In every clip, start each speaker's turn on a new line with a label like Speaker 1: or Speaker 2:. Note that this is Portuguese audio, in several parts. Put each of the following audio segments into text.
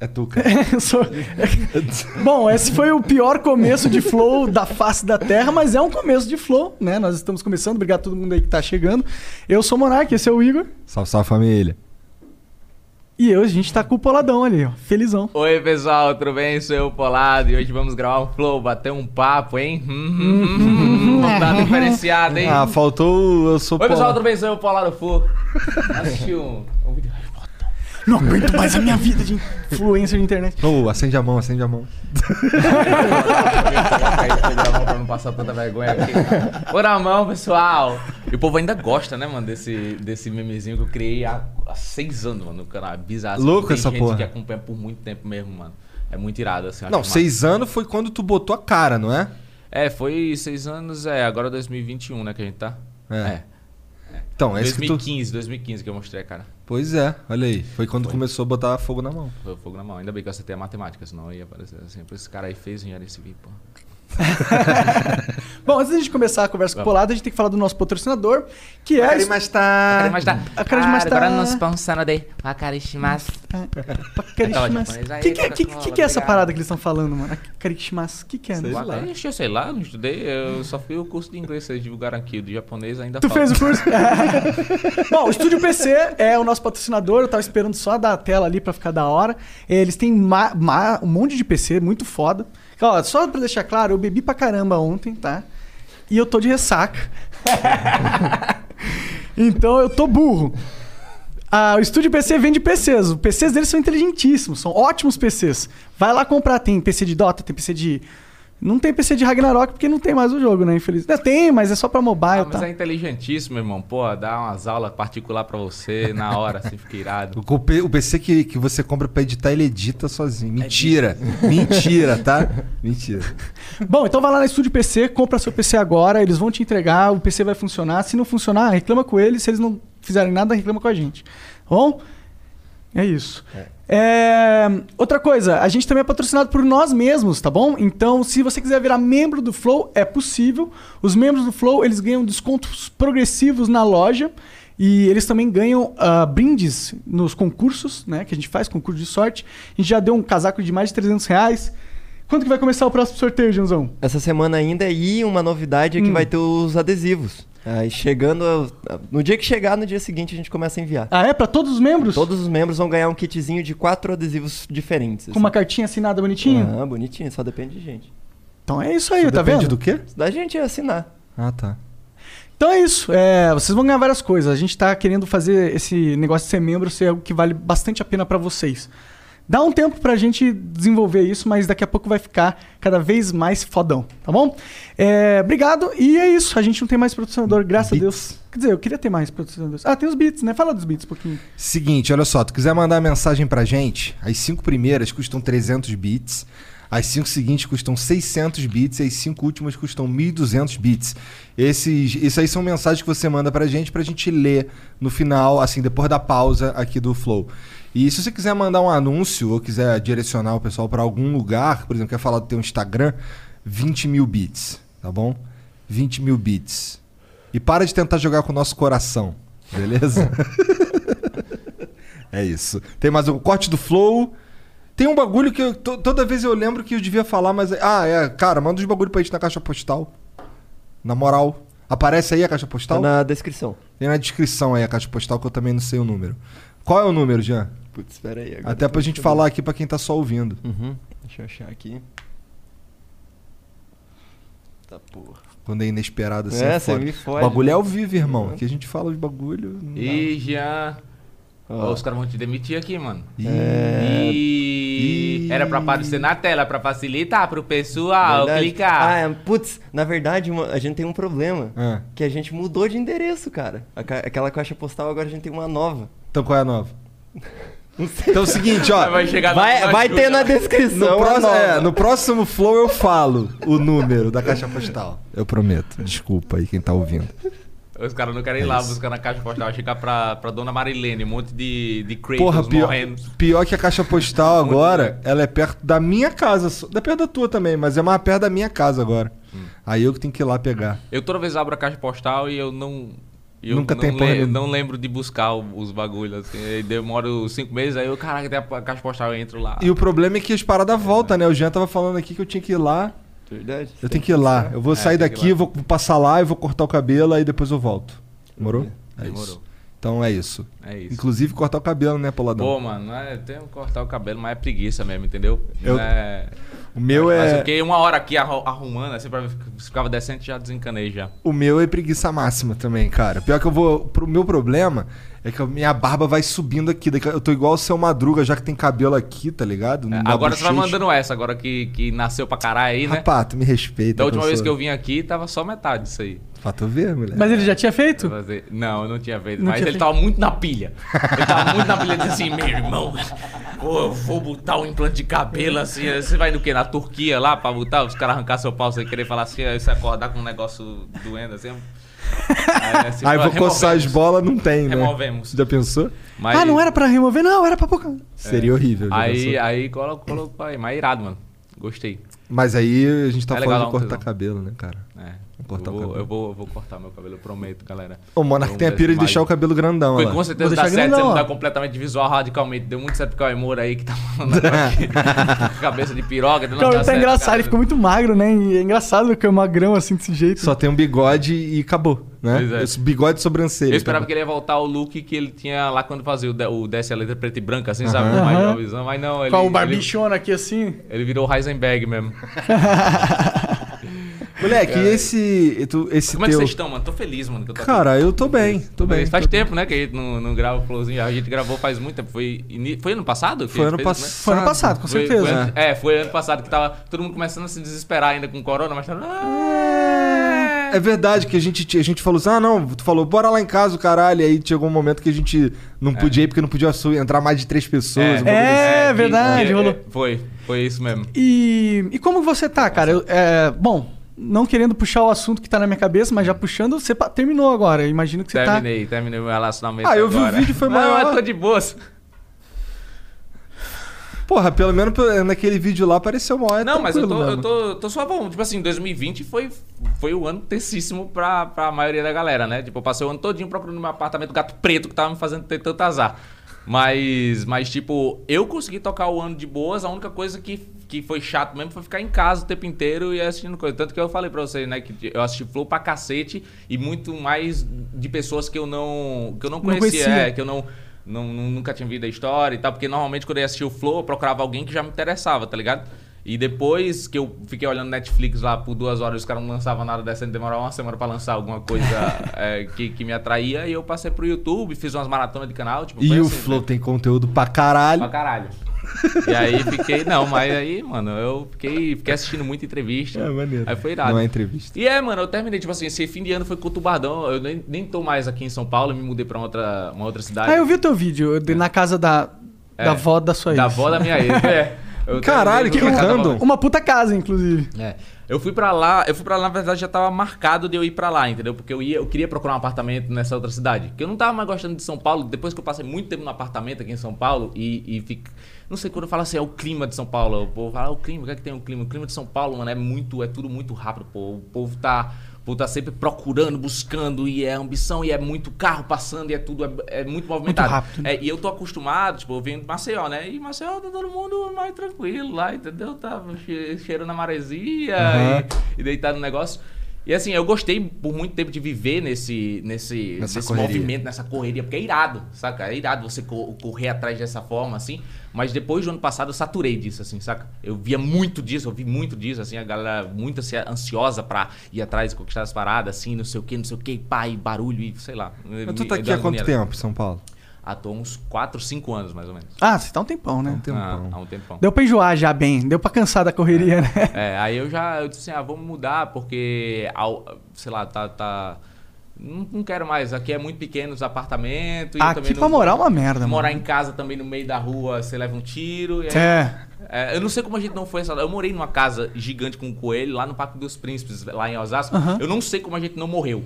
Speaker 1: É tu, cara.
Speaker 2: Eu sou- Bom, esse foi o pior começo de flow da face da Terra, mas é um começo de flow, né? Nós estamos começando. Obrigado a todo mundo aí que tá chegando. Eu sou o Monark, esse é o Igor.
Speaker 1: Salve, salve família.
Speaker 2: E hoje a gente tá com o Poladão ali, ó. Felizão.
Speaker 3: Oi, pessoal, tudo bem? Sou eu, Polado, e hoje vamos gravar um flow, bater um papo, hein? Hum, tá diferenciado, hein?
Speaker 1: Ah, faltou. Eu sou
Speaker 3: Oi, pessoal, tudo bem? Sou eu, Polado Fu. Assistiu um, um vídeo.
Speaker 2: Não aguento mais a minha vida de influência de internet.
Speaker 1: Ô, acende a mão, acende a mão.
Speaker 3: pra não passar tanta vergonha aqui. Por a mão, pessoal. E o povo ainda gosta, né, mano, desse, desse memezinho que eu criei há, há seis anos, mano, no canal. É bizarro.
Speaker 1: Louco
Speaker 3: Tem
Speaker 1: essa
Speaker 3: gente
Speaker 1: porra.
Speaker 3: que acompanha por muito tempo mesmo, mano. É muito irado, assim.
Speaker 1: Não, seis anos foi quando tu botou a cara, não é?
Speaker 3: É, foi seis anos, é, agora 2021, né, que a gente tá.
Speaker 1: É. Então, é isso que tu.
Speaker 3: 2015, 2015 que eu mostrei, cara.
Speaker 1: Pois é, olha aí. Foi quando
Speaker 3: Foi.
Speaker 1: começou a botar fogo na mão.
Speaker 3: Foi fogo na mão. Ainda bem que eu acertei a matemática, senão ia aparecer assim. Por esse cara aí fez engenharia civil, pô.
Speaker 2: Bom, antes da gente começar a conversa com o. Polado, a gente tem que falar do nosso patrocinador, que é. a
Speaker 1: mais tá.
Speaker 3: Mas tá.
Speaker 2: A cara de mais tá-
Speaker 3: Agora nos sponsor de Wakarishimasu.
Speaker 2: Karishimas.
Speaker 3: japonês aí,
Speaker 2: O que, que, é- que,
Speaker 3: Coca-Cola,
Speaker 2: que, que é essa parada que eles estão falando, mano? Karishimas. O que, que é? né?
Speaker 1: Sei lá.
Speaker 3: Eu sei lá, não estudei. Eu só fui o curso de inglês vocês divulgaram aqui. O de japonês ainda
Speaker 2: Tu
Speaker 3: falta.
Speaker 2: fez o curso? Bom, o Estúdio PC é o nosso patrocinador. Eu tava esperando só dar a tela ali pra ficar da hora. Eles têm ma- ma- um monte de PC muito foda. Ó, só pra deixar claro, eu bebi pra caramba ontem, tá? E eu tô de ressaca. então eu tô burro. Ah, o Estúdio PC vende PCs. Os PCs deles são inteligentíssimos, são ótimos PCs. Vai lá comprar. Tem PC de Dota, tem PC de. Não tem PC de Ragnarok porque não tem mais o jogo, né? Infelizmente. É, Tem, mas é só pra mobile,
Speaker 3: Ah, mas
Speaker 2: tá?
Speaker 3: é inteligentíssimo, irmão. Pô, dá umas aulas particulares pra você na hora, assim, fica irado.
Speaker 1: O, o PC que, que você compra pra editar, ele edita sozinho. Mentira. Mentira, tá? Mentira.
Speaker 2: Bom, então vai lá na Estúdio PC, compra seu PC agora, eles vão te entregar, o PC vai funcionar. Se não funcionar, reclama com eles. Se eles não fizerem nada, reclama com a gente. Tá bom? É isso. É, Outra coisa, a gente também é patrocinado por nós mesmos, tá bom? Então, se você quiser virar membro do Flow, é possível. Os membros do Flow, eles ganham descontos progressivos na loja. E eles também ganham ah, brindes nos concursos, né? Que a gente faz, concurso de sorte. A gente já deu um casaco de mais de 300 reais. Quando que vai começar o próximo sorteio, Janzão?
Speaker 4: Essa semana ainda e uma novidade é que
Speaker 2: Hum.
Speaker 4: vai ter os adesivos. Aí chegando. No dia que chegar, no dia seguinte a gente começa a enviar.
Speaker 2: Ah, é? Pra todos os membros?
Speaker 4: Todos os membros vão ganhar um kitzinho de quatro adesivos diferentes.
Speaker 2: Com uma cartinha assinada bonitinho?
Speaker 4: Ah, bonitinho, só depende de gente.
Speaker 2: Então é isso aí,
Speaker 1: Isso
Speaker 2: tá
Speaker 1: depende
Speaker 2: vendo?
Speaker 1: do quê?
Speaker 4: Da gente é assinar.
Speaker 1: Ah, tá.
Speaker 2: Então é isso. É, vocês vão ganhar várias coisas. A gente tá querendo fazer esse negócio de ser membro ser algo que vale bastante a pena pra vocês. Dá um tempo pra gente desenvolver isso, mas daqui a pouco vai ficar cada vez mais fodão, tá bom? É, obrigado. E é isso. A gente não tem mais patrocinador, graças
Speaker 1: Beats.
Speaker 2: a Deus. Quer dizer, eu queria ter mais patrocinadores. Ah, tem os beats, né? Fala dos beats um pouquinho.
Speaker 1: Seguinte, olha só, tu quiser mandar mensagem pra gente, as cinco primeiras custam 300 bits, as cinco seguintes custam 600 bits e as cinco últimas custam 1.200 bits. Esses, isso aí são mensagens que você manda pra gente pra gente ler no final, assim, depois da pausa aqui do Flow. E se você quiser mandar um anúncio ou quiser direcionar o pessoal pra algum lugar, por exemplo, quer falar do teu Instagram, 20 mil bits, tá bom? 20 mil bits. E para de tentar jogar com o nosso coração, beleza? É isso. Tem mais um corte do Flow. Tem um bagulho que eu- to- toda vez eu lembro que eu devia falar, mas. Ah, é. Cara, manda os bagulho pra gente na caixa postal. Na moral. Aparece aí a caixa
Speaker 4: Tá
Speaker 1: postal?
Speaker 4: na descrição.
Speaker 1: Tem na descrição aí a caixa postal que eu também não sei o número. Qual é o número, Jean?
Speaker 4: Putz, espera aí. agora
Speaker 1: Até pra gente falar aqui pra quem tá só ouvindo.
Speaker 4: Uhum. Deixa eu achar aqui. Tá porra.
Speaker 1: Quando é inesperado assim.
Speaker 4: É,
Speaker 1: é
Speaker 4: você me
Speaker 1: O
Speaker 4: fode.
Speaker 1: bagulho é ao vivo, irmão.
Speaker 4: Uhum.
Speaker 1: Aqui a gente fala os bagulho.
Speaker 3: Jean.
Speaker 4: Ó.
Speaker 3: Ó, os caras vão te demitir aqui, mano.
Speaker 4: É.
Speaker 3: E
Speaker 1: Ih.
Speaker 3: era pra aparecer na tela, pra facilitar pro pessoal
Speaker 4: Verdade.
Speaker 3: clicar.
Speaker 4: Ah, é, putz, na verdade, uma- a gente tem um problema.
Speaker 1: Ah,
Speaker 4: Que a gente mudou de endereço, cara. Aquela caixa postal agora a gente tem uma nova.
Speaker 1: Então qual é a nova? Então é o seguinte, ó.
Speaker 3: Vai chegar
Speaker 4: Vai, vai ter na
Speaker 1: No
Speaker 4: descrição. a
Speaker 1: próximo,
Speaker 4: nova.
Speaker 1: é, no próximo flow eu falo o número da caixa postal. Eu prometo. Desculpa aí quem tá ouvindo.
Speaker 3: Os caras não querem ir lá buscar na caixa postal, chegar pra, pra dona Marilene, um monte de, de Kratos
Speaker 1: Porra, pior,
Speaker 3: morrendo.
Speaker 1: pior que a caixa postal agora, ela é perto da minha casa. Da perto da tua também, mas é mais perto da minha casa agora.
Speaker 3: Hum.
Speaker 1: Aí eu que tenho que ir lá pegar.
Speaker 3: Eu toda vez abro a caixa postal e eu não. Eu
Speaker 1: Nunca
Speaker 3: não,
Speaker 1: tem porra
Speaker 3: le- não lembro de buscar os bagulhos, assim. Aí demoro cinco meses, aí eu, caraca, tem a caixa postal, eu entro lá.
Speaker 1: E o problema é que as paradas voltam, né? O Jean tava falando aqui que eu tinha que ir lá.
Speaker 4: Verdade.
Speaker 1: Eu tenho que ir lá. Eu vou
Speaker 3: É,
Speaker 1: sair daqui, vou passar lá e vou cortar o cabelo, aí depois eu volto. Demorou? É
Speaker 3: Demorou.
Speaker 1: isso. Então é isso.
Speaker 3: É isso.
Speaker 1: Inclusive cortar o cabelo, né, Poladão?
Speaker 3: Pô, mano, não é, tem que cortar o cabelo, mas é preguiça mesmo, entendeu?
Speaker 1: Eu-
Speaker 3: Não é...
Speaker 1: o meu
Speaker 3: Mas eu
Speaker 1: é.
Speaker 3: fiquei uma hora aqui arru- arrumando, assim, pra ver se ficava decente, já desencanei já.
Speaker 1: O meu é preguiça máxima também, cara. Pior que eu vou. Pro meu problema é que a minha barba vai subindo aqui. Eu tô igual o seu Madruga, já que tem cabelo aqui, tá ligado?
Speaker 3: É, agora você vai
Speaker 1: bochecha.
Speaker 3: mandando essa, agora que, que nasceu pra caralho aí, né?
Speaker 1: Rapaz, tu me respeita.
Speaker 3: Da última vez
Speaker 1: sou-
Speaker 3: que eu vim aqui, tava só metade disso aí.
Speaker 1: Pra tu ver, mulher.
Speaker 2: Mas ele já tinha feito?
Speaker 3: Não, eu não tinha feito.
Speaker 2: Não
Speaker 3: mas
Speaker 2: tinha
Speaker 3: ele
Speaker 2: feito.
Speaker 3: tava muito na pilha. Ele tava muito na pilha, disse assim, meu irmão, pô, eu vou botar um implante de cabelo assim. Você vai no quê? Na Turquia lá pra botar? Os caras arrancar seu pau sem querer falar assim, aí você acordar com um negócio doendo assim. Aí, assim,
Speaker 1: Aí vou coçar as bolas, não tem, né?
Speaker 3: Removemos.
Speaker 1: Já pensou?
Speaker 3: Mas-
Speaker 2: Ah, não era pra remover? Não, era pra pouca.
Speaker 1: Seria horrível.
Speaker 3: Aí, aí colocou, colocou aí. Mas é irado, mano. Gostei.
Speaker 1: Mas aí a gente tá
Speaker 3: É
Speaker 1: falando
Speaker 3: legal,
Speaker 1: de cortar cabelo, né, cara?
Speaker 3: É.
Speaker 1: cortar
Speaker 3: eu,
Speaker 1: o
Speaker 3: vou,
Speaker 1: cabelo.
Speaker 3: eu, vou, eu vou cortar meu cabelo, eu prometo, galera.
Speaker 1: O Monark tem a pira de deixar
Speaker 3: vai.
Speaker 1: o cabelo grandão,
Speaker 3: Foi com certeza dá
Speaker 2: deixar
Speaker 3: certo você
Speaker 2: grandão,
Speaker 3: mudar
Speaker 2: ó.
Speaker 3: completamente visual radicalmente. Deu muito certo pro Cauê Moura aí que tá falando aqui. Cabeça de piroga. não
Speaker 2: Cara, ele tá
Speaker 3: certo,
Speaker 2: engraçado,
Speaker 3: cara.
Speaker 2: ele ficou muito magro, né? E é engraçado que é magrão assim desse jeito.
Speaker 1: Só tem um bigode e acabou, né?
Speaker 3: É.
Speaker 1: Esse bigode e sobrancelha.
Speaker 3: Eu esperava que ele ia voltar ao look que ele tinha lá quando fazia o, de- o Desce a Letra Preta e Branca, assim, sabe?
Speaker 2: Aham.
Speaker 3: Mais jovenzão, mas não. Ele,
Speaker 2: Com o
Speaker 3: ele,
Speaker 2: barbichona aqui assim.
Speaker 3: ele virou o Heisenberg mesmo.
Speaker 1: Moleque, e esse, tu, esse
Speaker 3: Como é que
Speaker 1: teu...
Speaker 3: vocês estão, mano? Tô feliz, mano. Que eu tô
Speaker 1: Cara, eu tô bem, tô bem.
Speaker 3: Faz
Speaker 1: tô
Speaker 3: tempo, né, que a gente não, não grava o Flowzinho. A gente gravou faz muito tempo. Foi, foi ano passado? que
Speaker 1: Foi ano
Speaker 3: fez, né?
Speaker 2: Foi ano passado, com
Speaker 3: Foi-
Speaker 2: certeza.
Speaker 3: foi ano- é, foi ano passado que tava todo mundo começando a se desesperar ainda com corona, mas tava.
Speaker 1: É verdade que a gente, a gente falou assim, ah não, tu falou, bora lá em casa, o caralho. E aí chegou um momento que a gente não podia ir porque não podia su- entrar mais de três pessoas.
Speaker 3: É.
Speaker 1: um
Speaker 2: É,
Speaker 1: assim.
Speaker 2: verdade,
Speaker 3: É,
Speaker 2: rolou.
Speaker 3: é, Foi, foi isso mesmo.
Speaker 2: E, e como você tá, cara? Eu- é, bom, não querendo puxar o assunto que tá na minha cabeça, mas já puxando, você terminou agora. Eu imagino que você tá.
Speaker 3: Terminei, terminei meu relacionamento.
Speaker 1: Ah, eu vi o
Speaker 3: agora.
Speaker 1: vídeo, foi
Speaker 3: Não,
Speaker 1: maior.
Speaker 3: eu tô de boas.
Speaker 1: Porra, pelo menos naquele vídeo lá pareceu maior.
Speaker 3: Não, mas eu tô, eu tô, tô só bom. Tipo assim, 2020 foi, foi o ano tensíssimo pra, pra maioria da galera, né? Tipo, eu passei o ano todinho procurando meu apartamento gato preto que tava me fazendo ter tanto azar. Mas, mas, tipo, eu consegui tocar o ano de boas. A única coisa que, que foi chato mesmo foi ficar em casa o tempo inteiro e assistindo coisa. Tanto que eu falei pra vocês, né? Que eu assisti Flow pra cacete e muito mais de pessoas que eu não, que eu não
Speaker 2: Não
Speaker 3: conhecia.
Speaker 2: conhecia.
Speaker 3: é, que eu não, não, nunca tinha visto a história e tal. Porque normalmente quando eu ia assistir o Flow, eu procurava alguém que já me interessava, tá ligado? E depois que eu fiquei olhando Netflix lá por duas horas, os caras não lançavam nada decente, demorava uma semana pra lançar alguma coisa é, que, que me atraía. E eu passei pro YouTube, fiz umas maratonas de canal. Tipo,
Speaker 1: E o
Speaker 3: assim,
Speaker 1: Flow
Speaker 3: né?
Speaker 1: tem conteúdo pra caralho.
Speaker 3: Pra caralho. E aí fiquei, não, mas aí, mano, eu fiquei, fiquei assistindo muita entrevista.
Speaker 1: É maneiro.
Speaker 3: Aí foi irado.
Speaker 1: Não é entrevista.
Speaker 3: E é, mano, eu terminei, tipo assim, esse fim de ano foi conturbadão. Eu nem, nem tô mais aqui em São Paulo, eu me mudei pra outra, uma outra cidade.
Speaker 2: Ah, eu vi o teu vídeo de- na casa da,
Speaker 3: É.
Speaker 2: da avó da sua ex.
Speaker 3: Da avó da minha ex, é. Eu
Speaker 1: Caralho, que random.
Speaker 2: Uma puta casa, inclusive.
Speaker 3: É. Eu fui pra lá, eu fui pra lá, na verdade, já tava marcado de eu ir pra lá, entendeu? Porque eu ia, eu queria procurar um apartamento nessa outra cidade. Porque eu não tava mais gostando de São Paulo, depois que eu passei muito tempo no apartamento aqui em São Paulo e, e fica. Não sei quando eu falo assim, é o clima de São Paulo. O povo fala, ah, o clima, o que é que tem o clima? O clima de São Paulo, mano, é muito, é tudo muito rápido, pô. O povo tá. O povo tá sempre procurando, buscando, e é ambição, e é muito carro passando, e é tudo, é, é muito movimentado.
Speaker 2: rápido, né?
Speaker 3: É, e eu tô acostumado, tipo, eu venho de Maceió, né? E Maceió tá todo mundo mais tranquilo lá, entendeu? Tá che- cheirando a maresia
Speaker 1: Aham.
Speaker 3: e, e deitado no negócio. E assim, eu gostei por muito tempo de viver nesse, nesse,
Speaker 1: Nessa
Speaker 3: nesse
Speaker 1: correria.
Speaker 3: movimento, nessa correria, porque é irado, saca? É irado você co- correr atrás dessa forma, assim. Mas depois do ano passado eu saturei disso, assim, saca? Eu via muito disso, eu vi muito disso, assim, a galera muito assim, ansiosa pra ir atrás e conquistar as paradas, assim, não sei o que, não sei o que, pai, barulho e sei lá.
Speaker 1: Mas tu tá aqui há quanto tempo, São Paulo?
Speaker 3: Tô uns 4, 5 anos, mais ou menos.
Speaker 2: Ah, você tá um tempão, né?
Speaker 1: Há um tempão.
Speaker 3: Ah, há um tempão.
Speaker 2: Deu pra enjoar já bem, deu pra cansar da correria, né?
Speaker 3: É, aí eu já eu disse assim, ah, vamos mudar, porque, ao- sei lá, tá, tá, não, não quero mais. Aqui é muito pequeno os apartamentos. e eu
Speaker 2: Aqui pra
Speaker 3: não-
Speaker 2: morar é uma merda,
Speaker 3: Morar
Speaker 2: mano.
Speaker 3: em casa também no meio da rua, você leva um tiro. e aí-
Speaker 2: É.
Speaker 3: É, eu não sei como a gente não foi essa. Eu morei numa casa gigante com um coelho lá no Parque dos Príncipes, lá em Osasco.
Speaker 2: Aham.
Speaker 3: Eu não sei como a gente não morreu.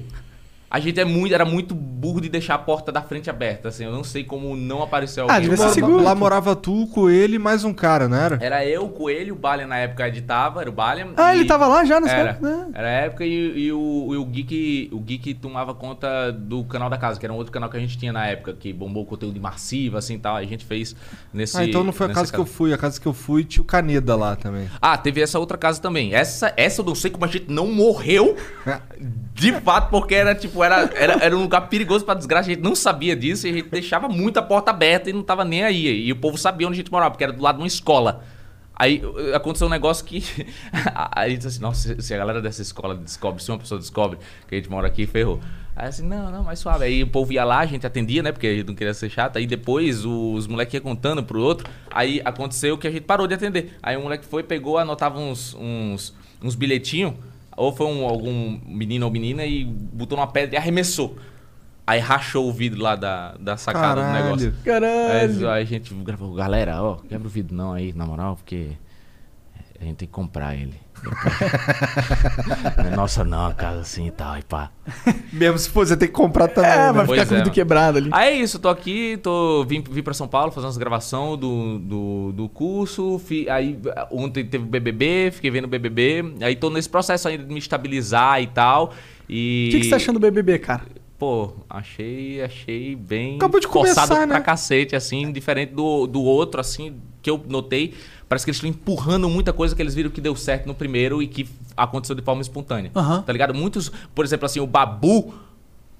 Speaker 3: A gente é muito, era muito burro de deixar a porta da frente aberta, assim. Eu não sei como não apareceu
Speaker 2: Ah,
Speaker 3: alguém.
Speaker 2: devia ser
Speaker 1: Lá,
Speaker 2: seguro.
Speaker 1: lá morava tu, o coelho e mais um cara, não era?
Speaker 3: Era eu, o Coelho, o Balian na época editava, era o Balian.
Speaker 2: Ah,
Speaker 3: e-
Speaker 2: ele tava lá já nessa
Speaker 3: Era,
Speaker 2: época? né?
Speaker 3: era a época e, e o, e o Geek o Geek tomava conta do canal da casa, que era um outro canal que a gente tinha na época, que bombou o conteúdo de Massiva, assim, tal. A gente fez nesse
Speaker 1: ah, então não foi a
Speaker 3: nesse
Speaker 1: casa que eu fui. A casa que eu fui tinha o Caneda lá também.
Speaker 3: Ah, teve essa outra casa também. Essa, essa eu não sei como a gente não morreu. De fato, porque era tipo, era, era, era um lugar perigoso pra desgraça. A gente não sabia disso e a gente deixava muito a porta aberta e não tava nem aí. E o povo sabia onde a gente morava, porque era do lado de uma escola. Aí aconteceu um negócio que. a gente disse assim, nossa, se a galera dessa escola descobre, se uma pessoa descobre que a gente mora aqui, ferrou. Aí assim, não, não, mais suave. Aí o povo ia lá, a gente atendia, né? Porque a gente não queria ser chato. Aí depois os moleques iam contando pro outro. Aí aconteceu que a gente parou de atender. Aí o moleque foi, pegou, anotava uns, uns, uns bilhetinhos. Ou foi um, algum menino ou menina e botou numa pedra e arremessou. Aí rachou o vidro lá da, da sacada do negócio.
Speaker 1: Caralho.
Speaker 2: Caralho.
Speaker 3: Aí, aí a gente gravou, galera, ó, quebra o vidro não aí, na moral, porque a gente tem que comprar ele. Nossa, não, a casa assim e tal, e pá.
Speaker 1: Mesmo se for, você tem que comprar também.
Speaker 2: É,
Speaker 1: né?
Speaker 2: vai
Speaker 3: Pois
Speaker 2: ficar com
Speaker 3: é,
Speaker 2: o vidro
Speaker 3: mano.
Speaker 2: quebrado ali.
Speaker 3: Aí é isso, tô aqui, tô, vim, vim pra São Paulo fazer umas gravações do, do, do curso. fi- aí ontem teve o BBB, fiquei vendo o BBB. Aí tô nesse processo ainda de me estabilizar e tal. E...
Speaker 2: O que, que você tá achando do BBB, cara?
Speaker 3: Pô, achei, achei bem
Speaker 1: Acabou de
Speaker 3: forçado
Speaker 1: começar,
Speaker 3: pra
Speaker 1: né?
Speaker 3: cacete, assim, diferente do, do outro, assim, que eu notei. Parece que eles estão empurrando muita coisa que eles viram que deu certo no primeiro e que aconteceu de forma espontânea.
Speaker 2: Aham.
Speaker 3: Tá ligado? Muitos, por exemplo, assim, o Babu,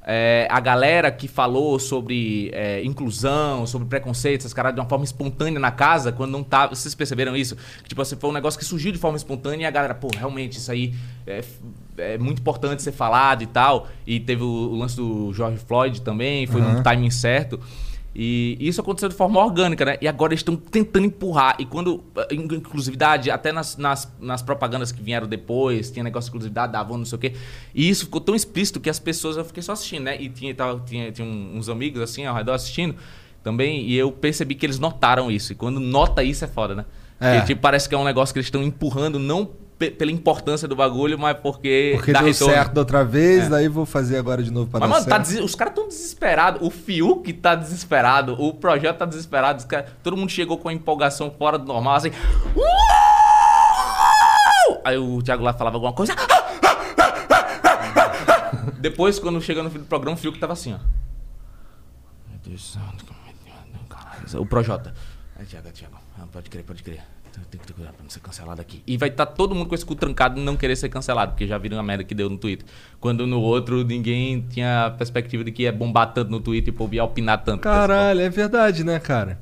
Speaker 3: é, a galera que falou sobre é, inclusão, sobre preconceito, essas caras de uma forma espontânea na casa, quando não tava. Vocês perceberam isso? Tipo assim, foi um negócio que surgiu de forma espontânea e a galera, pô, realmente, isso aí é, é muito importante ser falado e tal. E teve o, o lance do George Floyd também, foi num timing certo. E isso aconteceu de forma orgânica, né? E agora eles estão tentando empurrar. E quando. in- Inclusividade, até nas, nas, nas propagandas que vieram depois, tinha negócio de exclusividade da Avon, não sei o quê. E isso ficou tão explícito que as pessoas. Eu fiquei só assistindo, né? E tinha, tava, tinha, tinha uns amigos assim ao redor assistindo também. E eu percebi que eles notaram isso. E quando nota isso é foda, né?
Speaker 1: É.
Speaker 3: Porque, tipo, parece que é um negócio que eles estão empurrando, não pela importância do bagulho, mas porque.
Speaker 1: Porque deu
Speaker 3: retorno.
Speaker 1: certo da outra vez,
Speaker 3: É.
Speaker 1: daí vou fazer agora de novo pra
Speaker 3: Mas,
Speaker 1: dar
Speaker 3: mano, tá
Speaker 1: certo.
Speaker 3: des- os caras tão desesperados. O Fiuk tá desesperado. O projeto tá desesperado. cara- Todo mundo chegou com a empolgação fora do normal, assim. "Uau!" Aí o Thiago lá falava alguma coisa. Depois, quando chegou no fim do programa, o Fiuk tava assim, ó. Meu Deus do céu. Caralho. O Projota. Aí, Thiago, Thiago. Ah, pode crer, pode crer. Tem que ter cuidado pra não ser cancelado aqui. E vai estar todo mundo com esse cu trancado não querer ser cancelado, porque já viram a merda que deu no Twitter. Quando no outro ninguém tinha a perspectiva de que ia bombar tanto no Twitter e o povo ia alpinar tanto.
Speaker 1: Caralho, é verdade, né, cara?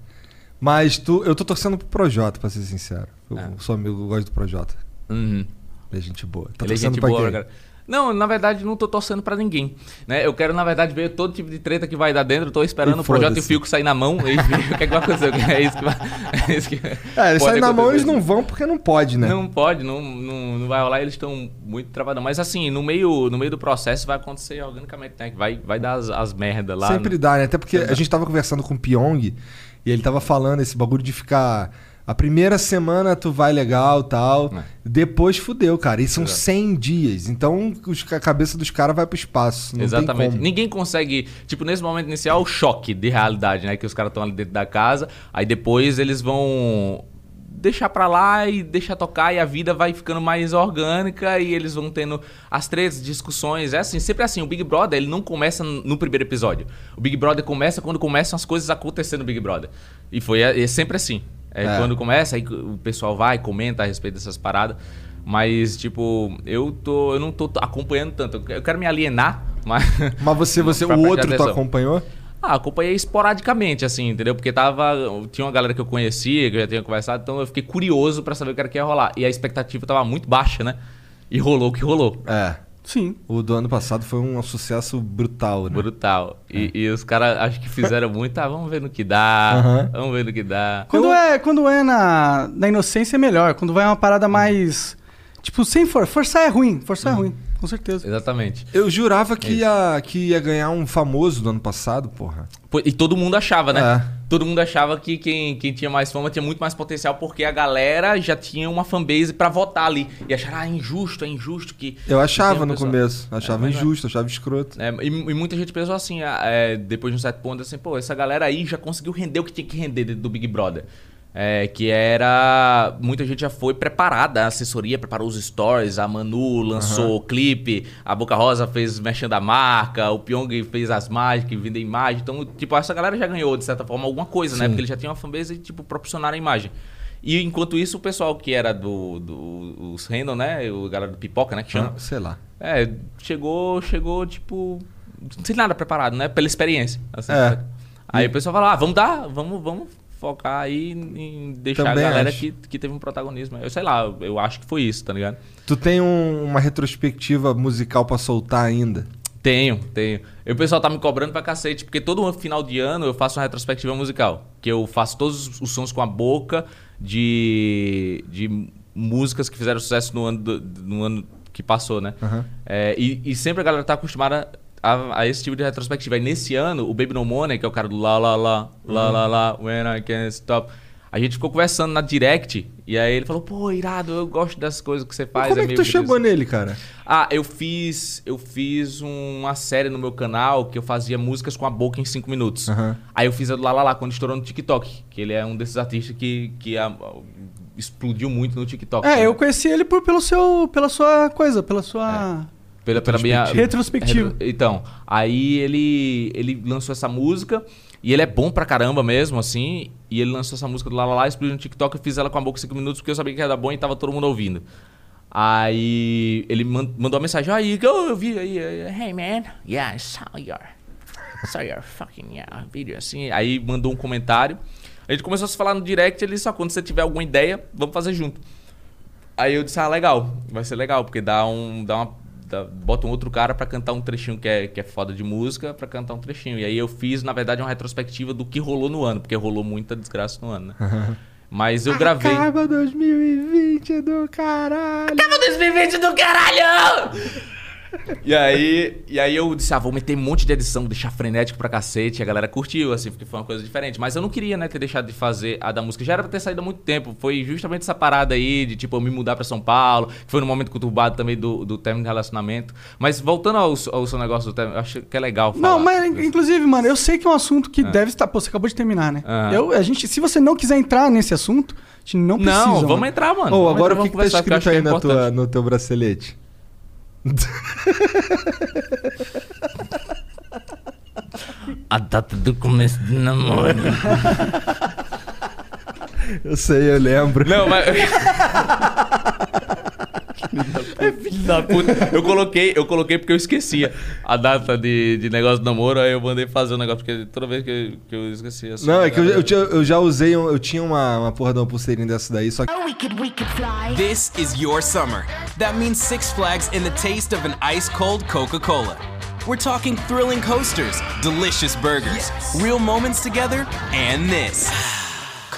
Speaker 1: Mas tu, eu tô torcendo pro Projota, pra ser sincero. Eu
Speaker 3: É.
Speaker 1: sou amigo, eu gosto do Projota.
Speaker 3: Uhum.
Speaker 1: Ele é gente boa. Tá
Speaker 3: Ele é gente boa,
Speaker 1: quem?
Speaker 3: cara. Não, na verdade, não tô torcendo pra ninguém. Né? Eu quero, na verdade, ver todo tipo de treta que vai dar dentro. Eu tô esperando o projeto e o
Speaker 1: foda-se.
Speaker 3: Fiuk sair na mão e ver o que, é que vai acontecer. É isso que vai. É isso que
Speaker 1: É, eles
Speaker 3: pode
Speaker 1: saem na mão, eles não vão porque não pode, né?
Speaker 3: Não pode, não, não, não vai rolar, eles estão muito travados. Mas assim, no meio, no meio do processo vai acontecer organicamente, né? Que Vai, vai dar as, as merdas lá.
Speaker 1: Sempre
Speaker 3: no-
Speaker 1: dá, né? Até porque
Speaker 3: Sempre
Speaker 1: a gente tava conversando com o Pyong e ele tava falando esse bagulho de ficar. A primeira semana tu vai legal tal.
Speaker 3: É.
Speaker 1: Depois fudeu, cara. E são
Speaker 3: Exato.
Speaker 1: 100 dias. Então os- a cabeça dos caras vai pro espaço.
Speaker 3: Exatamente. Ninguém consegue. Tipo, nesse momento inicial, o choque de realidade, né? Que os caras estão ali dentro da casa. Aí depois eles vão deixar pra lá e deixar tocar e a vida vai ficando mais orgânica e eles vão tendo as três discussões. É assim, sempre assim. O Big Brother, ele não começa no primeiro episódio. O Big Brother começa quando começam as coisas a acontecer no Big Brother. E foi é sempre assim. É,
Speaker 1: É.
Speaker 3: quando começa, aí o pessoal vai, comenta a respeito dessas paradas. Mas, tipo, eu tô. Eu não tô acompanhando tanto. Eu quero me alienar, mas.
Speaker 1: Mas você, você o outro tu acompanhou?
Speaker 3: Ah, acompanhei esporadicamente, assim, entendeu? Porque tava. Tinha uma galera que eu conhecia, que eu já tinha conversado, então eu fiquei curioso pra saber o que era que ia rolar. E a expectativa tava muito baixa, né? E rolou o que rolou.
Speaker 1: É.
Speaker 2: Sim.
Speaker 1: O do ano passado foi um sucesso brutal, né?
Speaker 3: Brutal. E, e os caras acho que fizeram muito. Ah, vamos ver no que dá.
Speaker 1: Aham.
Speaker 3: Vamos ver no que dá.
Speaker 2: Quando é, quando é na, na inocência é melhor. Quando vai uma parada mais. Tipo, sem for, forçar é ruim. Forçar é ruim. Com certeza.
Speaker 3: Exatamente.
Speaker 1: Eu jurava que ia, que ia ganhar um famoso do ano passado, porra.
Speaker 3: E todo mundo achava, né?
Speaker 1: É.
Speaker 3: Todo mundo achava que quem, quem tinha mais fama tinha muito mais potencial porque a galera já tinha uma fanbase pra votar ali. E acharam, ah, é injusto, é injusto que.
Speaker 1: Eu achava no começo. Achava
Speaker 3: mas é.
Speaker 1: injusto, achava escroto.
Speaker 3: É, e, e muita gente pensou assim, ah, é, depois de um certo ponto, assim, pô, essa galera aí já conseguiu render o que tinha que render dentro do Big Brother. É, que era. Muita gente já foi preparada, a assessoria preparou os stories, a Manu lançou o clipe, a Boca Rosa fez mexendo da marca, o Pyong fez as mágicas, vender imagem. Então, tipo, essa galera já ganhou, de certa forma, alguma coisa, né?
Speaker 1: Sim.
Speaker 3: Porque eles já tinham uma fanbase e, tipo, proporcionaram a imagem. E enquanto isso, o pessoal que era do. do os Random, né? O galera do Pipoca, né? Que chama.
Speaker 1: Ah, sei lá.
Speaker 3: É, chegou, chegou, tipo, sem nada preparado, né? Pela experiência. assim,
Speaker 1: É.
Speaker 3: Aí o pessoal fala, ah, vamos dar, vamos, vamos focar aí em deixar
Speaker 1: Também
Speaker 3: a galera
Speaker 1: acho.
Speaker 3: que, que teve um protagonismo. Eu sei lá, eu acho que foi isso, tá ligado?
Speaker 1: Tu tem um- uma retrospectiva musical pra soltar ainda?
Speaker 3: Tenho, tenho. E o pessoal tá me cobrando pra cacete, porque todo final de ano eu faço uma retrospectiva musical. Que eu faço todos os sons com a boca de, de músicas que fizeram sucesso no ano, do- no ano que passou, né?
Speaker 1: Aham.
Speaker 3: É, e, e sempre a galera tá acostumada a, a esse tipo de retrospectiva. E nesse ano, o Baby No Money, que é o cara do lá, lá, lá, lá, lá, lá, when I can't stop. A gente ficou conversando na direct, e aí ele falou, pô, irado, eu gosto dessas coisas que você faz.
Speaker 1: Como é que tu chegou
Speaker 3: isso."
Speaker 1: nele, cara?
Speaker 3: Ah, eu fiz. Eu fiz uma série no meu canal que eu fazia músicas com a boca em 5 minutos.
Speaker 1: Aham.
Speaker 3: Aí eu fiz a do Lá, quando estourou no TikTok. Que ele é um desses artistas que, que ah, explodiu muito no TikTok.
Speaker 2: É,
Speaker 3: né?
Speaker 2: eu conheci ele por, pelo seu, pela sua coisa, pela sua...
Speaker 3: Pela, pela minha.
Speaker 2: Retrospectiva.
Speaker 3: Retro- Então, aí ele, ele lançou essa música. E ele é bom pra caramba mesmo, assim. E ele lançou essa música do Lá Lá Lá, explodiu no TikTok. Eu fiz ela com a boca em 5 minutos porque eu sabia que era bom e tava todo mundo ouvindo. Aí ele man- mandou uma mensagem. Aí, oh, eu vi aí. aí, Hey man, yeah, I saw your. Saw your fucking yeah, video, assim. Aí mandou um comentário. A gente começou a se falar no direct. Ele só, quando você tiver alguma ideia, vamos fazer junto. Aí eu disse, ah, legal, vai ser legal, porque dá um. Dá uma, dá- bota um outro cara pra cantar um trechinho que é, que é foda de música, pra cantar um trechinho. E aí eu fiz, na verdade, uma retrospectiva do que rolou no ano, porque rolou muita desgraça no ano, né? Mas eu gravei.
Speaker 1: Acaba 2020 do caralho.
Speaker 3: Acaba 2020 do caralho! E aí, e aí eu disse, ah, vou meter um monte de edição, deixar frenético pra cacete. E a galera curtiu, assim, porque foi uma coisa diferente. Mas eu não queria, né, ter deixado de fazer a da música. Já era pra ter saído há muito tempo. Foi justamente essa parada aí de, tipo, eu me mudar pra São Paulo. Que foi num momento conturbado também do, do término de relacionamento. Mas voltando ao, ao seu negócio do término, eu acho que é legal falar.
Speaker 2: Não, mas inclusive, mano, eu sei que é um assunto que
Speaker 3: Ah.
Speaker 2: deve estar. Pô, você acabou de terminar, né? Eu, a gente, se você não quiser entrar nesse assunto, a gente não precisa.
Speaker 3: Não, vamos
Speaker 2: mano.
Speaker 3: entrar, mano.
Speaker 1: Ô,
Speaker 3: Vamos
Speaker 1: agora
Speaker 3: entrar,
Speaker 1: o que, que tá escrito aí
Speaker 3: que é
Speaker 1: na tua, no teu bracelete?
Speaker 3: A data do começo do namoro.
Speaker 1: Eu sei, eu lembro.
Speaker 3: Não, mas. É filho da puta. Eu coloquei, eu coloquei porque eu esquecia a data de, de negócio do namoro, aí eu mandei fazer o negócio, porque toda vez que eu, que eu esquecia. assim,
Speaker 1: Não, é que eu, eu, tinha- eu já usei, um- eu tinha uma, uma porra de uma pulseirinha dessa daí, só que
Speaker 5: We could, we could fly.
Speaker 6: This is your summer. That means Six Flags and the taste of an ice cold Coca Cola. We're talking thrilling coasters, delicious burgers, real moments together, and this.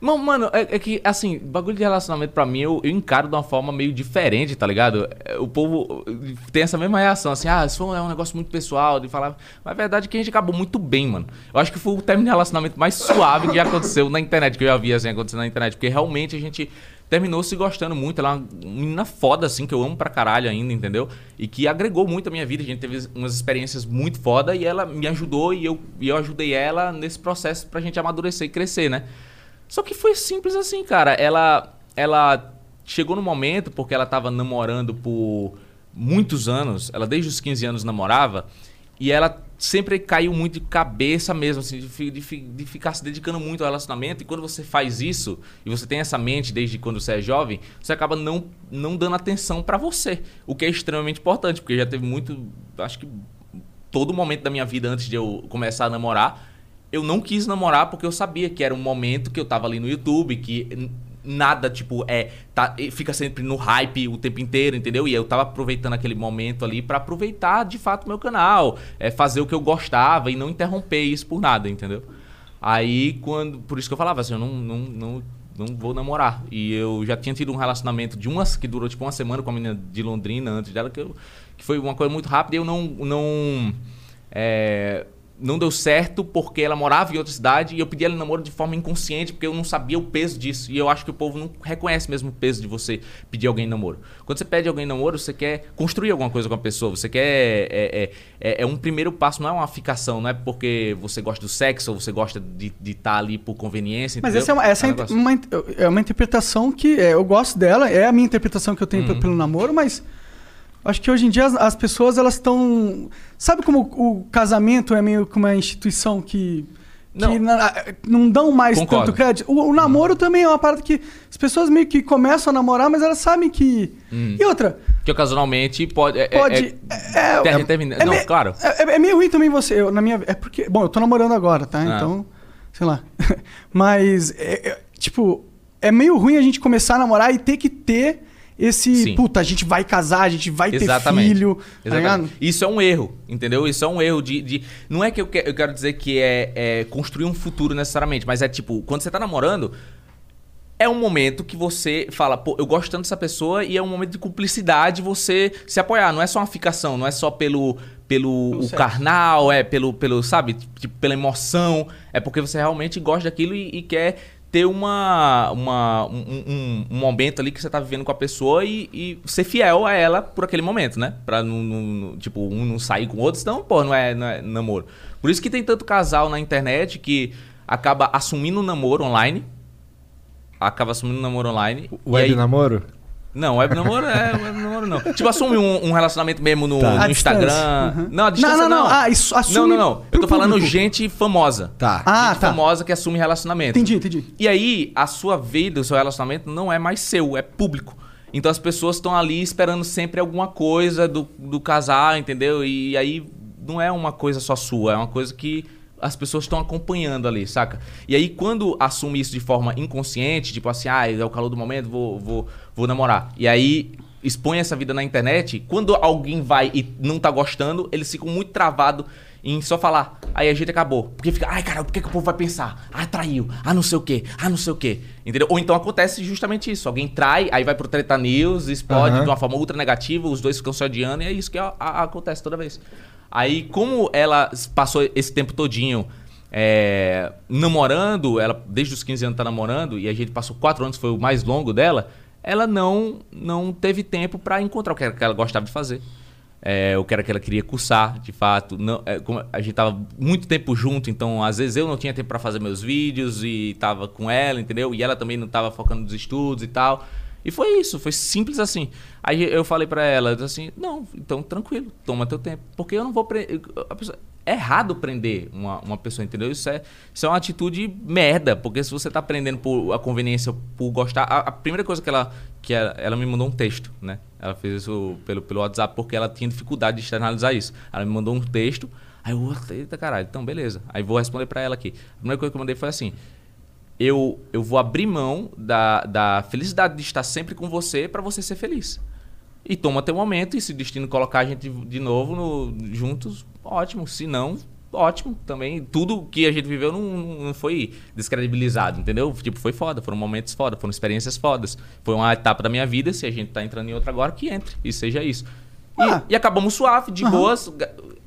Speaker 3: Não, mano, é, é que, assim, bagulho de relacionamento pra mim, eu, eu encaro de uma forma meio diferente, tá ligado? É, O povo tem essa mesma reação, assim, ah, isso é um negócio muito pessoal, de falar. Mas a verdade é que a gente acabou muito bem, mano. Eu acho que foi o término de relacionamento mais suave que já aconteceu na internet, que eu já vi, assim, acontecendo na internet. Porque realmente a gente terminou se gostando muito. Ela é uma menina foda, assim, que eu amo pra caralho ainda, entendeu? E que agregou muito a minha vida. A gente teve umas experiências muito foda e ela me ajudou e eu, e eu ajudei ela nesse processo pra gente amadurecer e crescer, né? Só que foi simples assim, cara. Ela, ela chegou no momento, porque ela tava namorando por muitos anos, ela desde os 15 anos namorava, e ela sempre caiu muito de cabeça mesmo, assim, de, de de ficar se dedicando muito ao relacionamento. E quando você faz isso, e você tem essa mente desde quando você é jovem, você acaba não, não dando atenção pra você. O que é extremamente importante, porque já teve muito. Acho que todo momento da minha vida antes de eu começar a namorar, eu não quis namorar porque eu sabia que era um momento que eu tava ali no YouTube, que nada, tipo, é. Tá, fica sempre no hype o tempo inteiro, entendeu? E eu tava aproveitando aquele momento ali pra aproveitar de fato meu canal, é, fazer o que eu gostava e não interromper isso por nada, entendeu? Aí quando. Por isso que eu falava assim, eu não, não, não, não vou namorar. E eu já tinha tido um relacionamento de umas que durou tipo uma semana com a menina de Londrina antes dela, que, eu, que foi uma coisa muito rápida e eu não. não é, não deu certo porque ela morava em outra cidade e eu pedi ela em namoro de forma inconsciente porque eu não sabia o peso disso. E eu acho que o povo não reconhece mesmo o peso de você pedir alguém em namoro. Quando você pede alguém em namoro, você quer construir alguma coisa com a pessoa. Você quer. É, é, é, é um primeiro passo, não é uma ficação, não é porque você gosta do sexo ou você gosta de estar ali por conveniência.
Speaker 2: Mas
Speaker 3: entendeu?
Speaker 2: essa é uma, essa é
Speaker 3: negócio.
Speaker 2: uma, é uma interpretação que é, eu gosto dela, é a minha interpretação que eu tenho
Speaker 3: Uhum.
Speaker 2: pe- pelo namoro, mas acho que hoje em dia as, as pessoas elas estão. Sabe como o casamento é meio que uma instituição que. que
Speaker 3: Não.
Speaker 2: na- não dão mais
Speaker 3: Concordo.
Speaker 2: tanto crédito. O, o namoro também é uma parada que as pessoas meio que começam a namorar, mas elas sabem que. E outra,
Speaker 3: Que ocasionalmente pode. é- é-
Speaker 2: pode.
Speaker 3: é-
Speaker 2: é-
Speaker 3: ter-
Speaker 2: é-
Speaker 3: termina-
Speaker 2: é
Speaker 3: não, claro.
Speaker 2: É, é meio ruim também você. eu, na minha, é porque. Bom, eu tô namorando agora, tá?
Speaker 3: Ah.
Speaker 2: Então. Sei lá. Mas, é- é, tipo, é meio ruim a gente começar a namorar e ter que ter esse.
Speaker 3: Sim.
Speaker 2: Puta, a gente vai casar, a gente vai
Speaker 3: Exatamente.
Speaker 2: ter filho. tá
Speaker 3: Exatamente.
Speaker 2: ligado?
Speaker 3: Isso é um erro, entendeu? Isso é um erro de. de- não é que eu, que- eu quero dizer que é, é construir um futuro necessariamente, mas é tipo, quando você tá namorando, é um momento que você fala, pô, eu gosto tanto dessa pessoa e é um momento de cumplicidade você se apoiar. Não é só uma ficação, não é só pelo. Pelo o carnal, é pelo, pelo, sabe, tipo, pela emoção. É porque você realmente gosta daquilo e, e quer ter uma, uma, um, um- um momento ali que você tá vivendo com a pessoa e, e ser fiel a ela por aquele momento, né? Pra não, não- tipo, um não sair com o outro, senão, pô, não é, não é namoro. Por isso que tem tanto casal na internet que acaba assumindo um namoro online. Acaba assumindo um namoro online. e
Speaker 1: Web
Speaker 3: aí-
Speaker 1: namoro?
Speaker 3: Não, web namoro é web namoro não. Tipo, assume um, um relacionamento mesmo no,
Speaker 1: Tá.
Speaker 3: no Instagram.
Speaker 2: Uhum.
Speaker 3: Não, a distância
Speaker 2: Não,
Speaker 3: não.
Speaker 2: não, não. Ah, isso assume
Speaker 3: Não, não, não. Eu tô falando
Speaker 2: público.
Speaker 3: gente famosa.
Speaker 1: Tá.
Speaker 2: Ah,
Speaker 3: gente
Speaker 2: tá.
Speaker 3: famosa que assume relacionamento.
Speaker 2: Entendi, entendi.
Speaker 3: E aí, a sua vida, o seu relacionamento não é mais seu, é público. Então as pessoas estão ali esperando sempre alguma coisa do, do casal, entendeu? E aí não é uma coisa só sua, é uma coisa que as pessoas estão acompanhando ali, saca? E aí quando assume isso de forma inconsciente, tipo assim, ah, é o calor do momento, vou, vou, vou namorar. E aí expõe essa vida na internet, quando alguém vai e não tá gostando, eles ficam muito travados em só falar, aí a gente acabou. Porque fica, ai cara, por que, que o povo vai pensar? Ah, traiu, ah, não sei o quê, ah, não sei o quê. Entendeu? Ou então acontece justamente isso, alguém trai, aí vai pro Treta News, explode
Speaker 1: Aham.
Speaker 3: de uma forma ultra negativa, os dois ficam se odiando, e é isso que a- a- acontece toda vez. Aí, como ela passou esse tempo todinho é, namorando, ela desde os 15 anos tá namorando, e a gente passou quatro anos, foi o mais longo dela, ela não, não teve tempo pra encontrar o que era que ela gostava de fazer. É, o que era que ela queria cursar, de fato. Não, é, a gente tava muito tempo junto, então às vezes eu não tinha tempo pra fazer meus vídeos e tava com ela, entendeu? E ela também não tava focando nos estudos e tal. E foi isso, foi simples assim. Aí eu falei pra ela, assim, não, então tranquilo, toma teu tempo. Porque eu não vou prender. pessoa- É errado prender uma, uma pessoa, entendeu? Isso é, isso é uma atitude merda. Porque se você tá prendendo por a conveniência, por gostar. A, a primeira coisa que ela. que ela, ela me mandou um texto, né? Ela fez isso pelo, pelo WhatsApp porque ela tinha dificuldade de externalizar isso. Ela me mandou um texto. Aí eu, eita caralho, então beleza. Aí vou responder pra ela aqui. A primeira coisa que eu mandei foi assim: eu, eu vou abrir mão da, da felicidade de estar sempre com você para você ser feliz. E toma teu momento, e se o destino colocar a gente de novo no- juntos, ótimo. Se não, ótimo também. Tudo que a gente viveu não, não foi descredibilizado, entendeu? Tipo, foi foda, foram momentos foda, foram experiências fodas. Foi uma etapa da minha vida, se a gente tá entrando em outra agora, que entre, e seja isso. E,
Speaker 2: Ah.
Speaker 3: e acabamos suave, de boas.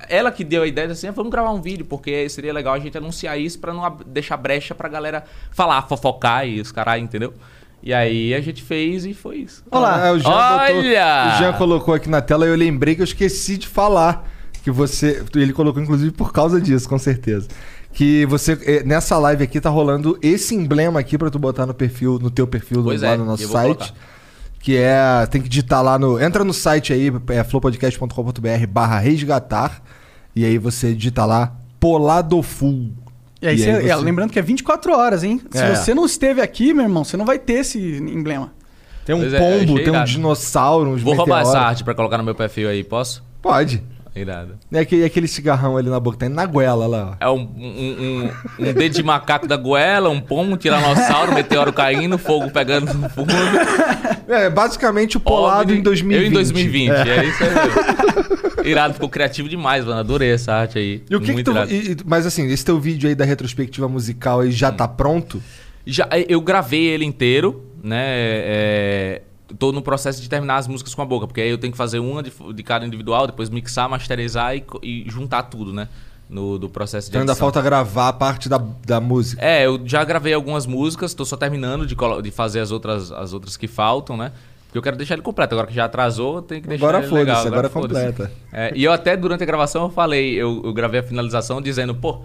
Speaker 3: Ela que deu a ideia assim, vamos gravar um vídeo, porque seria legal a gente anunciar isso pra não deixar brecha pra galera falar, fofocar e os caralho, entendeu? E aí a gente fez e foi isso.
Speaker 2: Olá.
Speaker 1: Ah, o Jean botou-
Speaker 3: Olha!
Speaker 1: o Jean colocou aqui na tela e eu lembrei que eu esqueci de falar. Que você. Ele colocou, inclusive, por causa disso, com certeza. Que você. eh, Nessa live aqui tá rolando esse emblema aqui pra tu botar no perfil, no teu perfil do, lá
Speaker 3: é,
Speaker 1: no nosso site.
Speaker 3: colocar.
Speaker 1: Que é. Tem que digitar lá no. Entra no site aí, é flowpodcast.com.br barra resgatar. E aí você digita lá Poladoful.
Speaker 2: E aí,
Speaker 1: E
Speaker 2: você-
Speaker 1: aí
Speaker 2: é,
Speaker 1: você-
Speaker 2: lembrando que é 24 horas, hein? Se
Speaker 1: É.
Speaker 2: você não esteve aqui, meu irmão, você não vai ter esse emblema.
Speaker 1: Tem um
Speaker 3: Pois é,
Speaker 1: pombo,
Speaker 3: achei
Speaker 1: tem um dinossauro, uns
Speaker 3: Vou roubar essa
Speaker 1: meteoros.
Speaker 3: arte pra colocar no meu perfil aí, posso?
Speaker 1: Pode.
Speaker 3: Irado.
Speaker 1: E aquele, e aquele cigarrão ali na boca, tem na goela lá, ó.
Speaker 3: É um, um, um, um dedo de macaco da goela, um pombo, um tiranossauro, meteoro caindo, fogo pegando no fundo.
Speaker 1: É, basicamente o polado
Speaker 3: OVNI.
Speaker 1: em 2020.
Speaker 3: Eu em 2020,
Speaker 1: É.
Speaker 3: é, isso aí. Irado, ficou criativo demais, mano. Adorei essa arte aí.
Speaker 1: E o que, que tu. e- mas assim, esse teu vídeo aí da retrospectiva musical aí já tá pronto?
Speaker 3: Já, eu gravei ele inteiro, né? É, tô no processo de terminar as músicas com a boca, porque aí eu tenho que fazer uma de, de cada individual, depois mixar, masterizar e, e juntar tudo, né? No do processo de
Speaker 1: Então ainda falta gravar a parte da, da música.
Speaker 3: É, eu já gravei algumas músicas, tô só terminando de, de fazer as outras, as outras que faltam, né? Porque eu quero deixar ele completo. Agora que já atrasou, tenho que deixar
Speaker 1: Agora
Speaker 3: ele legal.
Speaker 1: foda-se, agora
Speaker 3: foda-se.
Speaker 1: completa.
Speaker 3: É, e eu até durante a gravação eu falei, eu, eu gravei a finalização dizendo, pô,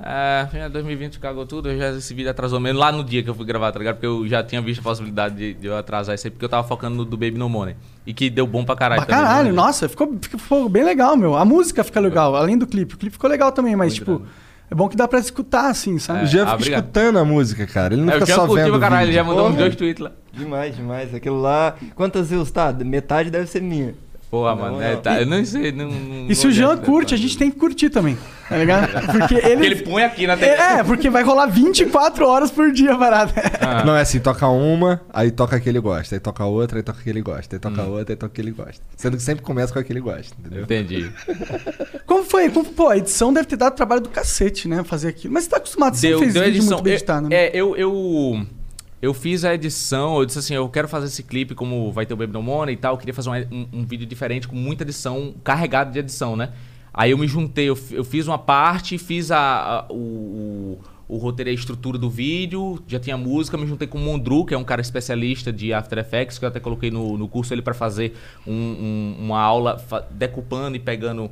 Speaker 3: é, 2020 cagou tudo, já, esse vídeo atrasou menos lá no dia que eu fui gravar, tá ligado? Porque eu já tinha visto a possibilidade de, de eu atrasar isso aí, porque eu tava focando no do Baby No Money. E que deu bom pra caralho
Speaker 2: Pra
Speaker 3: também.
Speaker 2: caralho,
Speaker 3: né?
Speaker 2: nossa, ficou, ficou bem legal, meu. A música fica legal, além do clipe. O clipe ficou legal também, mas,
Speaker 3: Muito
Speaker 2: tipo,
Speaker 3: irado.
Speaker 2: é bom que dá pra escutar, assim, sabe?
Speaker 1: O Jean
Speaker 3: ah,
Speaker 1: fica
Speaker 3: obrigado.
Speaker 1: escutando a música, cara. Ele não
Speaker 3: É,
Speaker 1: fica só vendo o
Speaker 3: caralho, ele já
Speaker 1: vídeo.
Speaker 3: mandou uns dois tweets lá.
Speaker 4: Demais, demais. Aquilo lá. Quantas views tá? Metade deve ser minha.
Speaker 3: Porra,
Speaker 4: Não,
Speaker 3: mano,
Speaker 4: não.
Speaker 3: é, tá, eu não sei. Não, não-
Speaker 2: E se o Jean curte, a gente tem que curtir também, tá ligado? Porque ele...
Speaker 3: Ele põe aqui na TV.
Speaker 2: É, porque vai rolar 24 horas por dia, parada.
Speaker 3: Ah.
Speaker 1: Não, é assim, toca uma, aí toca a que ele gosta, aí toca outra, aí toca a que ele gosta, aí
Speaker 3: Hum.
Speaker 1: toca outra, aí toca a que ele gosta. Sendo que sempre começa com a que ele gosta, entendeu?
Speaker 3: Entendi.
Speaker 2: Como foi? Como, pô, a edição deve ter dado trabalho do cacete, né? Fazer aquilo. Mas você tá acostumado, você
Speaker 3: Deu,
Speaker 2: fez
Speaker 3: deu edição.
Speaker 2: muito bem editado, né?
Speaker 3: É, eu, eu, eu fiz a edição, eu disse assim, eu quero fazer esse clipe como vai ter o Baby No Money e tal, eu queria fazer um, um- vídeo diferente com muita edição, carregado de edição, né? Aí eu me juntei, eu, eu fiz uma parte, fiz a, a- o, o, roteiro e a estrutura do vídeo, já tinha música, me juntei com o Mondru, que é um cara especialista de After Effects, que eu até coloquei no, no curso ele para fazer um- um- uma aula decupando e pegando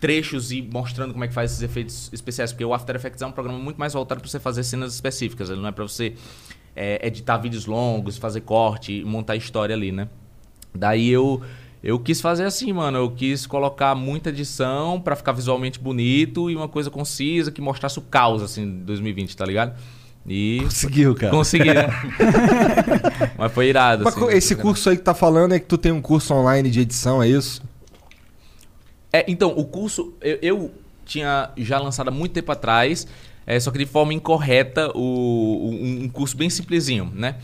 Speaker 3: trechos e mostrando como é que faz esses efeitos especiais, porque o After Effects é um programa muito mais voltado para você fazer cenas específicas, ele não é para você é, editar vídeos longos, fazer corte e montar história ali, né? Daí eu eu quis fazer assim, mano, eu quis colocar muita edição para ficar visualmente bonito e uma coisa concisa que mostrasse o caos assim de 2020, tá ligado? E
Speaker 1: Conseguiu, cara.
Speaker 3: consegui, né? Mas foi irado
Speaker 1: Mas
Speaker 3: assim.
Speaker 1: esse curso aí que tá falando é que tu tem um curso online de edição, é isso?
Speaker 3: É, então, o curso, eu, eu tinha já lançado há muito tempo atrás, é, só que de forma incorreta, o, um, um curso bem simplesinho, né?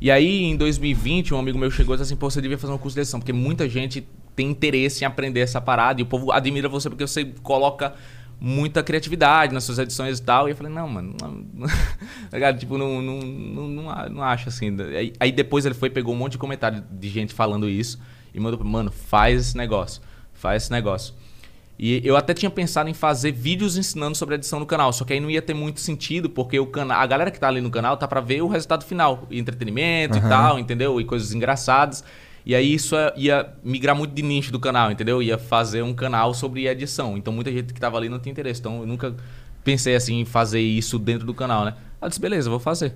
Speaker 3: E aí, em 2020, um amigo meu chegou e disse assim, pô, você devia fazer um curso de edição, porque muita gente tem interesse em aprender essa parada, e o povo admira você porque você coloca muita criatividade nas suas edições e tal. E eu falei, não, mano, não, tá tipo, não, não, não, não, acho assim. Aí, aí depois ele foi, pegou um monte de comentário de gente falando isso, e mandou, mano, faz esse negócio, faz esse negócio. E eu até tinha pensado em fazer vídeos ensinando sobre edição no canal, só que aí não ia ter muito sentido, porque o cana a galera que tá ali no canal tá pra ver o resultado final, e entretenimento e tal, entendeu? E coisas engraçadas. E aí isso ia- ia migrar muito de nicho do canal, entendeu? Ia fazer um canal sobre edição. Então muita gente que tava ali não tinha interesse. Então eu nunca pensei assim em fazer isso dentro do canal, né? Eu disse, beleza, vou fazer.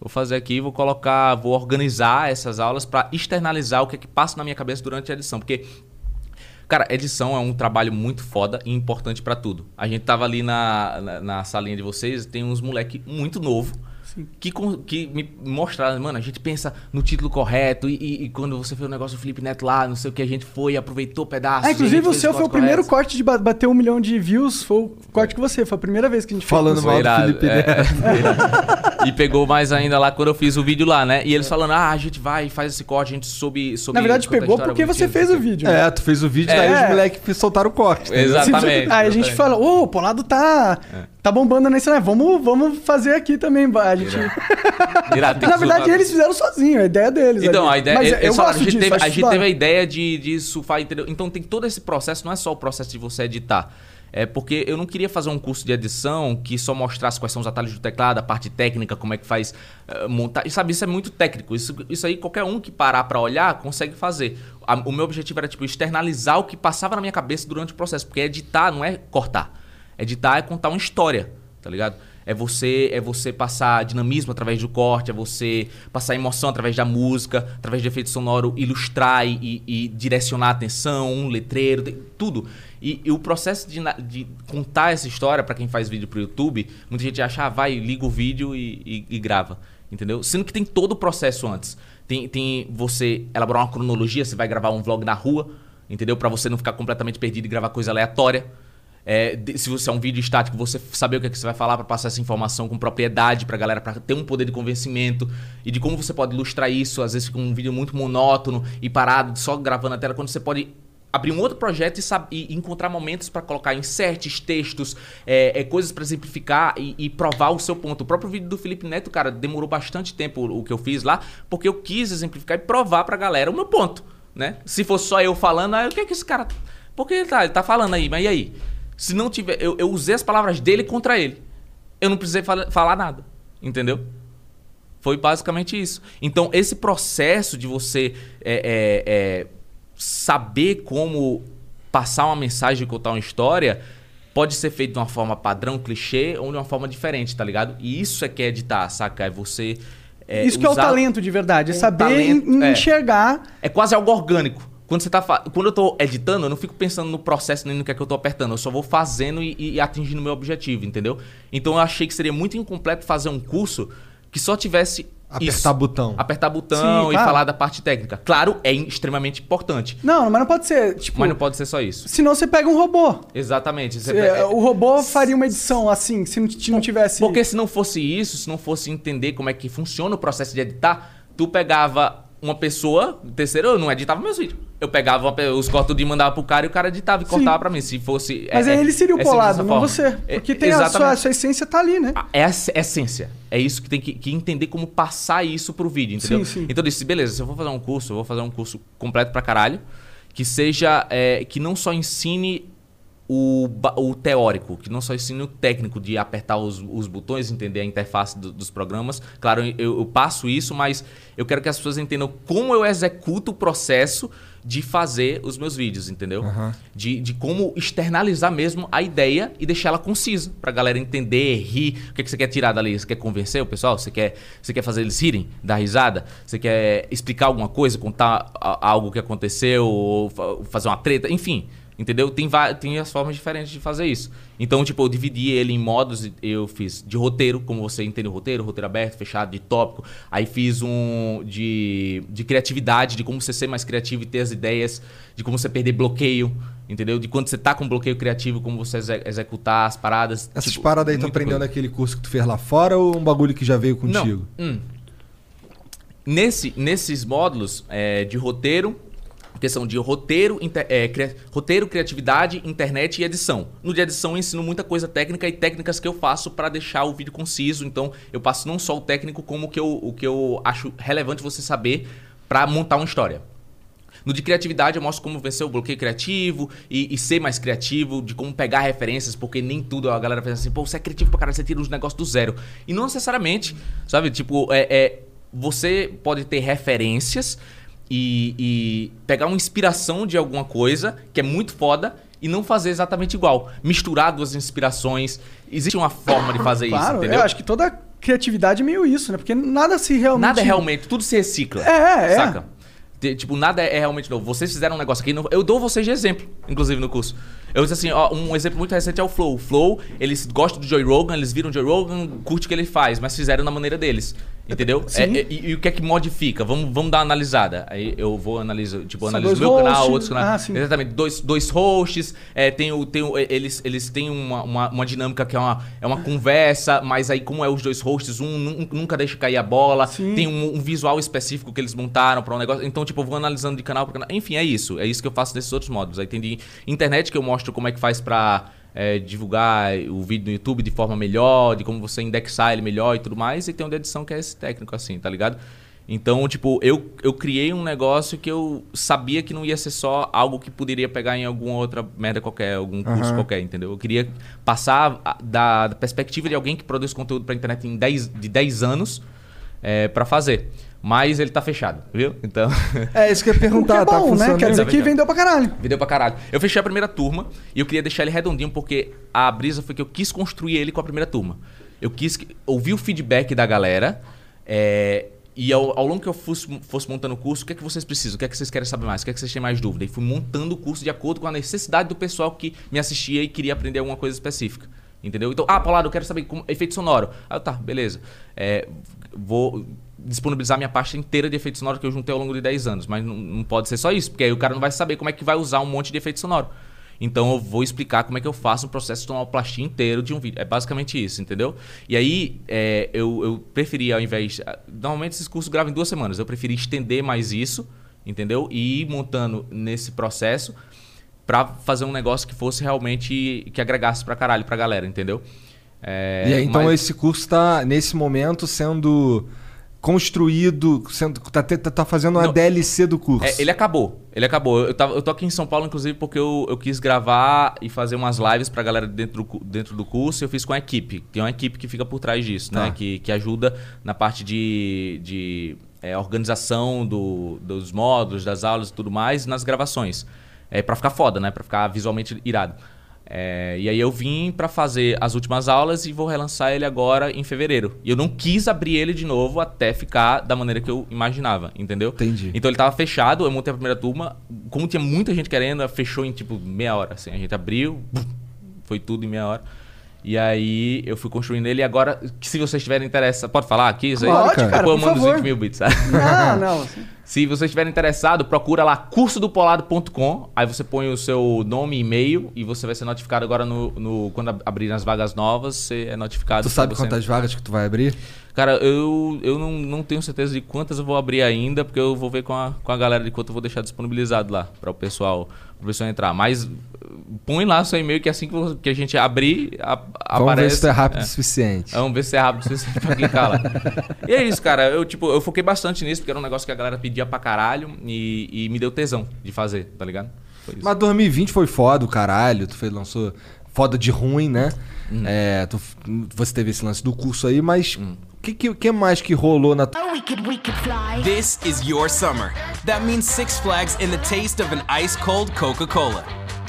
Speaker 3: Vou fazer aqui, vou colocar, vou organizar essas aulas pra externalizar o que é que passa na minha cabeça durante a edição, porque Cara, edição é um trabalho muito foda e importante pra tudo. A gente tava ali na, na, na salinha de vocês, tem uns moleque muito novo que, con- que me mostraram, mano, a gente pensa no título correto e, e- e quando você fez o negócio do Felipe Neto lá, não sei o que, a gente foi, aproveitou pedaços. A
Speaker 2: inclusive o seu foi o primeiro
Speaker 3: corretos.
Speaker 2: corte de ba- bater um milhão de views. Foi o corte que você, foi a primeira vez que a gente
Speaker 1: Falando
Speaker 2: fez.
Speaker 1: mal
Speaker 3: Foi
Speaker 1: do Felipe
Speaker 3: é.
Speaker 1: Neto.
Speaker 3: E pegou mais ainda lá quando eu fiz o vídeo lá, né? E eles falando, ah, a gente vai, faz esse corte, a gente soube. soube
Speaker 2: Na verdade, pegou porque você fez o vídeo.
Speaker 1: É, tu fez o vídeo, daí
Speaker 2: É.
Speaker 1: os moleques soltaram o corte. entendeu?
Speaker 3: Exatamente.
Speaker 2: Aí a gente fala, ô, o Polado tá, tá bombando nesse, né? Vamos, vamos fazer aqui também. A gente... Na verdade, eles fizeram sozinho, a ideia deles.
Speaker 3: Então,
Speaker 2: ali.
Speaker 3: a ideia.
Speaker 2: Mas
Speaker 3: eles
Speaker 2: eu
Speaker 3: falaram,
Speaker 2: gosto
Speaker 3: a gente,
Speaker 2: disso,
Speaker 3: teve, a gente teve a ideia de, de surfar, entendeu? Então tem todo esse processo, não é só o processo de você editar. É porque eu não queria fazer um curso de edição que só mostrasse quais são os atalhos do teclado, a parte técnica, como é que faz eh, montar. E sabe, isso é muito técnico. Isso, isso aí qualquer um que parar pra olhar consegue fazer. A- o meu objetivo era tipo externalizar o que passava na minha cabeça durante o processo, porque editar não é cortar. Editar é contar uma história. tá ligado? É você, é você passar dinamismo através do corte, é você passar emoção através da música, através de efeito sonoro, ilustrar e, e direcionar a atenção, um letreiro, tudo. E, e o processo de, de contar essa história pra quem faz vídeo pro YouTube, muita gente acha, ah, vai, liga o vídeo e, e- grava, entendeu? Sendo que tem todo o processo antes. Tem, tem você elaborar uma cronologia, você vai gravar um vlog na rua, entendeu? Pra você não ficar completamente perdido e gravar coisa aleatória. É, se você é um vídeo estático, você saber o que, é que você vai falar pra passar essa informação com propriedade pra galera, pra ter um poder de convencimento e de como você pode ilustrar isso. Às vezes fica um vídeo muito monótono e parado, só gravando a tela, quando você pode abrir um outro projeto e, e encontrar momentos pra colocar inserts, textos, é, é, coisas pra exemplificar e, e provar o seu ponto. O próprio vídeo do Felipe Neto, cara, demorou bastante tempo o, que eu fiz lá, porque eu quis exemplificar e provar pra galera o meu ponto, né? Se fosse só eu falando, aí o que é que esse cara... Por que ele tá, ele tá falando aí? Mas e aí? Se não tiver... Eu, eu usei as palavras dele contra ele. Eu não precisei fala- falar nada, entendeu? Foi basicamente isso. Então, esse processo de você é, é, é, saber como passar uma mensagem e contar uma história pode ser feito de uma forma padrão, clichê, ou de uma forma diferente, tá ligado? E isso é que é editar, saca? É você. é,
Speaker 2: Isso que é o talento de verdade, é saber
Speaker 3: talento,
Speaker 2: en-
Speaker 3: é.
Speaker 2: enxergar.
Speaker 3: É quase algo orgânico. Quando você tá quando eu tô editando, eu não fico pensando no processo nem no que é que eu tô apertando, eu só vou fazendo e, e atingindo o meu objetivo, entendeu? Então eu achei que seria muito incompleto fazer um curso que só tivesse
Speaker 1: Apertar
Speaker 3: isso.
Speaker 1: botão.
Speaker 3: Apertar botão
Speaker 2: Sim,
Speaker 3: e
Speaker 2: claro.
Speaker 3: falar da parte técnica. Claro, é extremamente importante,
Speaker 2: Não, mas não pode ser, tipo,
Speaker 3: mas não pode ser só isso.
Speaker 2: senão você pega um robô.
Speaker 3: Exatamente. Você-
Speaker 2: É,
Speaker 3: é-
Speaker 2: o robô faria uma edição assim, se não, se não tivesse...
Speaker 3: Porque se não fosse isso, se não fosse entender como é que funciona o processo de editar, tu pegava uma pessoa, terceiro, eu não editava meus vídeos. Eu pegava uma os cortes de mandava pro cara e o cara editava e
Speaker 2: Sim.
Speaker 3: cortava pra mim. Se fosse.
Speaker 2: Mas
Speaker 3: é-
Speaker 2: aí ele seria o
Speaker 3: é
Speaker 2: colado, não
Speaker 3: forma.
Speaker 2: você.
Speaker 3: É-
Speaker 2: Porque tem a sua, a sua essência tá ali, né?
Speaker 3: A- É a ess- essência. É isso que tem que, que entender como passar isso pro vídeo, entendeu?
Speaker 2: Sim, sim.
Speaker 3: Então eu disse, beleza, se eu vou fazer um curso, eu vou fazer um curso completo pra caralho, que seja. é, que não só ensine o, o teórico, que não só ensine o técnico de apertar os, os botões, entender a interface do- dos programas. Claro, eu, eu passo isso, mas eu quero que as pessoas entendam como eu executo o processo de fazer os meus vídeos, entendeu? De, de como externalizar mesmo a ideia e deixar ela concisa pra galera entender, rir. O que, é que você quer tirar dali? Você quer convencer o pessoal? Você quer, você quer fazer eles rirem, dar risada? Você quer explicar alguma coisa, contar a- algo que aconteceu, ou fa- fazer uma treta? Enfim, entendeu? Tem, tem as formas diferentes de fazer isso. Então, tipo, eu dividi ele em modos. Eu fiz de roteiro, como você entende o roteiro, roteiro aberto, fechado, de tópico. Aí fiz um de, de criatividade, de como você ser mais criativo e ter as ideias, de como você perder bloqueio, entendeu? De quando você tá com bloqueio criativo, como você exe- executar as paradas.
Speaker 1: Essas
Speaker 3: tipo,
Speaker 1: paradas aí tu aprendeu
Speaker 3: coisa.
Speaker 1: naquele curso que tu fez lá fora ou um bagulho que já veio contigo?
Speaker 3: Não. Hum. Nesse, nesses módulos é, de roteiro, que são de roteiro, é, roteiro, criatividade, internet e edição. No de edição eu ensino muita coisa técnica e técnicas que eu faço para deixar o vídeo conciso. Então eu passo não só o técnico, como o que eu, o que eu acho relevante você saber para montar uma história. No de criatividade eu mostro como vencer o bloqueio criativo e, e ser mais criativo, de como pegar referências, porque nem tudo a galera pensa assim, pô, você é criativo pra caralho, você tira os negócios do zero. E não necessariamente, sabe? Tipo, é, é- você pode ter referências e, e pegar uma inspiração de alguma coisa que é muito foda e não fazer exatamente igual. Misturar duas inspirações. Existe uma forma de fazer isso,
Speaker 2: Claro,
Speaker 3: entendeu?
Speaker 2: eu acho que toda criatividade é meio isso, né? Porque nada se realmente...
Speaker 3: Nada é realmente, tudo se recicla.
Speaker 2: É, é.
Speaker 3: Saca? Te- Tipo, nada é realmente novo. Vocês fizeram um negócio aqui, eu dou vocês de exemplo, inclusive no curso. Eu disse assim, ó, um exemplo muito recente é o Flow. O Flow, eles gostam do Joy Rogan, eles viram o Joy Rogan, curte o que ele faz, mas fizeram na maneira deles. Entendeu? É, é, e, e o que é que modifica? Vamos, vamos dar uma analisada. Aí eu vou analisar, tipo, analiso meu canal,
Speaker 2: hosts.
Speaker 3: outros canais.
Speaker 2: Ah, sim.
Speaker 3: Exatamente, dois, dois hosts, é, tem o, tem o- eles, eles têm uma, uma, uma dinâmica que é uma, é uma conversa, mas aí como é os dois hosts, um nun- nunca deixa cair a bola,
Speaker 2: Sim.
Speaker 3: tem um, um visual específico que eles montaram para um negócio, então tipo, eu vou analisando de canal para canal, enfim, é isso, é isso que eu faço nesses outros modos. Aí tem de internet que eu mostro como é que faz pra é, divulgar o vídeo no YouTube de forma melhor, de como você indexar ele melhor e tudo mais, e tem um de edição que é esse técnico assim, tá ligado? Então, tipo, eu, eu criei um negócio que eu sabia que não ia ser só algo que poderia pegar em alguma outra merda qualquer, algum curso
Speaker 1: Aham.
Speaker 3: qualquer, entendeu? Eu queria passar a- da, da perspectiva de alguém que produz conteúdo pra internet em 10, de 10 anos é, para fazer. Mas ele tá fechado, viu? Então.
Speaker 1: É, isso que eu ia
Speaker 2: O que
Speaker 1: perguntar,
Speaker 2: é
Speaker 1: tá
Speaker 2: bom, né?
Speaker 1: funcionando?
Speaker 2: Quer dizer que
Speaker 3: Tá
Speaker 2: vendeu pra caralho.
Speaker 3: Vendeu pra caralho. Eu fechei a primeira turma e eu queria deixar ele redondinho porque a brisa foi que eu quis construir ele com a primeira turma. Eu quis ouvir o feedback da galera é, e ao, ao longo que eu fosse, fosse montando o curso, o que é que vocês precisam? O que é que vocês querem saber mais? O que é que vocês têm mais dúvida? E fui montando o curso de acordo com a necessidade do pessoal que me assistia e queria aprender alguma coisa específica. Entendeu? Então, ah, Paulado, eu quero saber como, efeito sonoro. Ah, tá, beleza. É, vou disponibilizar minha pasta inteira de efeito sonoro que eu juntei ao longo de 10 anos. Mas não, não pode ser só isso, porque aí o cara não vai saber como é que vai usar um monte de efeito sonoro. Então eu vou explicar como é que eu faço um processo de sonoplastia inteiro de um vídeo. É basicamente isso, entendeu? E aí é, eu, eu preferi, ao invés. Normalmente esses cursos gravam em duas semanas. Eu preferi estender mais isso, entendeu? E ir montando nesse processo pra fazer um negócio que fosse realmente. que agregasse pra caralho pra galera, entendeu? É,
Speaker 1: E aí, então
Speaker 3: mas-
Speaker 1: esse curso tá, nesse momento, sendo construído, sendo, tá, tá, tá fazendo uma
Speaker 3: Não.
Speaker 1: DLC do curso.
Speaker 3: É, ele acabou. Ele acabou. Eu, tava, eu tô aqui em São Paulo, inclusive, porque eu, eu quis gravar e fazer umas lives pra galera dentro do, dentro do curso. e Eu fiz com a equipe. Tem uma equipe que fica por trás disso,
Speaker 1: Tá.
Speaker 3: né? Que, que ajuda na parte de, de é, organização do- dos módulos, das aulas e tudo mais, nas gravações. É pra ficar foda, né? Pra ficar visualmente irado. É, e aí eu vim pra fazer as últimas aulas e vou relançar ele agora em fevereiro. E eu não quis abrir ele de novo até ficar da maneira que eu imaginava, entendeu?
Speaker 1: Entendi.
Speaker 3: Então ele tava fechado, eu montei a primeira turma. Como tinha muita gente querendo, fechou em tipo meia hora. Assim. A gente abriu, foi tudo em meia hora. E aí eu fui construindo ele e agora, se vocês tiverem interesse, pode falar aqui isso aí?
Speaker 2: Pode, cara,
Speaker 3: Depois eu mando os
Speaker 2: favor.
Speaker 3: 20 mil bits, sabe?
Speaker 2: Não, não.
Speaker 3: Se você estiver interessado, procura lá cursodopolado.com. Aí você põe o seu nome e e-mail e você vai ser notificado agora no, no- quando ab- abrirem as vagas novas, você é notificado.
Speaker 1: Tu sabe quantas vagas que tu vai abrir?
Speaker 3: Cara, eu, eu não, não tenho certeza de quantas eu vou abrir ainda, porque eu vou ver com a, com a galera de quanto eu vou deixar disponibilizado lá para o pessoal, pro pessoal entrar. Mas põe lá seu e-mail que assim que vo- que a gente abrir, a,
Speaker 1: Vamos
Speaker 3: aparece.
Speaker 1: ver se tu é rápido
Speaker 3: É.
Speaker 1: o suficiente.
Speaker 3: Vamos ver se é rápido o suficiente pra clicar lá. E é isso, cara. Eu, tipo, eu foquei bastante nisso, porque era um negócio que a galera pedia pra caralho e, e me deu tesão de fazer, tá ligado? Foi isso.
Speaker 1: Mas 2020 foi foda, o caralho. Tu fez, lançou foda de ruim, né?
Speaker 3: Hum.
Speaker 1: É, tu- você teve esse lance do curso aí, mas o que, que, que mais que rolou na tua.
Speaker 5: Oh, we could, we could fly.
Speaker 6: This is your summer. That means Six Flags and the taste of an ice cold Coca Cola.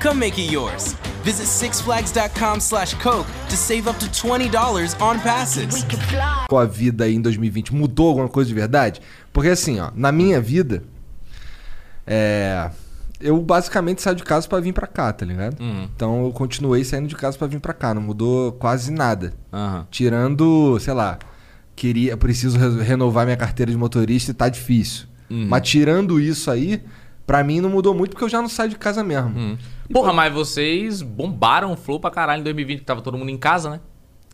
Speaker 6: Come make it yours. Visit sixflags.com slash Coke to save up to $20 on passes.
Speaker 5: We could fly.
Speaker 1: tua vida aí em 2020 mudou alguma coisa de verdade? Porque assim, ó, na minha vida, é, eu basicamente saio de casa pra vir pra cá, tá ligado?
Speaker 3: Uhum.
Speaker 1: Então eu continuei saindo de casa pra vir pra cá, não mudou quase nada.
Speaker 3: Aham.
Speaker 1: Tirando, sei lá, queria, preciso re- renovar minha carteira de motorista e tá difícil.
Speaker 3: Uhum.
Speaker 1: Mas tirando isso aí, pra mim não mudou muito porque eu já não saio de casa mesmo.
Speaker 3: Uhum. Porra, mas vocês bombaram o Flow pra caralho em 2020, que tava todo mundo em casa, né?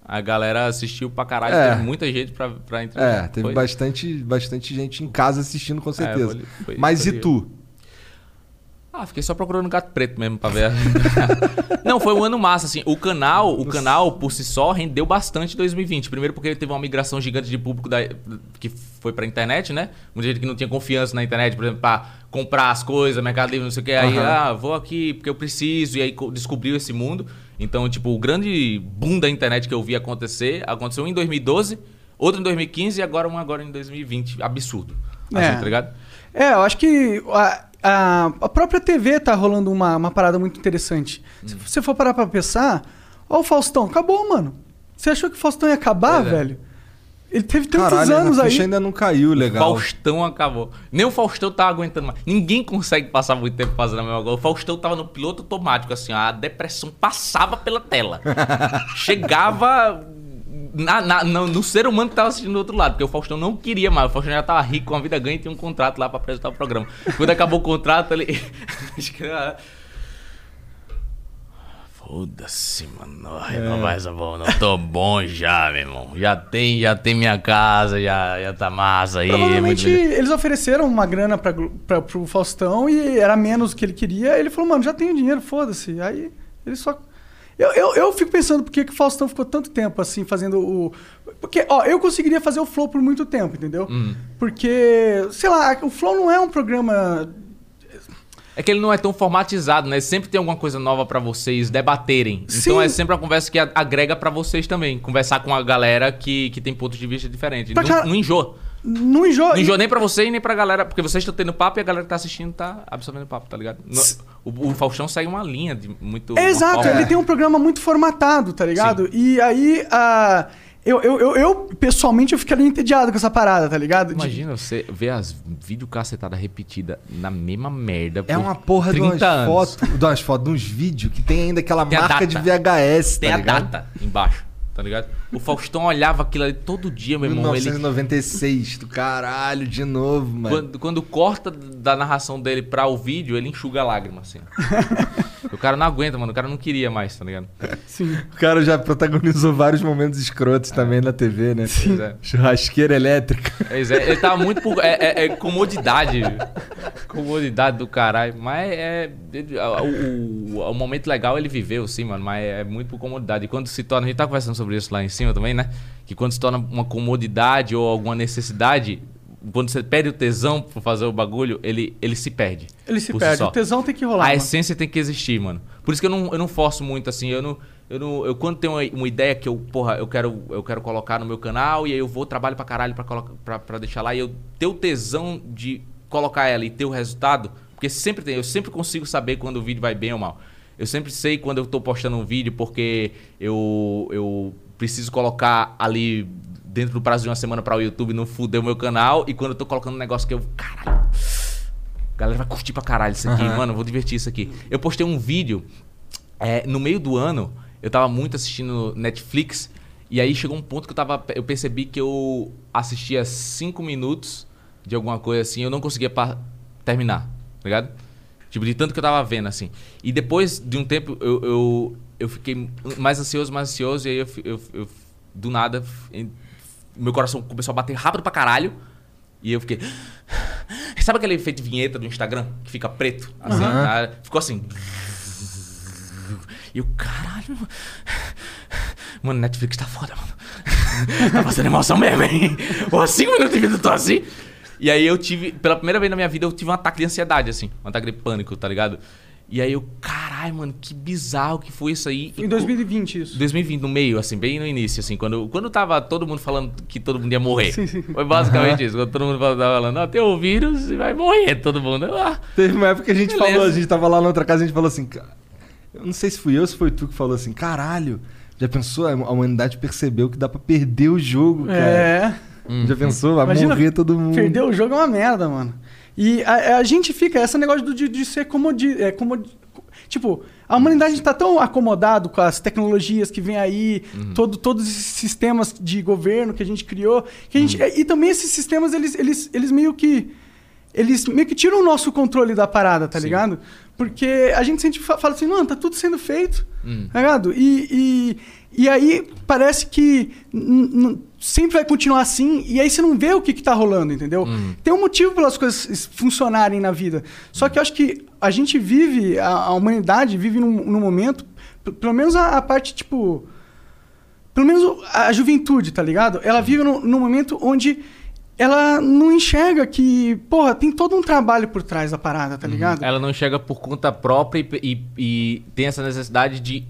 Speaker 3: A galera assistiu pra caralho,
Speaker 1: É.
Speaker 3: teve muita gente pra, pra entregar.
Speaker 1: É, teve
Speaker 3: Foi.
Speaker 1: bastante, bastante gente em casa assistindo com certeza.
Speaker 3: foi- foi-
Speaker 1: Mas
Speaker 3: foi
Speaker 1: e tu?
Speaker 3: Ah, fiquei só procurando gato preto mesmo pra ver. não, foi um ano massa, assim. O canal, o canal por si só rendeu bastante em 2020. Primeiro porque teve uma migração gigante de público da, que foi pra internet, né? Muita gente que não tinha confiança na internet, por exemplo, pra comprar as coisas, Mercado Livre, não sei o que. Aí,
Speaker 1: Aham.
Speaker 3: ah, vou aqui porque eu preciso. E aí co- descobriu esse mundo. Então, tipo, o grande boom da internet que eu vi acontecer aconteceu um em 2012, outro em 2015 e agora um agora em 2020. Absurdo. Assim,
Speaker 2: É.
Speaker 3: tá ligado?
Speaker 2: É, eu acho que a, a, a própria TV tá rolando uma, uma parada muito interessante. Se
Speaker 3: Hum.
Speaker 2: você for parar pra pensar, ó o Faustão, acabou, mano. Você achou que o Faustão ia acabar,
Speaker 3: é.
Speaker 2: velho? Ele teve tantos
Speaker 1: Caralho,
Speaker 2: anos
Speaker 1: a
Speaker 2: aí.
Speaker 1: ficha ainda não caiu, legal.
Speaker 3: Faustão acabou. Nem o Faustão tava aguentando mais. Ninguém consegue passar muito tempo fazendo a mesma coisa. O Faustão tava no piloto automático, assim, a depressão passava pela tela. Chegava na- na- no, no ser humano que tava assistindo do outro lado, porque o Faustão não queria mais. O Faustão já tava rico, com a vida ganha e tinha um contrato lá pra apresentar o programa. Quando acabou o contrato, ele. Acho que era- Foda-se, mano.
Speaker 2: É.
Speaker 3: Não vai essa porra, não. Tô bom já, meu irmão. Já tem, já tem minha casa, já, já tá massa aí.
Speaker 2: Provavelmente
Speaker 3: muito-
Speaker 2: eles ofereceram uma grana pra, pra, pro Faustão e era menos do que ele queria. Ele falou, mano, já tenho dinheiro, foda-se. Aí ele só. Eu, eu, eu fico pensando por que, o Faustão ficou tanto tempo assim fazendo o. Porque, ó, eu conseguiria fazer o Flow por muito tempo, entendeu?
Speaker 3: Hum.
Speaker 2: Porque, sei lá, o Flow não é um programa.
Speaker 3: É que ele não é tão formatizado, né? Sempre tem alguma coisa nova pra vocês debaterem.
Speaker 2: Sim.
Speaker 3: Então é sempre uma conversa que agrega pra vocês também. Conversar com a galera que, que tem pontos de vista diferentes. Não,
Speaker 2: cara-
Speaker 3: não enjoa.
Speaker 2: Não enjoa.
Speaker 3: Não enjoa nem pra você e nem pra galera. Porque vocês estão tendo papo e a galera que tá assistindo tá absorvendo papo, tá ligado? No- o, o Faustão segue uma linha de muito.
Speaker 2: É, exato, ele tem um programa muito formatado, tá ligado? E aí, ah, eu, eu, eu, eu, pessoalmente, eu ficaria entediado com essa parada, tá ligado? De-
Speaker 3: Imagina você ver as videocacetadas repetidas na mesma merda.
Speaker 1: É
Speaker 3: por
Speaker 1: uma porra de
Speaker 3: 30
Speaker 1: umas
Speaker 3: anos.
Speaker 1: fotos, de umas fotos, de uns vídeos que tem ainda aquela
Speaker 3: Tem a
Speaker 1: marca
Speaker 3: data.
Speaker 1: de VHS,
Speaker 3: Tem
Speaker 1: tá
Speaker 3: a
Speaker 1: ligado?
Speaker 3: data embaixo, tá ligado? O Faustão olhava aquilo ali todo dia, meu irmão. Ele,
Speaker 1: 1996, do caralho, de novo, mano.
Speaker 3: Quando, quando corta da narração dele pra o vídeo, ele enxuga a lágrima, assim. o cara não aguenta, mano. O cara não queria mais, tá ligado?
Speaker 2: Sim.
Speaker 1: O cara já protagonizou vários momentos escrotos também na TV, né?
Speaker 3: Pois é.
Speaker 1: Churrasqueira elétrica.
Speaker 3: Pois é, ele tava muito por. É, é- é comodidade. Comodidade do caralho. Mas é. ele- o, o- o momento legal ele viveu, sim, mano. Mas é muito por comodidade. E quando se torna. A gente tá conversando sobre isso lá em cima também, né? Que quando se torna uma comodidade ou alguma necessidade. Quando você perde o tesão por fazer o bagulho, ele, ele se perde.
Speaker 2: Ele se
Speaker 3: si
Speaker 2: perde.
Speaker 3: só.
Speaker 2: O tesão tem que rolar.
Speaker 3: A
Speaker 2: mano.
Speaker 3: essência tem que existir, mano. Por isso que eu não, eu não forço muito, assim. Eu não. Eu, não, eu quando tenho uma, uma ideia que eu, porra, eu quero, eu quero colocar no meu canal e aí eu vou, trabalho pra caralho pra, colocar, pra, pra deixar lá e eu ter o tesão de colocar ela e ter o resultado, porque sempre tem, eu sempre consigo saber quando o vídeo vai bem ou mal. Eu sempre sei quando eu tô postando um vídeo porque eu, eu preciso colocar ali dentro do prazo de uma semana para o YouTube não fuder o meu canal e quando eu tô colocando um negócio que eu, caralho, a galera vai curtir pra caralho isso aqui,
Speaker 1: Aham.
Speaker 3: mano, eu vou divertir isso aqui. Eu postei um vídeo é, no meio do ano, eu tava muito assistindo Netflix, e aí chegou um ponto que eu tava. Eu percebi que eu assistia cinco minutos de alguma coisa assim, eu não conseguia terminar, tá ligado? Tipo, de tanto que eu tava vendo, assim. E depois de um tempo, eu, eu, eu fiquei mais ansioso, mais ansioso, e aí eu, eu, eu do nada, meu coração começou a bater rápido pra caralho. E eu fiquei. Sabe aquele efeito vinheta do Instagram? Que fica preto? Assim, na área? Ficou assim. E eu, caralho. Mano, Netflix tá foda, mano. tá fazendo emoção mesmo, hein? Pô, cinco minutos de vida eu tô assim. E aí eu tive, pela primeira vez na minha vida, eu tive um ataque de ansiedade, assim. Um ataque de pânico, tá ligado? E aí eu, caralho, mano, que bizarro que foi isso aí.
Speaker 2: Em 2020, isso.
Speaker 3: 2020, no meio, assim, bem no início, assim, quando, quando tava todo mundo falando que todo mundo ia morrer.
Speaker 2: Sim, sim.
Speaker 3: Foi basicamente isso. Quando todo mundo tava falando, ó, tem o vírus e vai morrer todo mundo. Ah,
Speaker 1: Teve uma época que a gente
Speaker 3: Beleza.
Speaker 1: falou, a gente tava lá na outra casa, a gente falou assim, "Ca- eu não sei se fui eu ou se foi tu que falou assim, caralho, já pensou? A humanidade percebeu que dá pra perder o jogo, cara.
Speaker 2: É.
Speaker 1: Já pensou? Vai
Speaker 2: Imagina
Speaker 1: morrer todo mundo.
Speaker 2: Perder o jogo é uma merda, mano. E a, a gente fica, esse negócio do- de, de ser comodi, é, comodi, Tipo, a humanidade tá tão acomodado com as tecnologias que vem aí, todo, todos esses sistemas de governo que a gente criou. Que a gente, E também esses sistemas, eles, eles, eles meio que. Eles meio que tiram o nosso controle da parada, tá
Speaker 3: Sim.
Speaker 2: ligado? Porque a gente sempre fa- fala assim, mano, tá tudo sendo feito.
Speaker 3: Hum.
Speaker 2: Tá ligado? E, e, e aí parece que sempre vai continuar assim, e aí você não vê o que, que tá rolando, entendeu? Tem um motivo pelas coisas funcionarem na vida. Só que eu acho que a gente vive, a, a humanidade vive num, num momento, pelo menos a, a parte, tipo. Pelo menos a juventude, tá ligado? Ela vive num, num momento onde ela não enxerga que, porra, tem todo um trabalho por trás da parada, tá ligado?
Speaker 3: Ela não chega por conta própria e, e- e tem essa necessidade de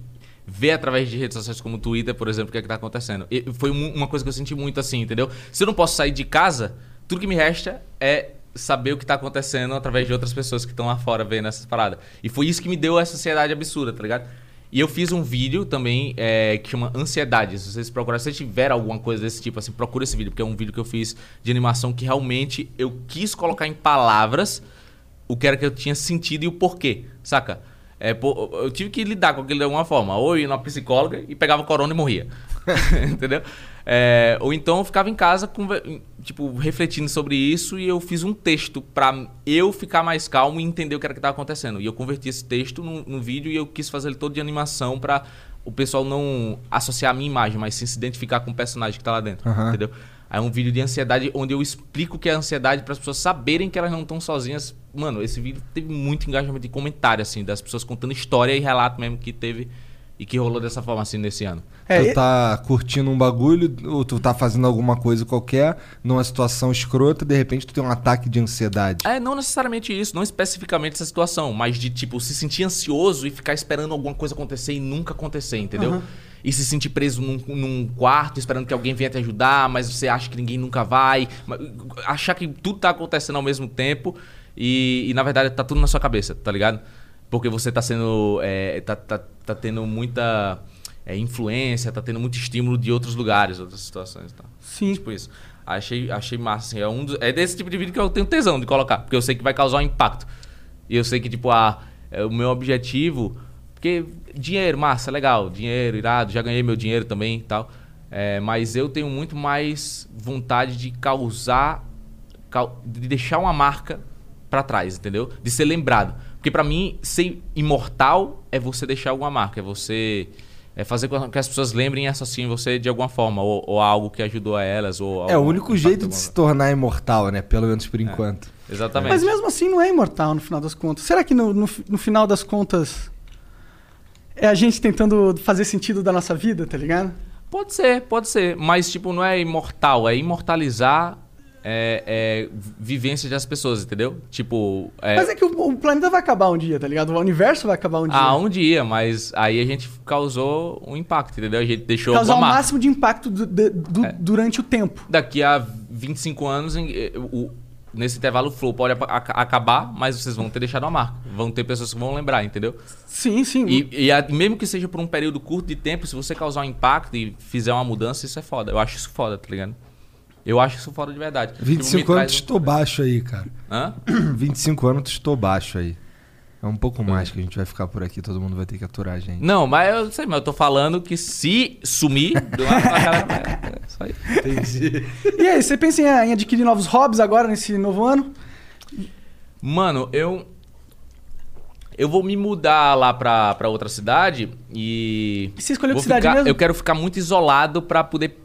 Speaker 3: ver através de redes sociais como Twitter, por exemplo, o que, é que tá acontecendo. E foi uma coisa que eu senti muito assim, entendeu? Se eu não posso sair de casa, tudo que me resta é saber o que tá acontecendo através de outras pessoas que estão lá fora vendo essas paradas. E foi isso que me deu essa ansiedade absurda, tá ligado? E eu fiz um vídeo também é, que chama Ansiedade. Se vocês procurarem, se tiver alguma coisa desse tipo, assim, procura esse vídeo, porque é um vídeo que eu fiz de animação que realmente eu quis colocar em palavras o que era que eu tinha sentido e o porquê, saca? É, pô, eu tive que lidar com aquilo de alguma forma. Ou eu ia numa psicóloga e pegava corona e morria. Entendeu? É, ou então eu ficava em casa, conver- tipo, refletindo sobre isso e eu fiz um texto pra eu ficar mais calmo e entender o que era que tava acontecendo. E eu converti esse texto num, num vídeo e eu quis fazer ele todo de animação pra o pessoal não associar a minha imagem, mas sim se identificar com o personagem que tá lá dentro.
Speaker 1: Aham.
Speaker 3: Entendeu? Aí é um vídeo de ansiedade onde eu explico o que é ansiedade para as pessoas saberem que elas não estão sozinhas. Mano, esse vídeo teve muito engajamento de comentário, assim, das pessoas contando história e relato mesmo que teve e que rolou dessa forma, assim, nesse ano.
Speaker 2: É,
Speaker 1: tu tá curtindo um bagulho, ou tu tá fazendo alguma coisa qualquer, numa situação escrota, de repente tu tem um ataque de ansiedade.
Speaker 3: É, não necessariamente isso, não especificamente essa situação, mas de, tipo, se sentir ansioso e ficar esperando alguma coisa acontecer e nunca acontecer, entendeu? E se sentir preso num, num quarto esperando que alguém venha te ajudar, mas você acha que ninguém nunca vai. Achar que tudo tá acontecendo ao mesmo tempo e, e, na verdade tá tudo na sua cabeça, tá ligado? Porque você tá sendo. é, tá, tá, tá tendo muita é, influência, tá tendo muito estímulo de outros lugares, outras situações e tal.
Speaker 2: Sim.
Speaker 3: Tipo isso. Achei, achei massa, assim. É, um dos- é desse tipo de vídeo que eu tenho tesão de colocar, porque eu sei que vai causar um impacto. E eu sei que, tipo, a, é, o meu objetivo. Porque dinheiro, massa, legal. Dinheiro, irado, já ganhei meu dinheiro também e tal. É, mas eu tenho muito mais vontade de causar. cau- de deixar uma marca pra trás, entendeu? De ser lembrado. Porque pra mim, ser imortal é você deixar alguma marca, é você. É fazer com que as pessoas lembrem e associem você de alguma forma, ou, ou algo que ajudou a elas, ou
Speaker 1: É o único jeito de se tornar imortal, né? Pelo menos por enquanto.
Speaker 3: Exatamente.
Speaker 2: Mas mesmo assim não é imortal no final das contas. Será que no, no, no final das contas é a gente tentando fazer sentido da nossa vida, tá ligado?
Speaker 3: Pode ser, pode ser. Mas, tipo, não é imortal, é imortalizar é, é, vivências das pessoas, entendeu? Tipo. É,
Speaker 2: Mas é que o, o planeta vai acabar um dia, tá ligado? O universo vai acabar um dia.
Speaker 3: Ah, um dia, mas aí a gente causou um impacto, entendeu? A gente deixou
Speaker 2: Causar o máximo de impacto du- de- du-
Speaker 3: É.
Speaker 2: durante o tempo.
Speaker 3: Daqui a 25 anos, eh, o- nesse intervalo, o flow pode acabar, mas vocês vão ter deixado uma marca. Vão ter pessoas que vão lembrar, entendeu?
Speaker 2: Sim, sim.
Speaker 3: E, e a- mesmo que seja por um período curto de tempo, se você causar um impacto e fizer uma mudança, isso é foda. Eu acho isso foda, tá ligado? Eu acho isso foda de verdade. Tipo,
Speaker 1: 25
Speaker 3: me
Speaker 1: anos
Speaker 3: traz
Speaker 1: estou baixo aí, cara.
Speaker 3: Hã?
Speaker 1: 25 anos tu estou baixo aí. É um pouco mais que a gente vai ficar por aqui, todo mundo vai ter que aturar a gente.
Speaker 3: Não, mas eu sei, mas eu tô falando que se sumir, do lado da galera vai. É isso aí.
Speaker 1: Entendi.
Speaker 2: E aí, você pensa em, em adquirir novos hobbies agora nesse novo ano?
Speaker 3: Mano, eu. Eu vou me mudar lá pra, pra outra cidade e.
Speaker 2: E você escolheu
Speaker 3: vou
Speaker 2: que cidade
Speaker 3: ficar-
Speaker 2: mesmo?
Speaker 3: Eu quero ficar muito isolado pra poder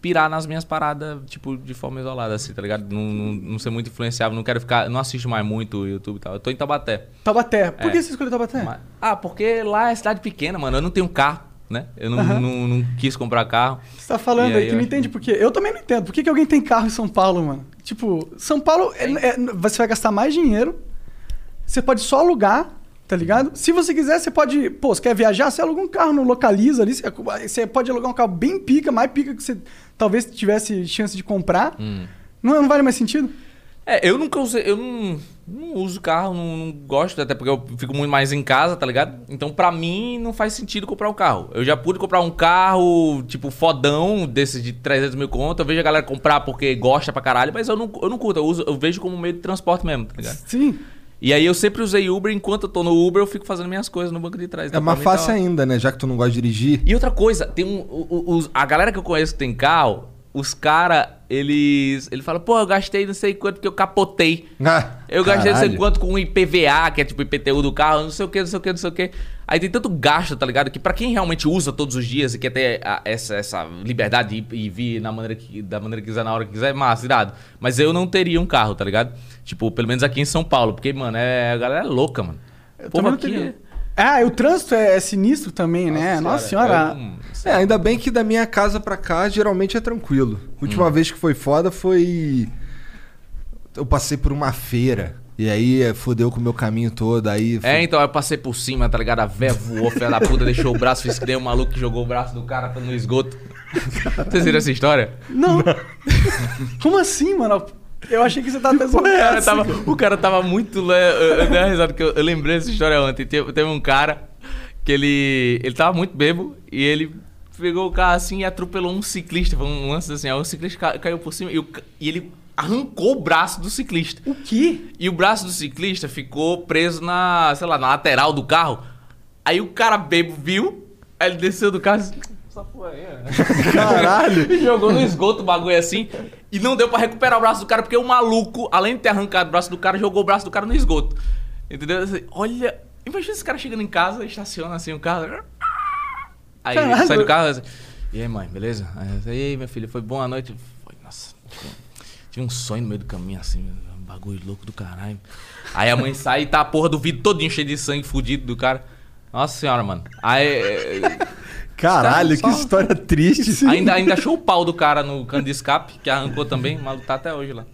Speaker 3: pirar nas minhas paradas, tipo, de forma isolada, assim, tá ligado? Não, não, não ser muito influenciável, não quero ficar. Não assisto mais muito o YouTube e tal. Eu tô em Taubaté.
Speaker 2: Taubaté. Por
Speaker 3: É.
Speaker 2: que você escolheu Taubaté?
Speaker 3: Mas- ah, porque lá é cidade pequena, mano. Eu não tenho carro, né? Eu não, não, não quis comprar carro.
Speaker 2: Você tá falando aí, que não entende por quê. Eu também não entendo. Por que, que alguém tem carro em São Paulo, mano? Tipo, São Paulo, é- é- você vai gastar mais dinheiro. Você pode só alugar, tá ligado? Se você quiser, você pode. Pô, você quer viajar? Você aluga um carro no Localiza ali. Você, pode alugar um carro bem pica, mais pica que você talvez tivesse chance de comprar.
Speaker 3: Hum.
Speaker 2: Não, não vale mais sentido?
Speaker 3: É, eu nunca usei, eu não, não uso carro, não, não gosto, até porque eu fico muito mais em casa, tá ligado? Então, pra mim, não faz sentido comprar um carro. Eu já pude comprar um carro, tipo, fodão, desses de 300 mil conto. Eu vejo a galera comprar porque gosta pra caralho, mas eu não, eu não curto, eu, uso, eu vejo como meio de transporte mesmo, tá ligado?
Speaker 2: Sim.
Speaker 3: E aí eu sempre usei Uber, enquanto eu tô no Uber, eu fico fazendo minhas coisas no banco de trás.
Speaker 1: É
Speaker 3: Então,
Speaker 1: mais
Speaker 3: pra mim,
Speaker 1: fácil
Speaker 3: tá-
Speaker 1: ainda, né? Já que tu não gosta de dirigir.
Speaker 3: e outra coisa, tem um. o- a galera que eu conheço que tem carro, os caras, eles. Ele fala, pô, eu gastei não sei quanto porque eu capotei.
Speaker 1: Ah,
Speaker 3: Eu gastei não sei
Speaker 1: caralho.
Speaker 3: quanto com IPVA, que é tipo IPTU do carro, não sei o que, não sei o que, não sei o que. Aí tem tanto gasto, tá ligado? Que pra quem realmente usa todos os dias e quer ter a- essa, essa liberdade e vir na maneira que, da maneira que quiser, na hora que quiser, é massa, irado. Mas eu não teria um carro, tá ligado? Tipo, pelo menos aqui em São Paulo. Porque, mano, é, a galera é louca, mano.
Speaker 2: Eu
Speaker 3: Pô,
Speaker 2: também não
Speaker 3: aqui-
Speaker 2: teria. Ah, e o trânsito é, é sinistro também, né? Nossa senhora.
Speaker 3: eu não-
Speaker 1: É, ainda bem que da minha casa pra cá geralmente é tranquilo. A última vez que foi foda foi. Eu passei por uma feira. E aí eh, fodeu com o meu caminho todo. Aí.
Speaker 3: É, então eu passei por cima, tá ligado? A véia voou, filha da puta, deixou o braço, fiz que nem um maluco que jogou o braço do cara no esgoto. Vocês viram essa história?
Speaker 2: Não. Como assim, mano? Eu achei que você tava até
Speaker 3: O cara tava, o cara tava muito. le- Eu, eu dei uma risada que eu, eu lembrei dessa história ontem. Teve, teve um cara que ele. Ele tava muito bebo e ele pegou o carro assim e atropelou um ciclista. Foi um lance assim, aí o ciclista ca- caiu por cima e, o e ele arrancou o braço do ciclista.
Speaker 2: O quê?
Speaker 3: E o braço do ciclista ficou preso na, sei lá, na lateral do carro. Aí o cara bebo viu, aí ele desceu do carro e ó."
Speaker 1: Caralho.
Speaker 3: E jogou no esgoto o bagulho assim. E não deu pra recuperar o braço do cara, porque o maluco, além de ter arrancado o braço do cara, jogou o braço do cara no esgoto. Entendeu? Assim, Olha, imagina esse cara chegando em casa, estaciona assim o carro. Aí
Speaker 2: Caralho.
Speaker 3: sai do carro assim. E aí, mãe, beleza? Aí, e aí, meu filho, foi boa noite? Tive um sonho no meio do caminho, assim, um bagulho louco do caralho. Aí a mãe sai e tá a porra do vidro todinho cheio de sangue fudido do cara. Nossa senhora, mano. Aí. é,
Speaker 1: Caralho, que história triste.
Speaker 3: Ainda, ainda achou o pau do cara no cano de escape, que arrancou também, maluco tá até hoje lá.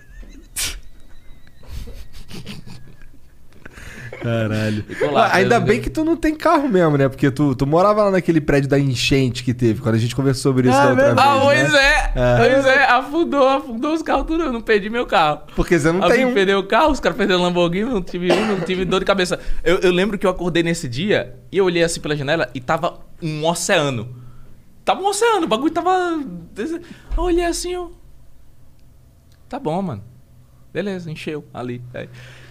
Speaker 1: Caralho.
Speaker 3: Lá,
Speaker 1: Ainda
Speaker 3: Deus
Speaker 1: bem que tu não tem carro mesmo, né? Porque tu, tu morava lá naquele prédio da enchente que teve, quando a gente conversou sobre isso
Speaker 2: Ah,
Speaker 1: da outra
Speaker 2: verdade.
Speaker 3: Ah,
Speaker 1: vez.
Speaker 3: pois
Speaker 1: né?
Speaker 3: é. Pois é, afundou, afundou os carros tudo, eu não perdi meu carro.
Speaker 1: Porque você não
Speaker 3: Alguém
Speaker 1: tem um.
Speaker 3: perdeu o carro, os caras perderam o Lamborghini, não tive um, não tive dor de cabeça. Eu, eu lembro que eu acordei nesse dia e eu olhei assim pela janela e tava um oceano. Tava um oceano, o bagulho tava. Eu olhei assim, eu. Tá bom, mano. Beleza, encheu ali. Aí.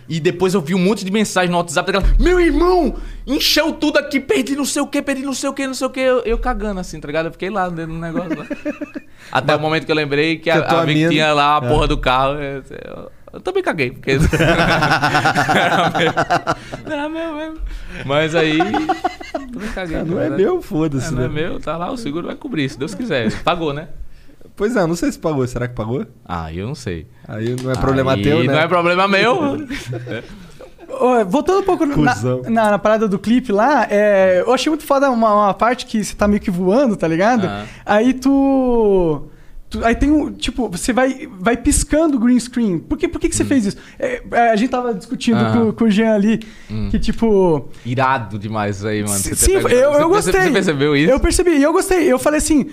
Speaker 3: E depois eu vi um monte de mensagem no WhatsApp da galera. Meu irmão! Encheu tudo aqui, perdi não sei o que, perdi não sei o que, não sei o que. Eu, eu cagando assim, tá ligado? Eu fiquei lá dentro do negócio lá. Até o momento que eu lembrei que
Speaker 1: Que a
Speaker 3: a,
Speaker 1: mina-
Speaker 3: tinha lá a
Speaker 1: É.
Speaker 3: porra do carro. Eu, eu- eu também caguei, porque. era meu. Era meu mesmo. Mas aí. Também caguei.
Speaker 1: Ah, não é
Speaker 3: verdade.
Speaker 1: meu, foda-se,
Speaker 3: É, não é
Speaker 1: né?
Speaker 3: meu, tá lá, o seguro vai cobrir, se Deus quiser. Pagou, né?
Speaker 1: Pois é, não sei se pagou. Será que pagou?
Speaker 3: Ah, eu não sei.
Speaker 1: Aí não é problema
Speaker 3: Aí
Speaker 1: teu, né?
Speaker 3: Não é problema meu.
Speaker 2: Voltando um pouco na, na, na parada do clipe lá, é, eu achei muito foda uma, uma parte que você tá meio que voando, tá ligado?
Speaker 3: Ah.
Speaker 2: Aí tu, tu- Aí tem um. Tipo, você vai, vai piscando o green screen. Por que, por que, que você fez isso? É, é, a gente tava discutindo
Speaker 3: Hum. Aham.
Speaker 2: com, com o Jean ali,
Speaker 3: Hum.
Speaker 2: que tipo.
Speaker 3: Irado demais isso aí, mano. Você ter
Speaker 2: Sim, eu,
Speaker 3: você-
Speaker 2: eu
Speaker 3: você-
Speaker 2: gostei.
Speaker 3: Você percebeu isso?
Speaker 2: Eu percebi, e eu gostei. Eu falei assim.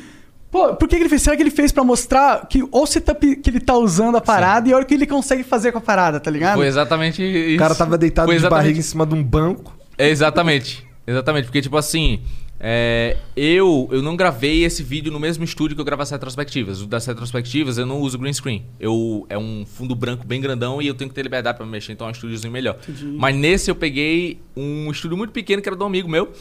Speaker 2: Pô, por que, que ele fez? Será que ele fez pra mostrar que tá, pi- que ele tá usando a parada e olha o que ele consegue fazer com a parada, tá ligado?
Speaker 3: Foi exatamente isso.
Speaker 1: O cara tava deitado
Speaker 3: Foi
Speaker 1: de
Speaker 3: exatamente-
Speaker 1: barriga em cima de um banco.
Speaker 3: É, exatamente. Exatamente. Porque, tipo assim, é, eu, eu não gravei esse vídeo no mesmo estúdio que eu gravo as retrospectivas. O das retrospectivas eu não uso green screen. Eu, é um fundo branco bem grandão e eu tenho que ter liberdade pra mexer, então é um estúdiozinho melhor. Mas nesse eu peguei um estúdio muito pequeno que era do amigo meu.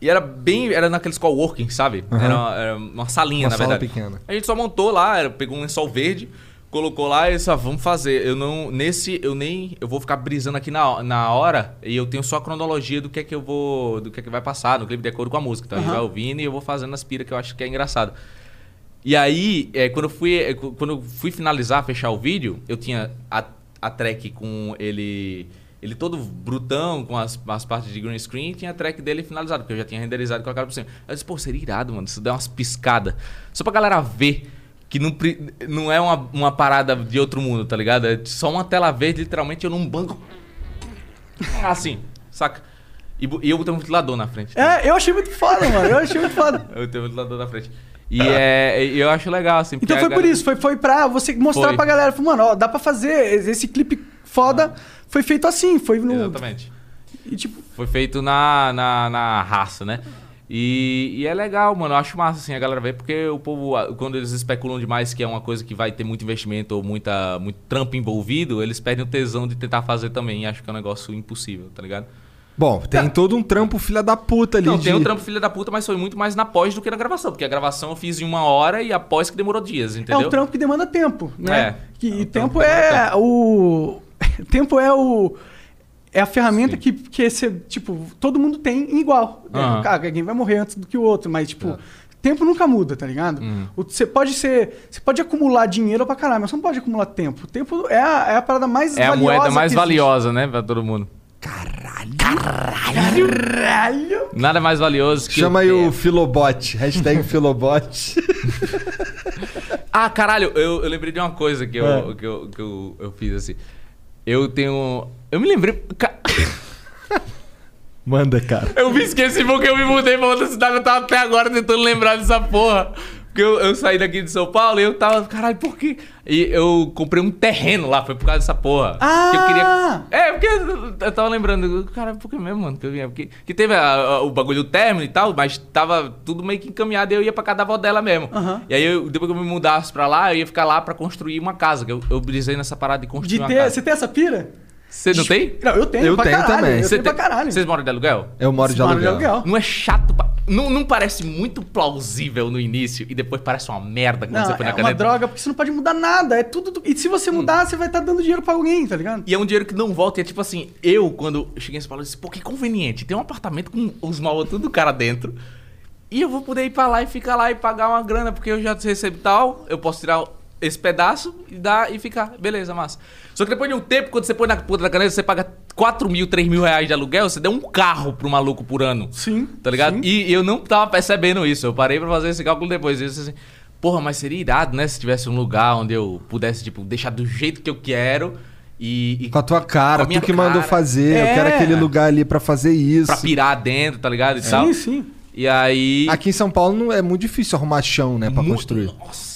Speaker 3: E era bem. Era naqueles coworking, sabe?
Speaker 1: Aham.
Speaker 3: Era, era uma salinha,
Speaker 1: Uma
Speaker 3: na
Speaker 1: sala
Speaker 3: verdade.
Speaker 1: pequena.
Speaker 3: A gente só montou lá, era- pegou um lençol verde, colocou lá e só vamos fazer. Eu não. Nesse, eu nem. Eu vou ficar brisando aqui na, na hora e eu tenho só a cronologia do que é que eu vou. Do que é que vai passar no clipe de acordo com a música. Então a gente vai ouvindo e eu vou fazendo as piras que eu acho que é engraçado. E aí, é, quando, eu fui, é, quando eu fui finalizar, fechar o vídeo, eu tinha a, a track com ele. Ele todo brutão, com as, as partes de green screen, tinha a track dele finalizada, porque eu já tinha renderizado e colocado por cima. Eu disse, pô, seria irado, mano, isso dá umas piscadas. Só pra galera ver que não, não é uma, uma parada de outro mundo, tá ligado? É só uma tela verde, literalmente, eu num banco. Assim, saca? E, e eu botei um ventilador na frente.
Speaker 2: É, eu achei muito foda, mano. Eu achei muito foda.
Speaker 3: Eu tenho um ventilador na frente. E é, eu acho legal, assim.
Speaker 2: Então
Speaker 3: a
Speaker 2: foi por
Speaker 3: galera-
Speaker 2: isso, foi, foi pra você mostrar
Speaker 3: Foi.
Speaker 2: pra galera. Mano, ó, dá pra fazer. Esse clipe foda foi feito assim. Foi no.
Speaker 3: Exatamente.
Speaker 2: E, tipo,
Speaker 3: Foi feito na, na, na raça, né? E, e é legal, mano. Eu acho massa, assim, a galera ver, porque o povo, quando eles especulam demais que é uma coisa que vai ter muito investimento ou muita, muito trampo envolvido, eles perdem o tesão de tentar fazer também. E acho que é um negócio impossível, tá ligado?
Speaker 1: Bom, tem todo um trampo filha da puta ali.
Speaker 3: Não,
Speaker 1: de...
Speaker 3: tem o trampo filha da puta, mas foi muito mais na pós do que na gravação. Porque a gravação eu fiz em uma hora e a pós que demorou dias,
Speaker 2: é
Speaker 3: entendeu?
Speaker 2: um trampo que demanda tempo, né?
Speaker 3: É,
Speaker 2: Que,
Speaker 3: é um
Speaker 2: e tempo
Speaker 3: que demanda
Speaker 2: é o. tempo é o. É a ferramenta que, que esse, tipo, todo mundo tem igual. né?
Speaker 3: Aham.
Speaker 2: Cara, alguém vai morrer antes do que o outro, mas, tipo, tempo nunca muda, tá ligado?
Speaker 3: Uhum.
Speaker 2: O- Você pode ser. Você pode acumular dinheiro pra caralho, mas você não pode acumular tempo. O tempo é a, é a parada mais
Speaker 3: É a
Speaker 2: valiosa.
Speaker 3: moeda mais
Speaker 2: que existe.
Speaker 3: valiosa, né, pra todo mundo.
Speaker 2: Caralho!
Speaker 3: Nada mais valioso que
Speaker 1: Chama aí o. Filobot. Hashtag Filobot.
Speaker 3: Ah, caralho, eu, eu lembrei de uma coisa que eu,
Speaker 1: É.
Speaker 3: que eu, que eu, eu fiz assim. Eu tenho. Eu me lembrei. ca-
Speaker 1: Manda, cara.
Speaker 3: Eu me esqueci porque eu me mudei pra outra cidade. Eu tava até agora tentando lembrar dessa porra. Porque eu, eu saí daqui de São Paulo e eu tava. Caralho, por quê? E eu comprei um terreno lá, foi por causa dessa porra.
Speaker 2: Ah!
Speaker 3: Que eu queria. É, porque eu, eu tava lembrando. Cara, por que mesmo, mano? Que eu vinha? Porque que teve a- a- o bagulho do término e tal, mas tava tudo meio que encaminhado e eu ia pra casa da avó dela mesmo.
Speaker 2: Aham.
Speaker 3: E aí, eu, depois que eu me mudasse pra lá, eu ia ficar lá pra construir uma casa. Que eu, eu brisei nessa parada de construir
Speaker 2: De
Speaker 3: uma
Speaker 2: ter,
Speaker 3: casa.
Speaker 2: você tem essa pira?
Speaker 3: Você não tem?
Speaker 2: Não, eu tenho.
Speaker 1: Eu
Speaker 2: pra
Speaker 1: tenho
Speaker 2: caralho,
Speaker 1: também.
Speaker 2: Eu
Speaker 3: Você
Speaker 2: tenho pra
Speaker 3: tem-
Speaker 2: caralho.
Speaker 3: Vocês moram de aluguel?
Speaker 1: Eu moro de
Speaker 2: Moro de
Speaker 1: aluguel.
Speaker 2: aluguel.
Speaker 3: Não é chato pra Não, não parece muito plausível no início e depois parece uma merda quando
Speaker 2: Não,
Speaker 3: você põe
Speaker 2: é
Speaker 3: na
Speaker 2: uma
Speaker 3: caneta.
Speaker 2: droga porque você não pode mudar nada. É tudo. E se você mudar, você vai estar dando dinheiro pra alguém, tá ligado?
Speaker 3: E é um dinheiro que não volta. E é tipo assim, eu, quando cheguei em São Paulo, eu disse, pô, que conveniente. Tem um apartamento com os móveis tudo do cara dentro. E eu vou poder ir pra lá e ficar lá e pagar uma grana, porque eu já recebo tal, eu posso tirar esse pedaço e dar e ficar. Beleza, massa. Só que depois de um tempo, quando você põe na puta da caneta, você paga 4 mil, 3 mil reais de aluguel, você deu um carro pro maluco por ano.
Speaker 2: Sim.
Speaker 3: Tá ligado?
Speaker 2: sim.
Speaker 3: E eu não tava percebendo isso. Eu parei pra fazer esse cálculo depois. E eu disse assim, porra, mas seria irado, né? Se tivesse um lugar onde eu pudesse, tipo, deixar do jeito que eu quero e. e
Speaker 1: Com a tua cara,
Speaker 3: a
Speaker 1: tu que mandou
Speaker 3: cara.
Speaker 1: fazer, eu
Speaker 2: É.
Speaker 1: quero aquele lugar ali pra fazer isso.
Speaker 3: pra pirar dentro, tá ligado? E tal.
Speaker 2: Sim, sim.
Speaker 3: E aí.
Speaker 1: Aqui em São Paulo não é muito difícil arrumar chão, né, pra
Speaker 3: Muito-
Speaker 1: construir.
Speaker 3: Nossa,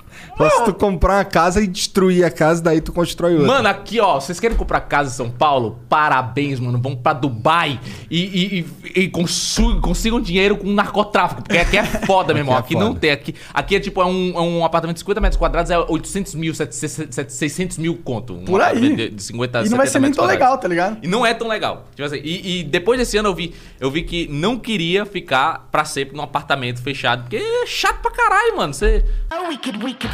Speaker 1: Só se tu comprar uma casa e destruir a casa, daí tu constrói outra.
Speaker 3: Mano, aqui, ó, vocês querem comprar casa em São Paulo? Parabéns, mano. Vão pra Dubai e, e, e, e consigam dinheiro com narcotráfico. Porque aqui é foda, meu irmão.
Speaker 1: Aqui
Speaker 3: Aqui,
Speaker 1: é
Speaker 3: não
Speaker 1: foda.
Speaker 3: tem. Aqui, aqui é tipo é um, é um apartamento de 50 metros quadrados, é 800 mil, 700 600 mil conto. Um
Speaker 2: Por aí.
Speaker 3: De, de 50
Speaker 2: E não vai
Speaker 3: 70
Speaker 2: ser nem tão
Speaker 3: quadrados.
Speaker 2: legal, tá ligado?
Speaker 3: E não é tão legal. Tipo assim, e, e depois desse ano eu vi, eu vi que não queria ficar pra sempre num apartamento fechado. Porque é chato pra caralho, mano. Você.
Speaker 5: Oh, we could, we could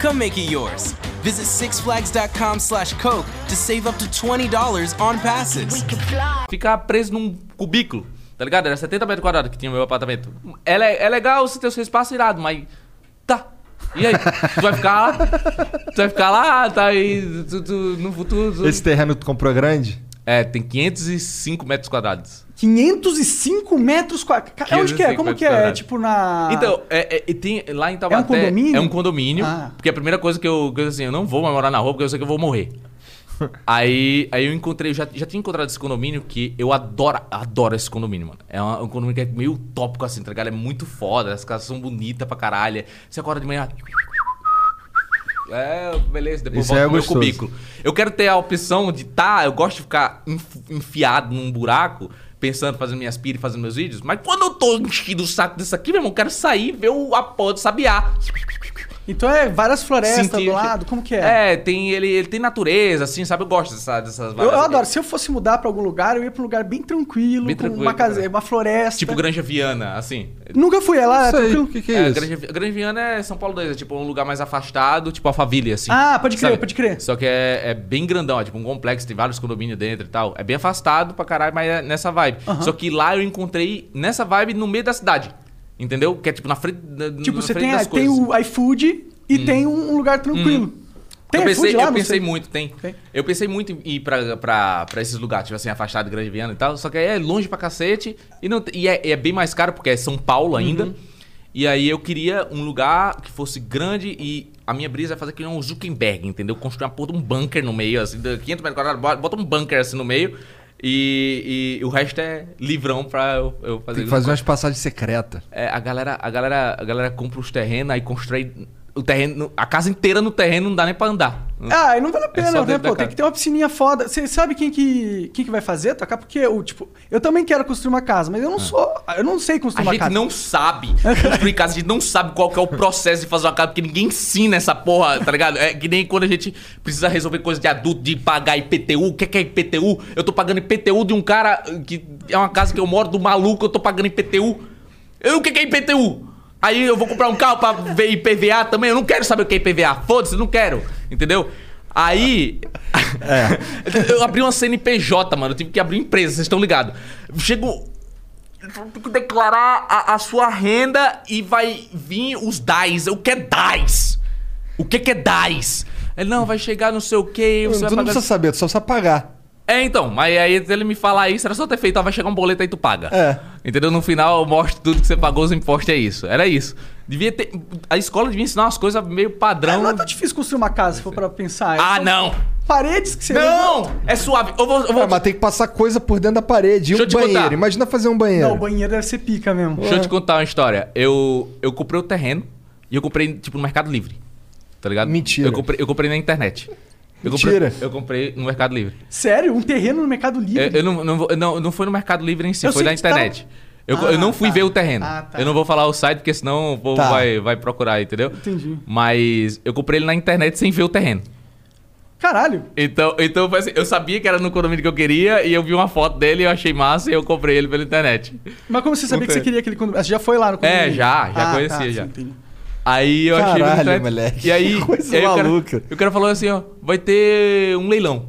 Speaker 6: Come make it yours. Visit sixflags.com slash Coke to save up to $20 on passes.
Speaker 5: We could fly.
Speaker 3: ficar preso num cubículo, tá ligado? Era 70 metros quadrados que tinha o meu apartamento. É, le- é legal você ter o seu espaço irado, mas. Tá. E aí? Tu vai ficar lá? Tu vai ficar lá, tá aí. Tu, tu- no futuro. tu-
Speaker 1: Esse terreno tu comprou grande?
Speaker 3: É, tem 505 metros quadrados.
Speaker 2: 505 metros quadrados. Onde que é?
Speaker 3: 505
Speaker 2: Como que é? É tipo na.
Speaker 3: Então, é, é- e tem, lá em Taubaté.
Speaker 2: condomínio?
Speaker 3: É um condomínio.
Speaker 2: Ah.
Speaker 3: Porque a primeira coisa que eu, que eu assim, eu não vou mais morar na rua porque eu sei que eu vou morrer. aí, aí eu encontrei, eu já, já tinha encontrado esse condomínio que eu adoro, adoro esse condomínio, mano. É um condomínio que é meio utópico assim, tá ligado? É muito foda, as casas são bonitas pra caralho. Você acorda de manhã. É, beleza, depois
Speaker 1: Isso
Speaker 3: volta
Speaker 1: aí é
Speaker 3: meu cubículo. Eu quero ter a opção de tá, eu gosto de ficar enf- enfiado num buraco, pensando, fazendo minhas piras e fazendo meus vídeos, mas quando eu tô enchido o saco disso aqui, meu irmão, eu quero sair ver o, a porra do sabiá.
Speaker 2: Então é várias florestas
Speaker 3: Sentir-
Speaker 2: do lado, como que é?
Speaker 3: É, tem, ele, ele tem natureza, assim, sabe? Eu gosto dessa, dessas
Speaker 2: Eu,
Speaker 3: várias-
Speaker 2: eu adoro. Se eu fosse mudar pra algum lugar, eu ia pra um lugar bem tranquilo,
Speaker 3: Bem
Speaker 2: com
Speaker 3: tranquilo,
Speaker 2: uma casa,
Speaker 3: cara.
Speaker 2: uma floresta.
Speaker 3: Tipo Granja Viana, assim.
Speaker 2: Nunca fui é lá, é tranquilo.
Speaker 1: o que, que é,
Speaker 3: É,
Speaker 1: isso?
Speaker 3: Granja, Granja Viana é São Paulo 2, é tipo um lugar mais afastado, tipo Alphaville, assim.
Speaker 2: Ah, pode crer,
Speaker 3: sabe?
Speaker 2: pode crer.
Speaker 3: Só que é, é bem grandão, é tipo um complexo, tem vários condomínios dentro e tal. É bem afastado pra caralho, mas é nessa vibe. Só que lá eu encontrei nessa vibe no meio da cidade. Entendeu? Que é tipo na frente,
Speaker 2: Tipo,
Speaker 3: na
Speaker 2: você
Speaker 3: frente
Speaker 2: tem,
Speaker 3: das
Speaker 2: tem
Speaker 3: coisas.
Speaker 2: o iFood e tem um, lugar tranquilo. Tem
Speaker 3: eu
Speaker 2: iFood
Speaker 3: pensei,
Speaker 2: lá?
Speaker 3: eu pensei
Speaker 2: sei.
Speaker 3: muito, tem.
Speaker 2: Tem.
Speaker 3: Eu pensei muito em ir pra, pra, pra esses lugares, tipo assim, afastado de Grande Viana e tal. Só que aí é longe pra cacete e, não, e é, é bem mais caro, porque é São Paulo ainda.
Speaker 2: Uhum.
Speaker 3: E aí eu queria um lugar que fosse grande e a minha brisa é fazer que um Zuckerberg, entendeu? Construir uma porra de um bunker no meio, assim, de 500 metros quadrados, bota um bunker assim no meio e, e o resto é livrão pra eu, eu fazer.
Speaker 1: Tem que fazer umas passagens secretas.
Speaker 3: É, a galera, a galera, a galera compra os terrenos aí constrói o terreno, a casa inteira no terreno não dá nem pra andar.
Speaker 2: Ah, e não vale a pena,
Speaker 3: só
Speaker 2: né? Pô, tem que ter uma piscininha foda. Você sabe quem que, quem que vai fazer, tocar? Porque, o, tipo, eu também quero construir uma casa, mas eu não sou. Eu não sei
Speaker 3: A
Speaker 2: construir uma
Speaker 3: gente
Speaker 2: casa.
Speaker 3: não sabe construir casa, a gente não sabe qual que é o processo de fazer uma casa, porque ninguém ensina essa porra, tá ligado? É que nem quando a gente precisa resolver coisa de adulto, de pagar IPTU. O que é que é IPTU? Eu tô pagando IPTU de um cara que é uma casa que eu moro do maluco, eu tô pagando IPTU. Eu, o que é que é IPTU? Aí eu vou comprar um carro pra ver IPVA também, eu não quero saber o que é IPVA. Foda-se, não quero, entendeu? Aí. eu abri uma CNPJ, mano. Eu tive que abrir empresa, vocês estão ligados. Chegou. declarar a, a sua renda e vai vir os DAIs. O que é DAIs? O que que é DAIs? Ele, não, vai chegar não sei o que,
Speaker 1: Tu
Speaker 3: você vai
Speaker 1: não
Speaker 3: pagar...
Speaker 1: precisa saber, tu só precisa pagar.
Speaker 3: É, então, mas aí ele me falar isso, era só ter feito, ó, vai chegar um boleto aí tu paga.
Speaker 1: É.
Speaker 3: Entendeu? No final eu mostro tudo que você pagou, os impostos é isso. Era isso. Devia ter. A escola devia ensinar umas coisas meio
Speaker 2: É,
Speaker 3: padrão.
Speaker 2: não é tão difícil construir uma casa, se for pra pensar.
Speaker 3: Ah,
Speaker 2: São
Speaker 3: não!
Speaker 2: Paredes que você.
Speaker 3: Não! É suave. Eu vou. Eu vou...
Speaker 1: É, mas tem que passar coisa por dentro da parede. E
Speaker 3: Deixa
Speaker 1: um
Speaker 3: eu te
Speaker 1: banheiro.
Speaker 3: contar.
Speaker 1: Imagina fazer um banheiro.
Speaker 2: Não, o banheiro deve ser pica mesmo.
Speaker 3: Deixa eu te contar uma história. Eu, eu comprei o terreno e eu comprei, tipo, no Mercado Livre. Tá ligado?
Speaker 1: Mentira.
Speaker 3: Eu comprei, eu comprei na internet. Eu
Speaker 1: Mentira.
Speaker 3: Comprei, eu comprei no Mercado Livre.
Speaker 2: Sério? Um terreno no Mercado Livre?
Speaker 3: Eu, eu não, não, não, não foi no Mercado Livre em si,
Speaker 2: Eu
Speaker 3: foi na internet. Eu,
Speaker 2: Ah,
Speaker 3: eu não fui
Speaker 2: tá.
Speaker 3: ver o terreno.
Speaker 2: Ah, tá.
Speaker 3: Eu não vou falar o site, porque senão o povo
Speaker 1: Tá.
Speaker 3: vai, vai procurar, entendeu?
Speaker 2: Entendi.
Speaker 3: Mas eu comprei ele na internet sem ver o terreno.
Speaker 2: Caralho.
Speaker 3: Então, então assim, eu sabia que era no condomínio que eu queria e eu vi uma foto dele, eu achei massa e eu comprei ele pela internet.
Speaker 2: Mas como você sabia que você queria aquele condomínio? Você já foi lá no condomínio?
Speaker 3: É, já, já
Speaker 2: Ah,
Speaker 3: conhecia
Speaker 2: tá,
Speaker 3: já.
Speaker 2: sim.
Speaker 3: Aí eu achei
Speaker 1: Caralho,
Speaker 3: pela internet.
Speaker 1: moleque.
Speaker 3: E aí,
Speaker 1: Que coisa
Speaker 3: e aí o cara-
Speaker 1: maluca.
Speaker 3: o cara falou assim, ó, vai ter um leilão.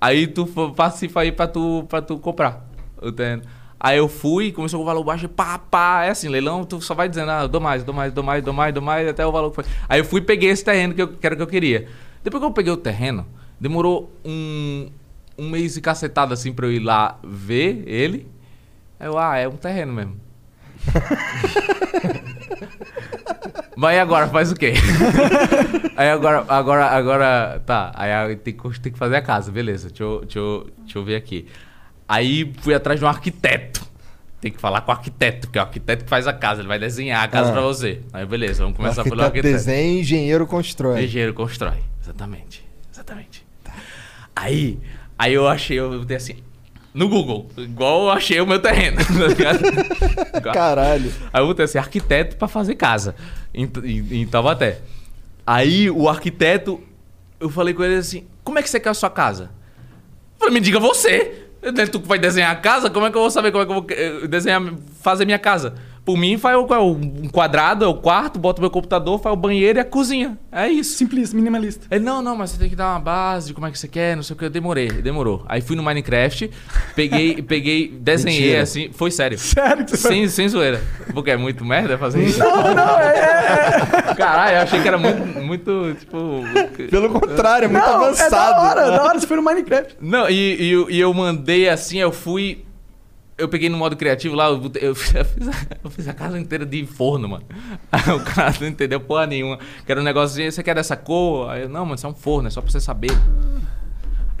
Speaker 3: Aí tu participa aí pra tu, pra tu comprar o terreno. Aí eu fui, começou com o valor baixo, pá, pá. É assim, leilão, tu só vai dizendo, ah, dou mais, dou mais, dou mais, dou mais, dou mais, até o valor que foi. Aí eu fui e peguei esse terreno que, eu, que era o que eu queria. Depois que eu peguei o terreno, demorou um, um mês e cacetado assim pra eu ir lá ver ele. Aí eu, ah, é um terreno mesmo. Mas agora faz o quê? aí agora, agora, agora, tá. Aí tem que, tem que fazer a casa, beleza. Deixa eu, deixa, eu, deixa eu ver aqui. Aí fui atrás de um arquiteto. Tem que falar com o arquiteto, que é o arquiteto que faz a casa, ele vai desenhar a casa
Speaker 1: Ah.
Speaker 3: pra você. Aí beleza, vamos começar pelo
Speaker 1: Arquiteto
Speaker 3: arquiteto.
Speaker 1: desenha engenheiro constrói.
Speaker 3: Engenheiro constrói. Exatamente. Exatamente. Aí, aí eu achei, eu botei assim, no Google, igual eu achei o meu terreno. tá
Speaker 1: Caralho.
Speaker 3: Aí eu botei assim, arquiteto pra fazer casa em, em, em Taubaté. Aí o arquiteto, eu falei com ele assim, como é que você quer a sua casa? Eu falei, me diga você. Tu vai desenhar a casa, como é que eu vou saber como é que eu vou eh, desenhar, fazer minha casa? Por mim, faz é, um quadrado, é o quarto, bota o meu computador, faz o banheiro e a cozinha. É isso.
Speaker 2: Simplista, minimalista.
Speaker 3: Ele, não, não, mas você tem que dar uma base, como é que você quer, não sei o que. Eu demorei, demorou. Aí fui no Minecraft, peguei, peguei, desenhei
Speaker 1: Mentira.
Speaker 3: assim, foi sério.
Speaker 2: Sério que você
Speaker 3: Sem, sem zoeira. Porque é muito merda fazer isso? Não, não, é. Caralho, eu achei que era muito, muito, tipo.
Speaker 1: Pelo contrário, é muito
Speaker 2: Não,
Speaker 1: avançado.
Speaker 2: É da hora, da hora. Você foi no Minecraft.
Speaker 3: Não, e, e, e eu mandei assim, eu fui. Eu peguei no modo criativo lá, eu, botei- eu fiz, a, eu fiz a casa inteira de forno, mano. Aí o cara não entendeu porra nenhuma. Que era um negócio assim, você quer dessa cor? Aí eu, não, mano, isso é um forno, é só pra você saber.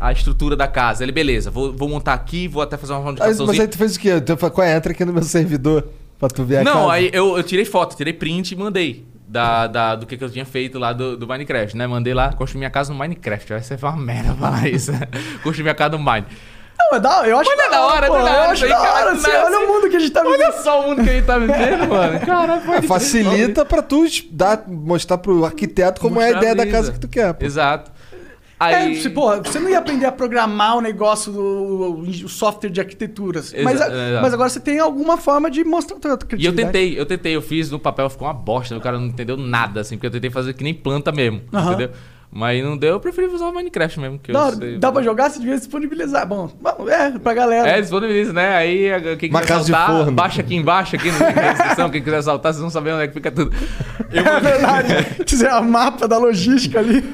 Speaker 3: A estrutura da casa. Ele, beleza, vou, vou montar aqui, vou até fazer uma ramificaçãozinha.
Speaker 1: mas aí tu fez o quê? Tu falou, qual é? Entra aqui no meu servidor pra tu ver a
Speaker 3: Não,
Speaker 1: casa.
Speaker 3: aí eu, eu tirei foto, tirei print e mandei. Da, da- do que, que eu tinha feito lá do, do Minecraft, né? Mandei lá, construí minha casa no Minecraft. Vai ser uma merda falar isso. construí minha casa no Mine.
Speaker 2: Não, é da hora. Eu acho
Speaker 3: Mas é da hora, é da hora
Speaker 2: Eu
Speaker 3: isso
Speaker 2: acho da
Speaker 3: cara.
Speaker 2: hora.
Speaker 3: Não
Speaker 2: Você
Speaker 3: é
Speaker 2: olha
Speaker 3: assim.
Speaker 2: o mundo que a gente tá vivendo.
Speaker 3: Olha só o mundo que a gente tá vivendo, mano. Caralho,
Speaker 1: É, facilita pra tu dar, mostrar pro arquiteto como é a ideia da casa que tu quer. pô.
Speaker 3: Exato.
Speaker 2: É,
Speaker 3: Aí...
Speaker 2: você, porra, você não ia aprender a programar o negócio do o software de arquiteturas. Mas,
Speaker 3: é,
Speaker 2: mas agora você tem alguma forma de mostrar a tua
Speaker 3: E eu tentei, eu tentei, eu fiz no papel, ficou uma bosta, o cara não entendeu nada, assim, porque eu tentei fazer que nem planta mesmo,
Speaker 2: Aham.
Speaker 3: entendeu? Mas não deu, eu preferi usar o Minecraft mesmo, que eu
Speaker 2: Dá,
Speaker 3: sei.
Speaker 2: dá pra jogar? Você devia disponibilizar. Bom, bom, é, pra galera.
Speaker 3: É, disponibiliza, né? Aí quem
Speaker 1: Uma
Speaker 3: quiser saltar,
Speaker 1: forno.
Speaker 3: baixa aqui embaixo, aqui na descrição, quem quiser saltar, vocês vão saber onde é que fica tudo. Eu
Speaker 2: É
Speaker 3: mandei,
Speaker 2: verdade. Dizer a mapa da logística ali.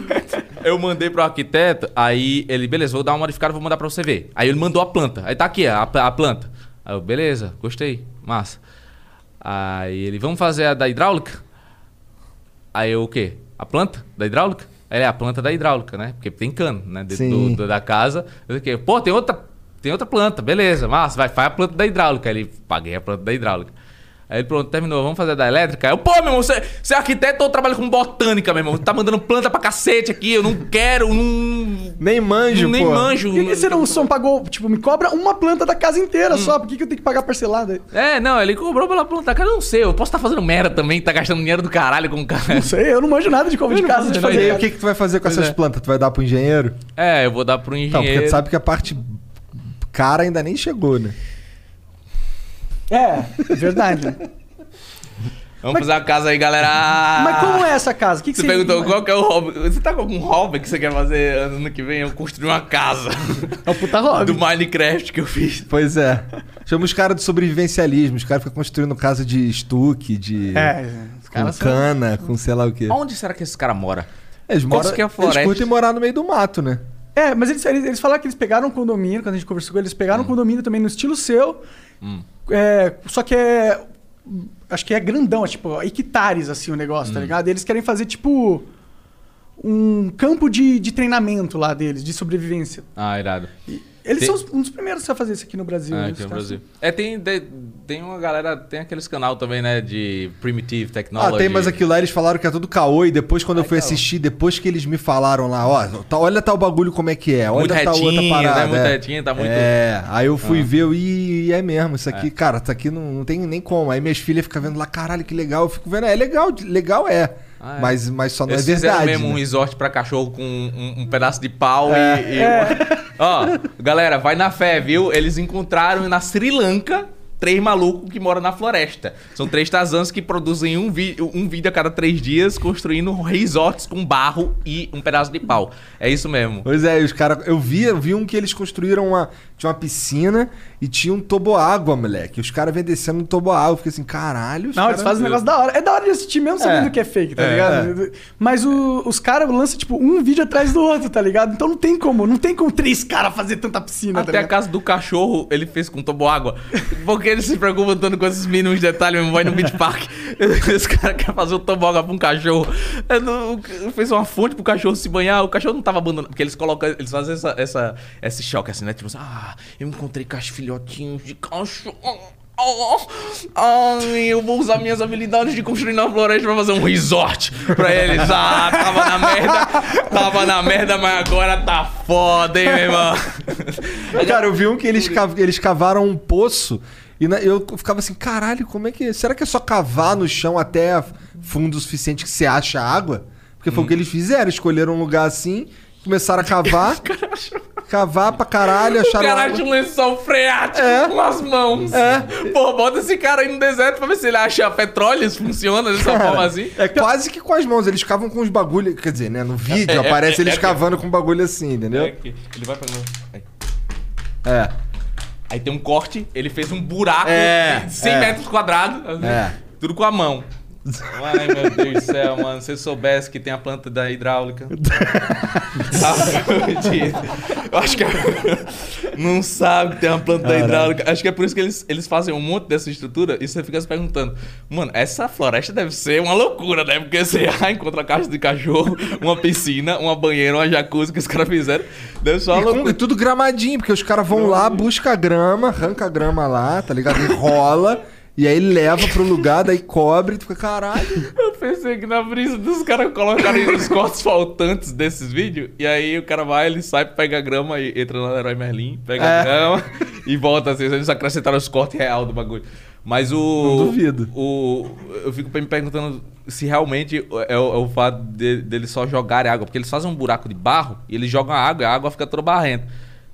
Speaker 3: eu mandei pro arquiteto, aí ele, beleza, vou dar uma modificada, vou mandar pra você ver. Aí ele mandou a planta, aí tá aqui a, a planta. Aí eu, beleza, gostei, massa. Aí ele, vamos fazer a da hidráulica? Aí eu, o quê? A planta da hidráulica? Ele, é a planta da hidráulica, né? Porque tem cano, né? Dentro do- do- da casa. Pô, tem outra, tem outra planta, beleza, massa, vai, faz a planta da hidráulica. Ele, paguei a planta da hidráulica. Aí ele, pronto, terminou, vamos fazer a da elétrica? Aí eu, pô, meu irmão, você, você é arquiteto ou trabalha com botânica, meu irmão? Tá mandando planta pra cacete aqui, eu não quero, não...
Speaker 1: Nem manjo,
Speaker 3: nem
Speaker 1: pô.
Speaker 3: manjo.
Speaker 2: Por que, você não só pagou? Tipo, me cobra uma planta da casa inteira
Speaker 3: Hum.
Speaker 2: só. Por que, que eu tenho que pagar parcelada?
Speaker 3: É, não, ele cobrou pela planta. Cara, eu não sei, eu posso estar fazendo merda também, tá gastando dinheiro do caralho com o cara.
Speaker 2: Não sei, eu não manjo nada de como de
Speaker 3: não
Speaker 2: casa de
Speaker 1: E
Speaker 2: fazer.
Speaker 1: aí, o que, que tu vai fazer com
Speaker 3: Pois
Speaker 1: essas
Speaker 3: é.
Speaker 1: plantas? Tu vai dar pro engenheiro?
Speaker 3: É, eu vou dar pro engenheiro.
Speaker 1: Não, porque tu sabe que a parte cara ainda nem chegou, né?
Speaker 2: É, verdade.
Speaker 3: Vamos fazer uma casa aí, galera.
Speaker 2: Mas como é essa casa? O que, que
Speaker 3: Você perguntou qual que é o hobby. Você tá com algum hobby que você quer fazer ano que vem? Eu construir uma casa.
Speaker 2: É o puta hobby.
Speaker 3: Do Minecraft que eu fiz.
Speaker 1: Pois é. Chama os caras de sobrevivencialismo. Os caras ficam construindo casa de estuque, de.
Speaker 2: É, os
Speaker 1: com
Speaker 2: caras são-
Speaker 1: cana, com sei lá o quê.
Speaker 3: Onde será que esse cara mora?
Speaker 1: Eles, moram,
Speaker 3: que é a
Speaker 1: eles
Speaker 3: floresta?
Speaker 1: curtem morar no meio do mato, né?
Speaker 2: É, mas eles, eles, eles falaram que eles pegaram um condomínio, quando a gente conversou com eles, pegaram um condomínio também no estilo seu. É, só que é. Acho que é grandão, é tipo, hectares assim o negócio, tá ligado? E eles querem fazer tipo. Um campo de, de treinamento lá deles, de sobrevivência.
Speaker 3: Ah, irado.
Speaker 2: Eles
Speaker 3: Tem-
Speaker 2: são os- um dos primeiros a fazer isso aqui no Brasil.
Speaker 3: Ah,
Speaker 2: né?
Speaker 3: aqui no Brasil. É, tem, de- tem uma galera, tem aqueles canal também, né, de Primitive Technology.
Speaker 1: Ah, tem, mas aquilo lá eles falaram que é tudo caô e depois quando eu fui assistir, depois que eles me falaram lá, ó, tá- olha tal bagulho como é que é, olha
Speaker 3: Muito
Speaker 1: tal outra
Speaker 3: retinho,
Speaker 1: parada.
Speaker 3: né? Muito
Speaker 1: é.
Speaker 3: retinho, tá muito-
Speaker 1: É, aí eu fui
Speaker 3: Ah.
Speaker 1: ver, e é mesmo, isso aqui, cara, isso aqui não, não tem nem como. Aí minhas filhas ficam vendo lá, caralho, que legal, eu fico vendo, é legal, legal é,
Speaker 3: Ah, é.
Speaker 1: Mas, mas só não
Speaker 3: Eles
Speaker 1: é verdade.
Speaker 3: mesmo um
Speaker 1: né?
Speaker 3: resort pra cachorro com um, um pedaço de pau
Speaker 1: É.
Speaker 3: e. e- Ó, galera, vai na fé, viu? Eles encontraram na Sri Lanka três malucos que moram na floresta. São três Tazans que produzem um, um vídeo a cada três dias construindo resorts com barro e um pedaço de pau. É isso mesmo.
Speaker 1: Pois é, os caras. Eu vi, eu vi um que eles construíram uma. Tinha uma piscina e tinha um toboágua, moleque. Os caras vêm descendo no toboágua. Eu fiquei assim, caralho. os
Speaker 2: Não, eles fazem um negócio da hora. É da hora de assistir mesmo sabendo
Speaker 1: É.
Speaker 2: que é fake, tá
Speaker 1: É,
Speaker 2: ligado? Mas o- os caras lançam, tipo, um vídeo atrás do outro, tá ligado? Então não tem como, não tem como três caras fazer tanta piscina, tá
Speaker 3: Até a
Speaker 2: ligado?
Speaker 3: casa do cachorro ele fez com toboágua. Porque ele se preocupa tanto com esses mínimos detalhes, mesmo vai no beach park. Esse cara quer fazer o toboágua pra um cachorro. É, não- Fez uma fonte pro cachorro se banhar. O cachorro não tava abandonando. Porque eles colocam, eles fazem essa, essa, esse choque assim, né? Tipo assim, ah, eu encontrei filhotinhos de cachorro. Oh, ai, eu vou usar minhas habilidades de construir na floresta pra fazer um resort pra eles. Ah, tava na merda, tava na merda, mas agora tá foda, hein, meu irmão?
Speaker 1: Cara, eu vi um que eles, eles cavaram um poço e na- eu ficava assim, caralho, como é que. Será que é só cavar no chão até fundo o suficiente que você acha água? Porque foi o que eles fizeram, escolheram um lugar assim, começaram a cavar. cavar pra caralho,
Speaker 3: O
Speaker 1: acharam.
Speaker 3: cara
Speaker 1: água.
Speaker 3: acha um lençol freático
Speaker 1: É.
Speaker 3: com as mãos.
Speaker 1: É.
Speaker 3: Pô, bota esse cara aí no deserto pra ver se ele acha petróleo, se funciona dessa forma assim.
Speaker 1: É quase que com as mãos, eles cavam com os bagulho. Quer dizer, né? No vídeo
Speaker 3: É, é,
Speaker 1: aparece
Speaker 3: é,
Speaker 1: eles
Speaker 3: é,
Speaker 1: cavando com bagulho assim, entendeu?
Speaker 3: É. Ele vai. Aí.
Speaker 1: É.
Speaker 3: Aí tem um corte, ele fez um buraco
Speaker 1: É,
Speaker 3: de 100
Speaker 1: é.
Speaker 3: metros quadrados. assim,
Speaker 1: É.
Speaker 3: Tudo com a mão. Ai, meu Deus do céu, mano. Se você soubesse que tem a planta da hidráulica. Ah, Eu acho que. é- Não sabe que tem uma planta da
Speaker 1: Caralho.
Speaker 3: hidráulica. Acho que é por isso que eles, eles fazem um monte dessa estrutura e você fica se perguntando: Mano, essa floresta deve ser uma loucura, né? Porque você já encontra caixa de cachorro, uma piscina, uma banheira, uma jacuzzi que os caras fizeram. Deve ser uma
Speaker 1: E, com-
Speaker 3: loucura.
Speaker 1: e tudo gramadinho, porque os caras vão lá, busca a grama, arranca a grama lá, tá ligado? Enrola. E aí leva pro lugar, daí cobre, tu fica, caralho.
Speaker 3: Eu pensei que na brisa dos caras colocarem os cortes faltantes desses vídeos. E aí o cara vai, ele sai, pega a grama e entra no Leroy Merlin, pega
Speaker 1: É.
Speaker 3: a grama e volta assim. Eles acrescentaram os cortes real do bagulho. Mas o.
Speaker 1: Não duvido.
Speaker 3: O, eu fico me perguntando se realmente é o, é o fato de- deles só jogarem água. Porque eles fazem um buraco de barro e eles jogam a água e a água fica toda barrenta.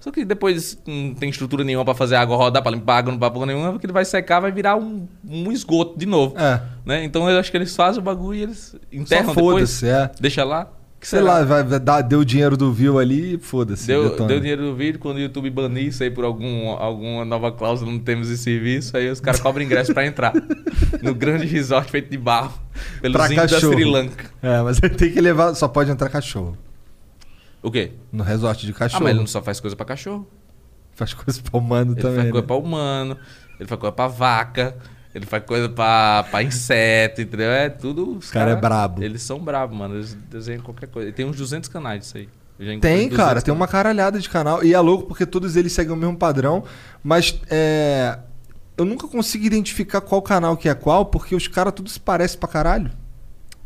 Speaker 3: Só que depois não tem estrutura nenhuma pra fazer a água rodar, pra limpar a água, não pra porra nenhuma, porque ele vai secar, vai virar um, um esgoto de novo.
Speaker 1: É.
Speaker 3: Né? Então eu acho que eles fazem o bagulho e eles enterram
Speaker 1: Só
Speaker 3: depois.
Speaker 1: foda-se, é.
Speaker 3: Deixa lá. Que
Speaker 1: Sei
Speaker 3: será?
Speaker 1: lá, vai, dar, deu dinheiro do view ali e foda-se.
Speaker 3: Deu,
Speaker 1: detona.
Speaker 3: deu dinheiro no vídeo, quando o YouTube banir isso aí por algum, alguma nova cláusula no termos de serviço, aí os caras cobram ingresso pra entrar. no grande resort feito de barro. Pelos
Speaker 1: Pra
Speaker 3: índios da. Sri Lanka.
Speaker 1: É, mas tem que levar. Só pode entrar cachorro.
Speaker 3: O quê?
Speaker 1: No resort de
Speaker 3: Ah,
Speaker 1: cachorro.
Speaker 3: mas ele não só faz coisa pra cachorro.
Speaker 1: Faz coisa pra humano
Speaker 3: Ele
Speaker 1: também.
Speaker 3: faz
Speaker 1: né?
Speaker 3: coisa pra humano, ele faz coisa pra vaca, ele faz coisa pra, pra inseto, entendeu? É tudo. Os
Speaker 1: cara é brabo.
Speaker 3: Eles são brabos, mano. Eles desenham qualquer coisa. E tem uns 200 canais disso aí.
Speaker 1: Tem,
Speaker 3: 200
Speaker 1: cara, tem uma caralhada de canal. E é louco porque todos eles seguem o mesmo padrão. Mas é. Eu nunca consigo identificar qual canal que é qual, porque os caras tudo se parecem pra caralho.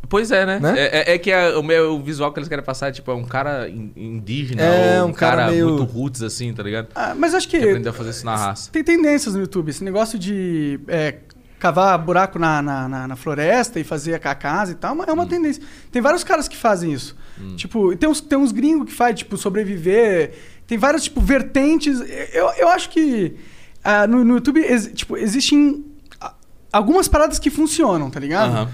Speaker 3: Pois é, né?
Speaker 1: Né?
Speaker 3: É, é- é que a- o meu visual que eles querem passar é tipo é um cara in- indígena,
Speaker 1: É,
Speaker 3: ou
Speaker 1: um cara meio-
Speaker 3: muito roots, assim, tá ligado?
Speaker 2: Ah, mas acho que.
Speaker 3: Que aprendeu a fazer isso na raça.
Speaker 2: Tem tendências no YouTube. Esse negócio de é, cavar buraco na, na, na- na floresta e fazer a casa e tal, é uma tendência. Tem vários caras que fazem isso. Tipo, e tem uns, tem uns gringos que fazem, tipo, sobreviver. Tem várias, tipo, vertentes. Eu, eu acho que ah, no, no YouTube, ex- tipo, existem algumas paradas que funcionam, tá ligado?
Speaker 3: Aham.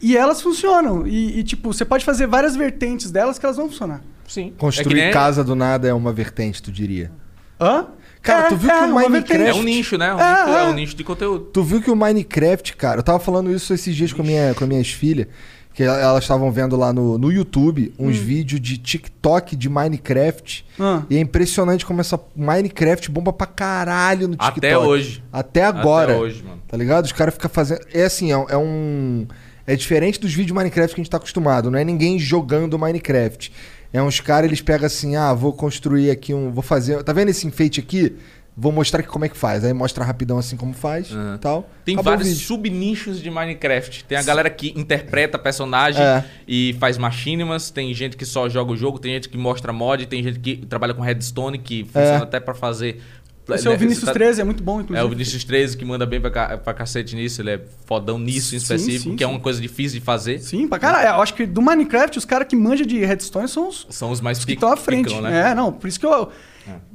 Speaker 2: E elas funcionam. E, e, tipo, você pode fazer várias vertentes delas que elas vão funcionar.
Speaker 3: Sim.
Speaker 1: Construir
Speaker 3: É nem-
Speaker 1: casa do nada é uma vertente, tu diria.
Speaker 2: Hã?
Speaker 1: Cara,
Speaker 2: É,
Speaker 1: tu viu
Speaker 2: é,
Speaker 1: que o Minecraft...
Speaker 3: É um nicho, né? Um
Speaker 2: É,
Speaker 3: nicho- é
Speaker 2: é.
Speaker 3: um nicho de conteúdo.
Speaker 1: Tu viu que o Minecraft, cara, eu tava falando isso esses dias com, a minha, com as minhas filhas, que el- elas estavam vendo lá no, no YouTube uns vídeos de TikTok de Minecraft.
Speaker 2: Hum.
Speaker 1: E é impressionante como essa Minecraft bomba pra caralho no TikTok.
Speaker 3: Até hoje.
Speaker 1: Até agora.
Speaker 3: Até hoje, mano.
Speaker 1: Tá ligado? Os caras ficam fazendo. É assim, é, um- é um. É diferente dos vídeos de Minecraft que a gente tá acostumado. Não é ninguém jogando Minecraft. É uns caras, eles pegam assim, ah, vou construir aqui um. Vou fazer. Tá vendo esse enfeite aqui? Vou mostrar aqui como é que faz. Aí mostra rapidão assim como faz
Speaker 3: Uhum.
Speaker 1: tal.
Speaker 3: Tem
Speaker 1: Acabou
Speaker 3: vários
Speaker 1: vídeo.
Speaker 3: subnichos de Minecraft. Tem a galera que interpreta personagem
Speaker 1: É.
Speaker 3: e faz machinimas, tem gente que só joga o jogo, tem gente que mostra mod, tem gente que trabalha com redstone, que funciona
Speaker 1: É.
Speaker 3: até pra fazer.
Speaker 2: Esse é o
Speaker 3: né,
Speaker 2: Vinícius
Speaker 3: tá-
Speaker 2: 13, é muito bom, inclusive.
Speaker 3: É o Vinicius 13 que manda bem pra, ca- pra cacete nisso, ele é fodão nisso em
Speaker 2: Sim,
Speaker 3: específico,
Speaker 2: sim,
Speaker 3: que é
Speaker 2: sim.
Speaker 3: uma coisa difícil de fazer.
Speaker 2: Sim, pra caralho. Eu acho que do Minecraft, os caras que manjam de redstone são os
Speaker 3: São os mais
Speaker 2: que
Speaker 3: pic-
Speaker 2: estão à frente.
Speaker 3: né?
Speaker 2: É, não, por isso que eu.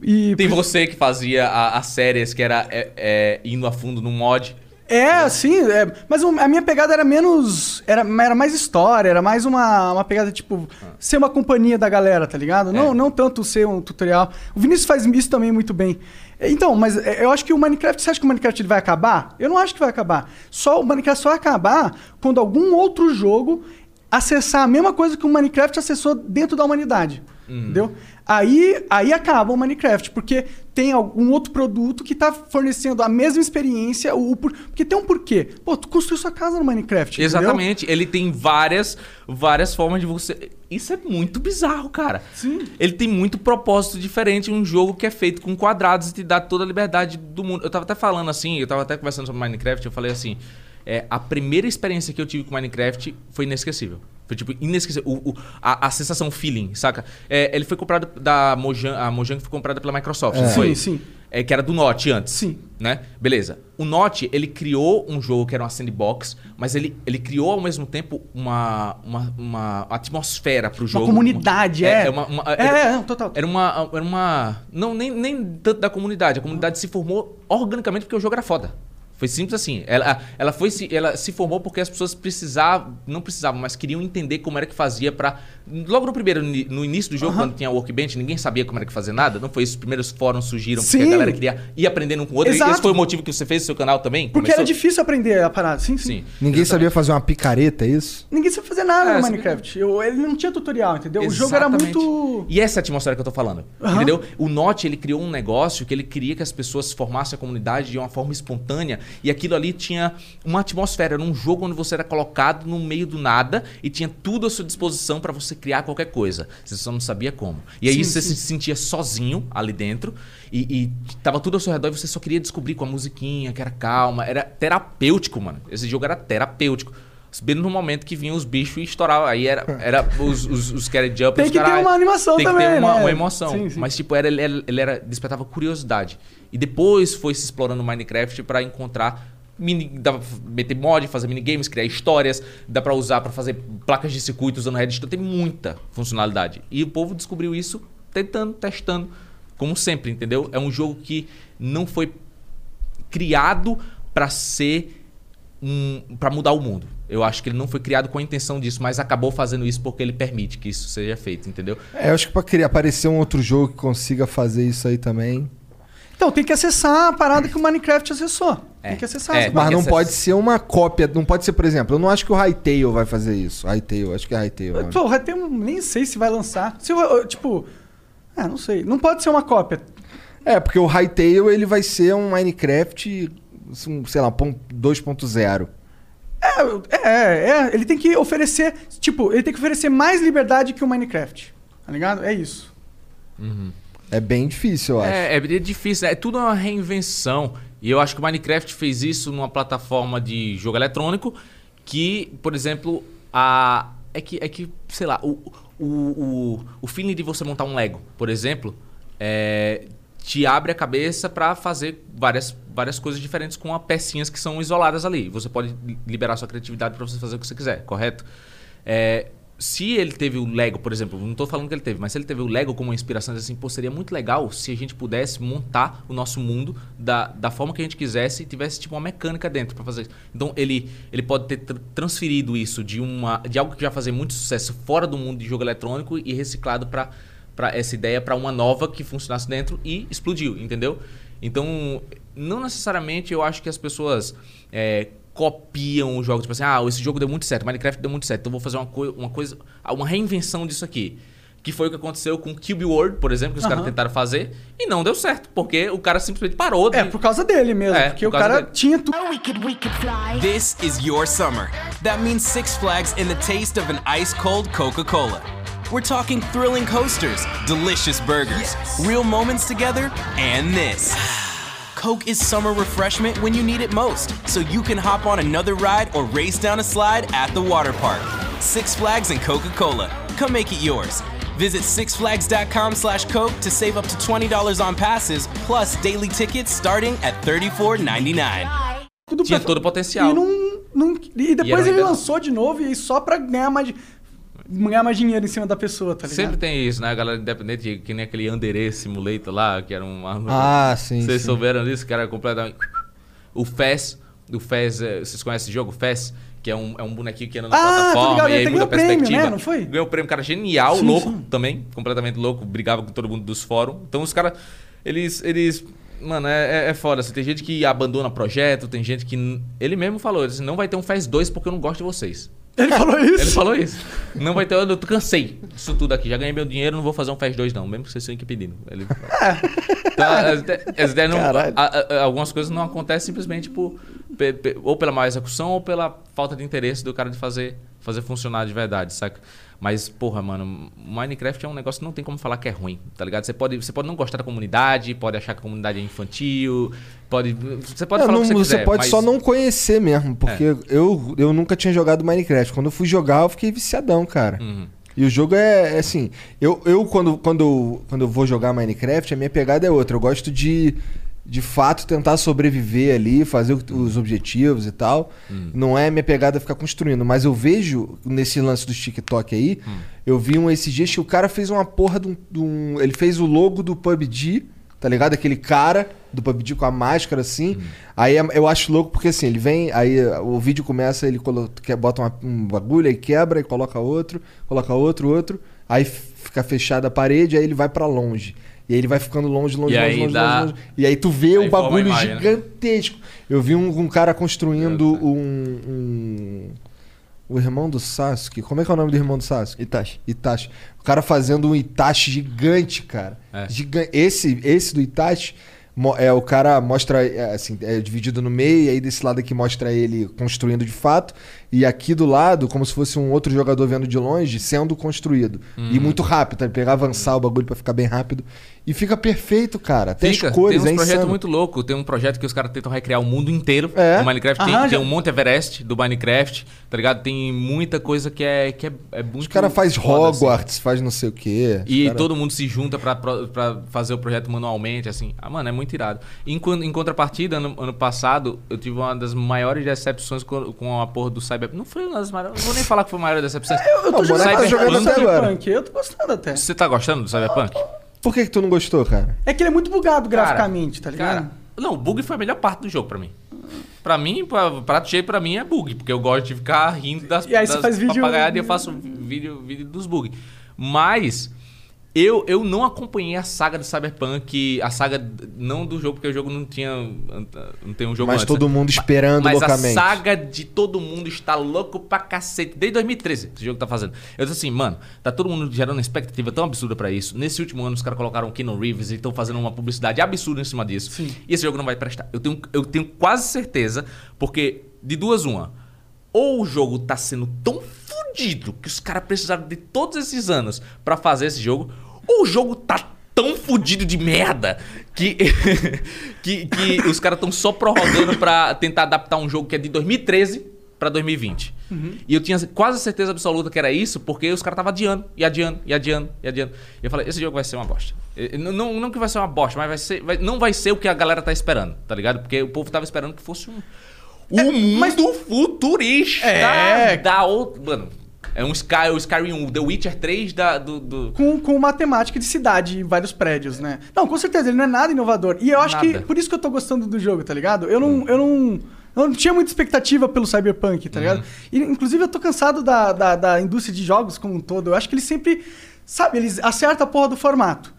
Speaker 2: E
Speaker 3: Tem
Speaker 2: por-
Speaker 3: você que fazia as séries que era é, é, indo a fundo no mod.
Speaker 2: É, sim, é, mas a minha pegada era menos. Era, era mais história, era mais uma, uma pegada, tipo, ser uma companhia da galera, tá ligado? Não,
Speaker 3: É.
Speaker 2: não tanto ser um tutorial. O Vinícius faz isso também muito bem. Então, mas é, eu acho que o Minecraft. Você acha que o Minecraft vai acabar? Eu não acho que vai acabar. Só o Minecraft só vai acabar quando algum outro jogo acessar a mesma coisa que o Minecraft acessou dentro da humanidade. Entendeu? Aí, aí acaba o Minecraft, porque tem algum outro produto que está fornecendo a mesma experiência, o, por- porque tem um porquê. Pô, tu construiu sua casa no Minecraft. entendeu?
Speaker 3: Exatamente. Ele tem várias, várias formas de você. Isso é muito bizarro, cara.
Speaker 2: Sim.
Speaker 3: Ele tem muito propósito diferente. Um jogo que é feito com quadrados e te dá toda a liberdade do mundo. Eu tava até falando assim, eu tava até conversando sobre Minecraft. Eu falei assim: é, a primeira experiência que eu tive com Minecraft foi inesquecível. Foi tipo, inesquecível. O, o- a, a sensação feeling, saca? É, ele foi comprado da Mojang. A Mojang foi comprada pela Microsoft, não
Speaker 2: Sim,
Speaker 3: foi?
Speaker 2: sim.
Speaker 3: É, que era do Note antes.
Speaker 2: Sim.
Speaker 3: Né? Beleza. O Note, ele criou um jogo que era uma sandbox, mas ele, ele criou ao mesmo tempo uma, uma, uma atmosfera pro jogo.
Speaker 2: comunidade, é.
Speaker 3: uma- uma-
Speaker 2: É,
Speaker 3: era,
Speaker 2: é, não, total.
Speaker 3: Era uma. Era uma não, nem, nem tanto da comunidade. A comunidade se formou organicamente porque o jogo era foda. Foi simples assim. Ela, ela, foi se, ela se formou porque as pessoas precisavam, não precisavam, mas queriam entender como era que fazia pra. Logo no primeiro, no início do jogo, quando tinha o workbench, ninguém sabia como era que fazer nada. Não foi isso? Os primeiros fóruns surgiram porque
Speaker 2: Sim.
Speaker 3: a galera queria ir aprendendo um com o outro. E
Speaker 2: Exato.
Speaker 3: Esse foi o motivo que você fez o seu canal também?
Speaker 2: Porque
Speaker 3: Começou?
Speaker 2: era difícil aprender a parada. Sim, sim.
Speaker 3: Sim.
Speaker 1: Ninguém sabia fazer uma picareta, é isso?
Speaker 2: Ninguém sabia fazer nada
Speaker 3: É,
Speaker 2: no Minecraft. Eu- ele não tinha tutorial, entendeu? O jogo era
Speaker 3: Exatamente.
Speaker 2: muito.
Speaker 3: E essa é a atmosfera que eu tô falando.
Speaker 2: Aham.
Speaker 3: Entendeu? O Note, ele criou um negócio que ele queria que as pessoas formassem a comunidade de uma forma espontânea. E aquilo ali tinha uma atmosfera. Era um jogo onde você era colocado no meio do nada e tinha tudo à sua disposição para você criar qualquer coisa. Você só não sabia como. E aí
Speaker 2: Sim,
Speaker 3: você
Speaker 2: sim.
Speaker 3: se sentia sozinho ali dentro e, e tava tudo ao seu redor e você só queria descobrir com a musiquinha, que era calma. Era terapêutico, mano. Esse jogo era terapêutico. Bem no momento que vinham os bichos e estouravam. Aí era, era os, os, os carry jump,
Speaker 2: Tem
Speaker 3: os
Speaker 2: que ter
Speaker 3: caralho.
Speaker 2: uma animação
Speaker 3: Tem que
Speaker 2: também,
Speaker 3: ter uma,
Speaker 2: né?
Speaker 3: uma emoção.
Speaker 2: Sim, sim.
Speaker 3: Mas, tipo, era, ele, era, ele era- despertava curiosidade. E depois foi se explorando o Minecraft pra encontrar. Mini, dava pra meter mod, fazer minigames, criar histórias, dá pra usar pra fazer placas de circuito usando Redstone, tem muita funcionalidade. E o povo descobriu isso tentando, testando, como sempre, entendeu? É um jogo que não foi criado pra ser um, para mudar o mundo. Eu acho que ele não foi criado com a intenção disso, mas acabou fazendo isso porque ele permite que isso seja feito, entendeu?
Speaker 1: É, eu acho que pra querer aparecer um outro jogo que consiga fazer isso aí também.
Speaker 2: Então, tem que acessar a parada que o Minecraft acessou.
Speaker 3: É.
Speaker 2: Tem que acessar
Speaker 3: É,
Speaker 2: essa
Speaker 1: Mas não
Speaker 3: essa-
Speaker 1: pode ser uma cópia, não pode ser, por exemplo, eu não acho que o Hytale vai fazer isso. Hytale, acho que é Hytale. o nome.
Speaker 2: Pô, ter um, nem sei se vai lançar. Se eu- tipo, é, não sei. Não pode ser uma cópia.
Speaker 1: É, porque o Hytale ele vai ser um Minecraft, um, sei lá, pon- 2.0.
Speaker 2: É, é, é, ele tem que oferecer, tipo, ele tem que oferecer mais liberdade que o Minecraft. Tá ligado? É isso.
Speaker 1: É bem difícil, eu acho.
Speaker 3: É, é difícil, é tudo uma reinvenção. E eu acho que o Minecraft fez isso numa plataforma de jogo eletrônico que, por exemplo, a é que é que, sei lá, o, o, o, o feeling de você montar um Lego, por exemplo, é, te abre a cabeça pra fazer várias, várias coisas diferentes com pecinhas que são isoladas ali. Você pode li- liberar sua criatividade pra você fazer o que você quiser, correto? É, se ele teve o Lego, por exemplo, não tô falando que ele teve, mas se ele teve o Lego como uma inspiração, assim, pô, seria muito legal se a gente pudesse montar o nosso mundo da, da forma que a gente quisesse e tivesse tipo uma mecânica dentro para fazer. Então ele, ele pode ter tr- transferido isso de uma de algo que já fazia muito sucesso fora do mundo de jogo eletrônico e reciclado para para essa ideia para uma nova que funcionasse dentro e explodiu, entendeu? Então, não necessariamente eu acho que as pessoas é, copiam os jogos, tipo assim, ah, esse jogo deu muito certo, Minecraft deu muito certo, então vou fazer uma, coi- uma coisa, uma reinvenção disso aqui. Que foi o que aconteceu com Cube World, por exemplo, que os caras
Speaker 2: Aham.
Speaker 3: tentaram fazer e não deu certo, porque o cara simplesmente parou de...
Speaker 2: É, por causa dele mesmo.
Speaker 3: É,
Speaker 2: porque
Speaker 3: por
Speaker 2: o cara
Speaker 3: dele.
Speaker 2: tinha tudo.
Speaker 5: Oh, we could, we could fly.
Speaker 6: This is your summer. That means Six Flags in the taste of an ice cold Coca Cola. We're talking thrilling coasters, delicious burgers, real moments together, and this. Coke is summer refreshment when you need it most, so you can hop on another ride or race down a slide at the water park. Six Flags and Coca Cola. Come make it yours. Visit sixflags.com slash Coke to save up to $20 on passes, plus daily tickets starting at $34.99.
Speaker 3: Tinha todo o potencial.
Speaker 2: E, não, não- e depois
Speaker 3: era
Speaker 2: ele
Speaker 3: ainda-
Speaker 2: lançou de novo e só pra ganhar mais, ganhar mais dinheiro em cima da pessoa, tá ligado?
Speaker 3: Sempre tem isso, né? A galera independente, que nem aquele Andere Simulator lá, que era um...
Speaker 1: Ah, sim,
Speaker 3: Vocês
Speaker 1: sim.
Speaker 3: souberam disso? Que era completamente... O Fez, o Fez, eh, vocês conhecem esse jogo? Fez? Que é um, é um bonequinho que anda na
Speaker 2: Ah,
Speaker 3: plataforma
Speaker 2: ligado,
Speaker 3: e aí muda a
Speaker 2: ganhou prêmio,
Speaker 3: perspectiva.
Speaker 2: né? Não foi?
Speaker 3: Ganhou o prêmio, cara genial,
Speaker 2: Sim,
Speaker 3: louco
Speaker 2: sim.
Speaker 3: também, completamente louco, brigava com todo mundo dos fóruns. Então os caras, eles, eles... Mano, é, é- é foda. Assim, tem gente que abandona projeto, tem gente que... Ele mesmo falou, ele disse, não vai ter um Fez 2 porque eu não gosto de vocês.
Speaker 2: Ele falou isso?
Speaker 3: Ele falou isso. Não vai ter, eu cansei disso tudo aqui. Já ganhei meu dinheiro, não vou fazer um Fast 2 não, mesmo que vocês fiquem pedindo. Ele então, as as ideias não- a- a- algumas coisas não acontecem simplesmente por, pe- pe- ou pela má execução ou pela falta de interesse do cara de fazer, fazer funcionar de verdade, saca? Mas, porra, mano, Minecraft é um negócio que não tem como falar que é ruim, tá ligado? Você pode, você pode não gostar da comunidade, pode achar que a comunidade é infantil, pode. Você pode
Speaker 1: É,
Speaker 3: falar
Speaker 1: não-
Speaker 3: você
Speaker 1: você
Speaker 3: quiser,
Speaker 1: pode
Speaker 3: mas- É.
Speaker 1: só não conhecer mesmo, porque eu, eu nunca tinha jogado Minecraft. Quando eu fui jogar, eu fiquei viciadão, cara.
Speaker 3: Uhum.
Speaker 1: E o jogo é, é assim, eu, eu quando, quando, quando eu vou jogar Minecraft, a minha pegada é outra. Eu gosto de, de fato, tentar sobreviver ali, fazer os objetivos e tal.
Speaker 3: Hum.
Speaker 1: Não é minha pegada ficar construindo. Mas eu vejo, nesse lance do TikTok aí,
Speaker 3: Hum.
Speaker 1: eu vi um esses dias que o cara fez uma porra de um, de um- Ele fez o logo do PUBG, tá ligado? Aquele cara do PUBG com a máscara assim. Aí é- eu acho louco porque assim, ele vem, aí o vídeo começa, ele colo- que- bota uma- um bagulho, aí quebra e coloca outro, coloca outro, outro. Aí fica fechada a parede, aí ele vai pra longe. E aí ele vai ficando longe, longe, longe, longe,
Speaker 3: dá-
Speaker 1: longe, longe. E aí tu vê
Speaker 3: Aí
Speaker 1: o bagulho
Speaker 3: imagem, né?
Speaker 1: gigantesco. Eu vi um, um cara construindo um, um- O irmão do Sasuke. Como é que é o nome do irmão do Sasuke?
Speaker 4: Itachi.
Speaker 1: Itachi. O cara fazendo um Itachi gigante, cara.
Speaker 3: É.
Speaker 1: Gigan- Esse, esse do Itachi, é, o cara mostra, é, assim, é dividido no meio, e aí desse lado aqui mostra ele construindo de fato, e aqui do lado, como se fosse um outro jogador vendo de longe, sendo construído. E
Speaker 3: Uhum.
Speaker 1: muito rápido, tá? Ele pegar, avançar o bagulho pra ficar bem rápido. E fica perfeito, cara. Até
Speaker 3: Fica,
Speaker 1: as cores,
Speaker 3: tem uns
Speaker 1: é
Speaker 3: projetos
Speaker 1: insano.
Speaker 3: muito loucos. Tem um projeto que os caras tentam recriar o mundo inteiro
Speaker 1: É.
Speaker 3: do Minecraft. Tem,
Speaker 2: Arranja-
Speaker 3: tem um Monte Everest do Minecraft, tá ligado? Tem muita coisa que é, que é, é muito
Speaker 1: Os caras fazem
Speaker 3: foda, assim.
Speaker 1: Hogwarts, faz não sei o quê.
Speaker 3: E
Speaker 1: cara-
Speaker 3: todo mundo se junta pra fazer o projeto manualmente, assim. Ah, mano, é muito irado. Em, em contrapartida, ano, ano passado, eu tive uma das maiores decepções com, com a porra do Cyberpunk. Não foi uma das maiores. Não vou nem falar que foi a maior decepção.
Speaker 2: Eu tô
Speaker 1: Não, o
Speaker 2: jogando,
Speaker 1: tá jogando até agora.
Speaker 2: Cyberpunk, eu tô gostando até.
Speaker 3: Você tá gostando do Cyberpunk?
Speaker 1: Por que, que tu não gostou, cara?
Speaker 2: É que ele é muito bugado
Speaker 3: Cara,
Speaker 2: graficamente, tá ligado?
Speaker 3: Cara, não, o bug foi a melhor parte do jogo pra mim. Pra mim, pra- prato cheio pra mim é bug, porque eu gosto de ficar rindo das,
Speaker 2: E aí você
Speaker 3: das
Speaker 2: faz vídeo-
Speaker 3: papagaiadas e eu faço vídeo, vídeo dos bugs. Mas eu, eu não acompanhei a saga do Cyberpunk, a saga não do jogo, porque o jogo não tinha. Não tem um jogo
Speaker 1: Mas
Speaker 3: antes,
Speaker 1: todo
Speaker 3: né?
Speaker 1: mundo esperando
Speaker 3: Mas
Speaker 1: loucamente.
Speaker 3: a saga de todo mundo está louco pra cacete. Desde 2013 esse jogo tá fazendo. Eu disse assim, mano, tá todo mundo gerando uma expectativa tão absurda pra isso. Nesse último ano os caras colocaram o Keanu Reeves e estão fazendo uma publicidade absurda em cima disso. E esse jogo não vai prestar. Eu tenho, eu tenho quase certeza, porque de duas uma. Ou o jogo tá sendo tão fudido que os caras precisaram de todos esses anos pra fazer esse jogo, ou o jogo tá tão fudido de merda que, que, que os caras estão só prorrogando pra tentar adaptar um jogo que é de 2013 pra 2020. E eu tinha quase certeza absoluta que era isso, porque os caras estavam adiando, e adiando, e adiando, e adiando. E eu falei, esse jogo vai ser uma bosta. Não, não, não que vai ser uma bosta, mas vai ser, vai- não vai ser o que a galera tá esperando, tá ligado? Porque o povo tava esperando que fosse um... O mundo futurista
Speaker 2: É.
Speaker 3: da outra... Mano, É um Sky, o Skyrim 1, The Witcher 3 da, do, do-
Speaker 2: Com, com matemática de cidade e vários prédios, né? Não, com certeza, ele não é nada inovador. E eu acho que
Speaker 3: Nada.
Speaker 2: por isso que eu tô gostando do jogo, tá ligado? Eu não. Eu não eu não tinha muita expectativa pelo Cyberpunk, tá ligado? E, inclusive, eu tô cansado da, da, da indústria de jogos como um todo. Eu acho que eles sempre. Sabe, eles acertam a porra do formato.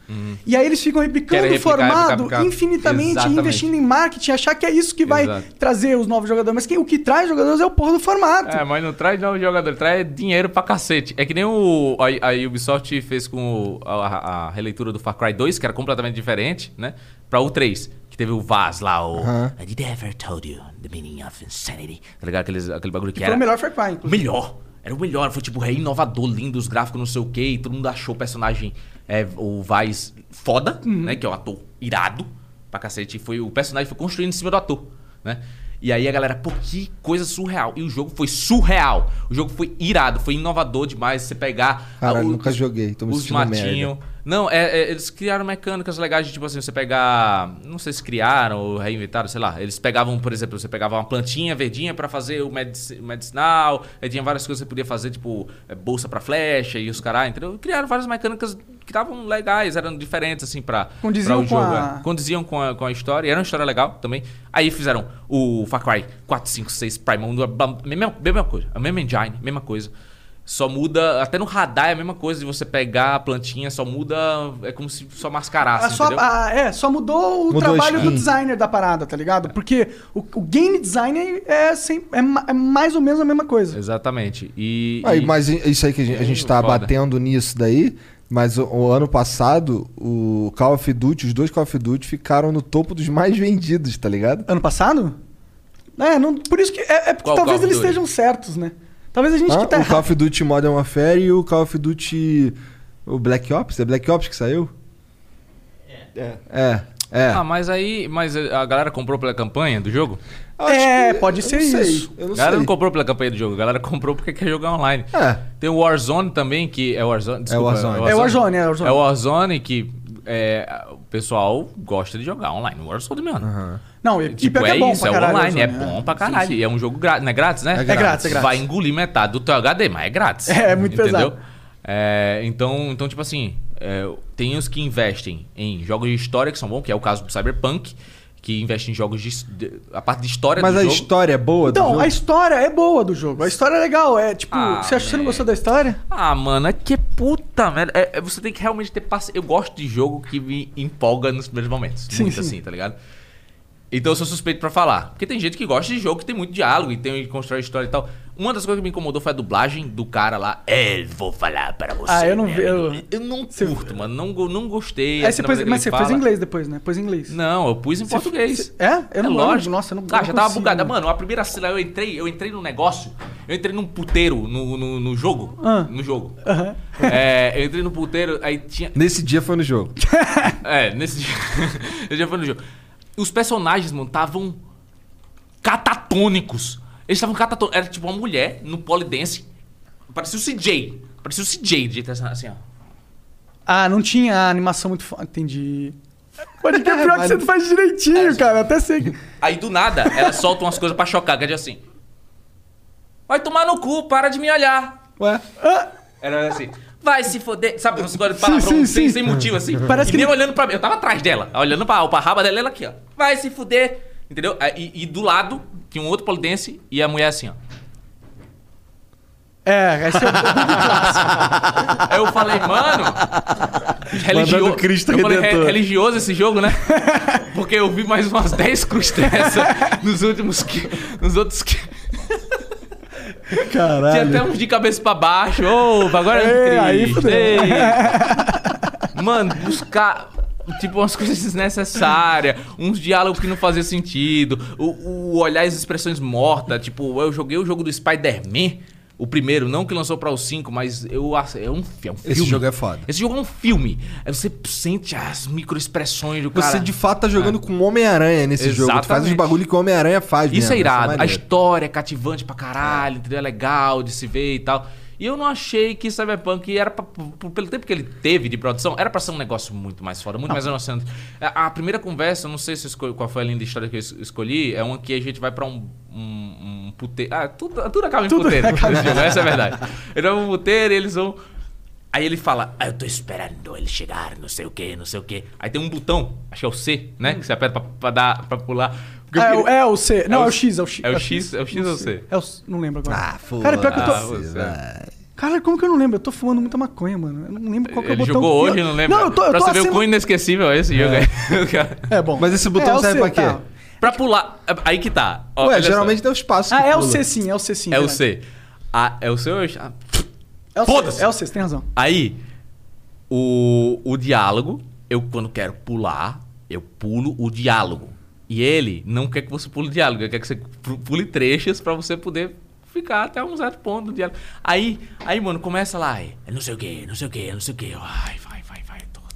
Speaker 2: E aí eles ficam replicando
Speaker 3: Querem
Speaker 2: o
Speaker 3: replicar,
Speaker 2: formato
Speaker 3: replicar, replicar.
Speaker 2: infinitamente,
Speaker 3: Exatamente.
Speaker 2: investindo em marketing, achar que é isso que vai
Speaker 3: Exato.
Speaker 2: trazer os novos jogadores. Mas quem, o que traz jogadores é o porra do formato.
Speaker 3: É, mas não traz não jogador, traz dinheiro pra cacete. É que nem o, a, a Ubisoft fez com o- a, a releitura do Far Cry 2, que era completamente diferente, né? Pra o 3, que teve o Vaz lá, o...
Speaker 1: Aham.
Speaker 3: I did ever told you the meaning of insanity. Tá ligado? Aqueles, aquele bagulho que,
Speaker 2: Que
Speaker 3: era...
Speaker 2: foi o melhor Far Cry,
Speaker 3: O
Speaker 2: inclusive.
Speaker 3: melhor. Era o melhor. Foi tipo, é inovador, lindo, os gráficos, não sei o quê. E todo mundo achou o personagem, é, o Vaz, foda, né? Que é o ator irado pra cacete. E Foi, o personagem foi construído em cima do ator, né? E aí a galera, pô, que coisa surreal. E o jogo foi surreal. O jogo foi irado, foi inovador demais. Você pegar. Ah, o-
Speaker 1: nunca joguei, tô me
Speaker 3: os matinhos. Não, é, é, eles criaram mecânicas legais de tipo assim, você pegar. Não sei se criaram ou reinventaram, sei lá. Eles pegavam, por exemplo, você pegava uma plantinha verdinha pra fazer o medici- medicinal. Aí tinha várias coisas que você podia fazer, tipo, é, bolsa pra flecha e os caras, entendeu? Criaram várias mecânicas que estavam legais, eram diferentes, assim, pra,
Speaker 2: Condiziam
Speaker 3: pra o
Speaker 2: com
Speaker 3: jogo.
Speaker 2: a-
Speaker 3: é. Condiziam com a, com a história. E era uma história legal também. Aí fizeram o Far Cry 4, 5, 6 Primal. Mesma, mesma coisa. A mesma engine, mesma coisa. Só muda, até no radar é a mesma coisa de você pegar a plantinha, só muda, é como se só mascarasse,
Speaker 2: Ah, só,
Speaker 3: entendeu?
Speaker 2: ah, é, só mudou o
Speaker 1: Mudou a
Speaker 2: trabalho do designer da parada, tá ligado? Porque o, o game designer é, sem, é, é mais ou menos a mesma coisa.
Speaker 3: Exatamente. E,
Speaker 1: Aí,
Speaker 3: e-
Speaker 1: mas isso aí que a gente, a gente tá
Speaker 3: Foda.
Speaker 1: batendo nisso daí, mas o, o ano passado, o Call of Duty, os dois Call of Duty ficaram no topo dos mais vendidos, tá ligado?
Speaker 2: Ano passado? É, não, por isso que. É, é porque
Speaker 3: Qual
Speaker 2: talvez
Speaker 3: Call
Speaker 2: eles estejam certos, né? Talvez a gente
Speaker 1: Hã?
Speaker 2: que tá
Speaker 1: o Call
Speaker 2: errado.
Speaker 1: of Duty Modern Warfare e o Call of Duty. O Black Ops? É Black Ops que saiu?
Speaker 4: É.
Speaker 1: É. É.
Speaker 3: Ah, mas aí, mas a galera comprou pela campanha do jogo?
Speaker 1: Eu
Speaker 2: é,
Speaker 1: que-
Speaker 2: pode
Speaker 1: eu
Speaker 2: ser
Speaker 1: sei,
Speaker 2: isso.
Speaker 3: A galera
Speaker 1: sei.
Speaker 3: não comprou pela campanha do jogo, a galera comprou porque quer jogar online.
Speaker 1: É.
Speaker 3: Tem o Warzone também, que é Warzone. Desculpa,
Speaker 1: Warzone.
Speaker 2: É Warzone, é Warzone.
Speaker 3: É o Warzone que é, o pessoal gosta de jogar online. O Warzone, mano.
Speaker 2: Não, e, e
Speaker 3: Tipo,
Speaker 2: que
Speaker 3: é,
Speaker 2: é bom
Speaker 3: isso,
Speaker 2: pra
Speaker 3: é
Speaker 2: caralho.
Speaker 3: online, é bom pra caralho. E é um jogo grátis, não é grátis, né?
Speaker 1: É
Speaker 2: grátis, é grátis.
Speaker 3: Vai engolir metade do teu HD, mas é grátis.
Speaker 2: É, muito pesado.
Speaker 3: É, então, então, tipo assim, é, tem os que investem em jogos de história, que são bons, que é o caso do Cyberpunk, que investe em jogos de. de- a parte de história
Speaker 1: Mas
Speaker 3: do
Speaker 1: a
Speaker 3: jogo.
Speaker 1: história é boa do
Speaker 2: Então,
Speaker 1: jogo?
Speaker 2: a história é boa do jogo. A história é legal. É tipo,
Speaker 3: Ah,
Speaker 2: você acha que você não gostou da história?
Speaker 3: Ah, mano, é que puta merda. É, é- você tem que realmente ter paciência. Eu gosto de jogo que me empolga nos primeiros momentos.
Speaker 2: Sim,
Speaker 3: muito
Speaker 2: sim.
Speaker 3: assim, tá ligado? Então eu sou suspeito pra falar. Porque tem gente que gosta de jogo que tem muito diálogo e tem que constrói história e tal. Uma das coisas que me incomodou foi a dublagem do cara lá. É, vou falar para você.
Speaker 2: Ah, eu não
Speaker 3: meu
Speaker 2: vi- eu-
Speaker 3: amigo." Eu não curto, mano. Não, go- não gostei. Assim,
Speaker 2: você
Speaker 3: da
Speaker 2: pôs, mas você
Speaker 3: ele
Speaker 2: fez em
Speaker 3: fala.
Speaker 2: inglês depois, né? Pôs em inglês.
Speaker 3: Não, eu pus em
Speaker 2: Você-
Speaker 3: português.
Speaker 2: você- é? Eu não lembro.
Speaker 3: lógico.
Speaker 2: Nossa, eu não-
Speaker 3: Ah,
Speaker 2: não
Speaker 3: já tava
Speaker 2: consigo.
Speaker 3: bugada. Mano, a primeira cena eu entrei, eu entrei num negócio. Eu entrei num puteiro no, no, no jogo.
Speaker 2: Ah.
Speaker 3: No jogo.
Speaker 2: Aham.
Speaker 3: É, eu entrei no puteiro, aí tinha.
Speaker 1: Nesse dia foi no jogo.
Speaker 3: É, nesse dia. eu já fui no jogo. Os personagens, mano, estavam catatônicos. Eles estavam catatônicos. Era tipo uma mulher no polidense. Parecia o CJ. Parecia o CJ, de jeito assim, assim, ó.
Speaker 2: Ah, não tinha a animação muito foda. Entendi. Pode que é pior que você faz direitinho, cara. Até sei.
Speaker 3: Aí do nada, ela solta umas coisas pra chocar, que é assim. Vai tomar no cu, para de me olhar.
Speaker 1: Ué?
Speaker 3: Era assim. Vai se foder. Sabe, uns negócios de palavrão
Speaker 2: sim,
Speaker 3: sem,
Speaker 2: sim.
Speaker 3: sem motivo, assim.
Speaker 2: Parece
Speaker 3: e
Speaker 2: que
Speaker 3: nem
Speaker 2: ele-
Speaker 3: olhando pra mim. Eu tava atrás dela. Olhando pra, pra raba dela, ela aqui, ó. Vai se fuder. Entendeu? Aí, E, e do lado tinha um outro polidense e a mulher assim, ó.
Speaker 2: É, esse é o Clássico.
Speaker 3: Aí eu falei, mano.
Speaker 1: Mandando Cristo
Speaker 3: eu falei,
Speaker 1: Redentor.
Speaker 3: "Re- religioso esse jogo, né? Porque eu vi mais umas 10 cruz dessa nos últimos. que- nos outros. que- Tinha
Speaker 1: Caralho.
Speaker 3: até uns de cabeça pra baixo. Ô, agora é
Speaker 2: É, aí
Speaker 3: Cristo.
Speaker 2: fudeu.
Speaker 3: ei. Mano, buscar. Tipo, umas coisas desnecessárias, uns diálogos que não faziam sentido, o, o olhar as expressões mortas. Tipo, eu joguei o jogo do Spider-Man, o primeiro, não que lançou pra o 5, mas eu acho- é um, é um filme.
Speaker 1: Esse jogo é foda.
Speaker 3: Esse jogo é um filme. Aí você sente as microexpressões do cara.
Speaker 1: Você de fato tá jogando com Homem-Aranha nesse jogo. Tu faz os
Speaker 3: Exatamente.
Speaker 1: bagulho que o Homem-Aranha faz
Speaker 3: Isso é
Speaker 1: mesmo,
Speaker 3: irado. A
Speaker 1: maneiro.
Speaker 3: história é cativante pra caralho, entendeu? É legal de se ver e tal. E eu não achei que Cyberpunk era pra, pelo tempo que ele teve de produção, era pra ser um negócio muito mais foda, muito mais emocionante. A, a primeira conversa, eu não sei se escolhi- qual foi a linda história que eu es- escolhi, é uma que a gente vai pra um, um- um puteiro. Ah, tudo, tudo acaba em
Speaker 2: Tudo
Speaker 3: puteiro.
Speaker 2: acaba
Speaker 3: jogo, essa é a verdade. Ele é um puteiro e eles vão. Aí ele fala, ah, eu tô esperando ele chegar, não sei o que, não sei o que. Aí tem um botão, acho que é o C, né? Que você aperta pra, pra dar, pra pular. Porque eu
Speaker 2: Ah, é, é o C. Não, é o X, é o X.
Speaker 3: É o X, é o X ou o. C?
Speaker 2: É o, não lembro agora.
Speaker 1: Ah, foda
Speaker 2: Cara, pior que eu tô.
Speaker 3: Ah.
Speaker 2: Cara, como que eu não lembro? Eu tô fumando muita maconha, mano. Eu não lembro qual que é o
Speaker 3: Ele
Speaker 2: botão.
Speaker 3: jogou
Speaker 2: que-
Speaker 3: hoje, não lembro.
Speaker 2: Não, eu tô, eu
Speaker 3: pra
Speaker 2: tô
Speaker 3: você ver o
Speaker 2: acima-
Speaker 3: quão inesquecível é esse jogo aí.
Speaker 2: É bom.
Speaker 1: Mas esse botão
Speaker 2: É,
Speaker 1: serve
Speaker 2: C,
Speaker 1: pra quê?
Speaker 2: tá.
Speaker 3: pra pular, aí que tá. Ó,
Speaker 1: Ué, geralmente tem o espaço.
Speaker 2: Ah, é o. C sim, é o C sim.
Speaker 3: É o. C. Ah, é o C hoje? Ah,
Speaker 2: É o C,
Speaker 3: Foda-se.
Speaker 2: é o C, você tem razão.
Speaker 3: Aí, o, o diálogo, eu quando quero pular, eu pulo o diálogo. E ele não quer que você pule diálogo, ele quer que você pu- pule trechos pra você poder ficar até um certo ponto do diálogo. Aí, aí mano, começa lá, não sei o que, não sei o que, não sei o que. Ai, vai,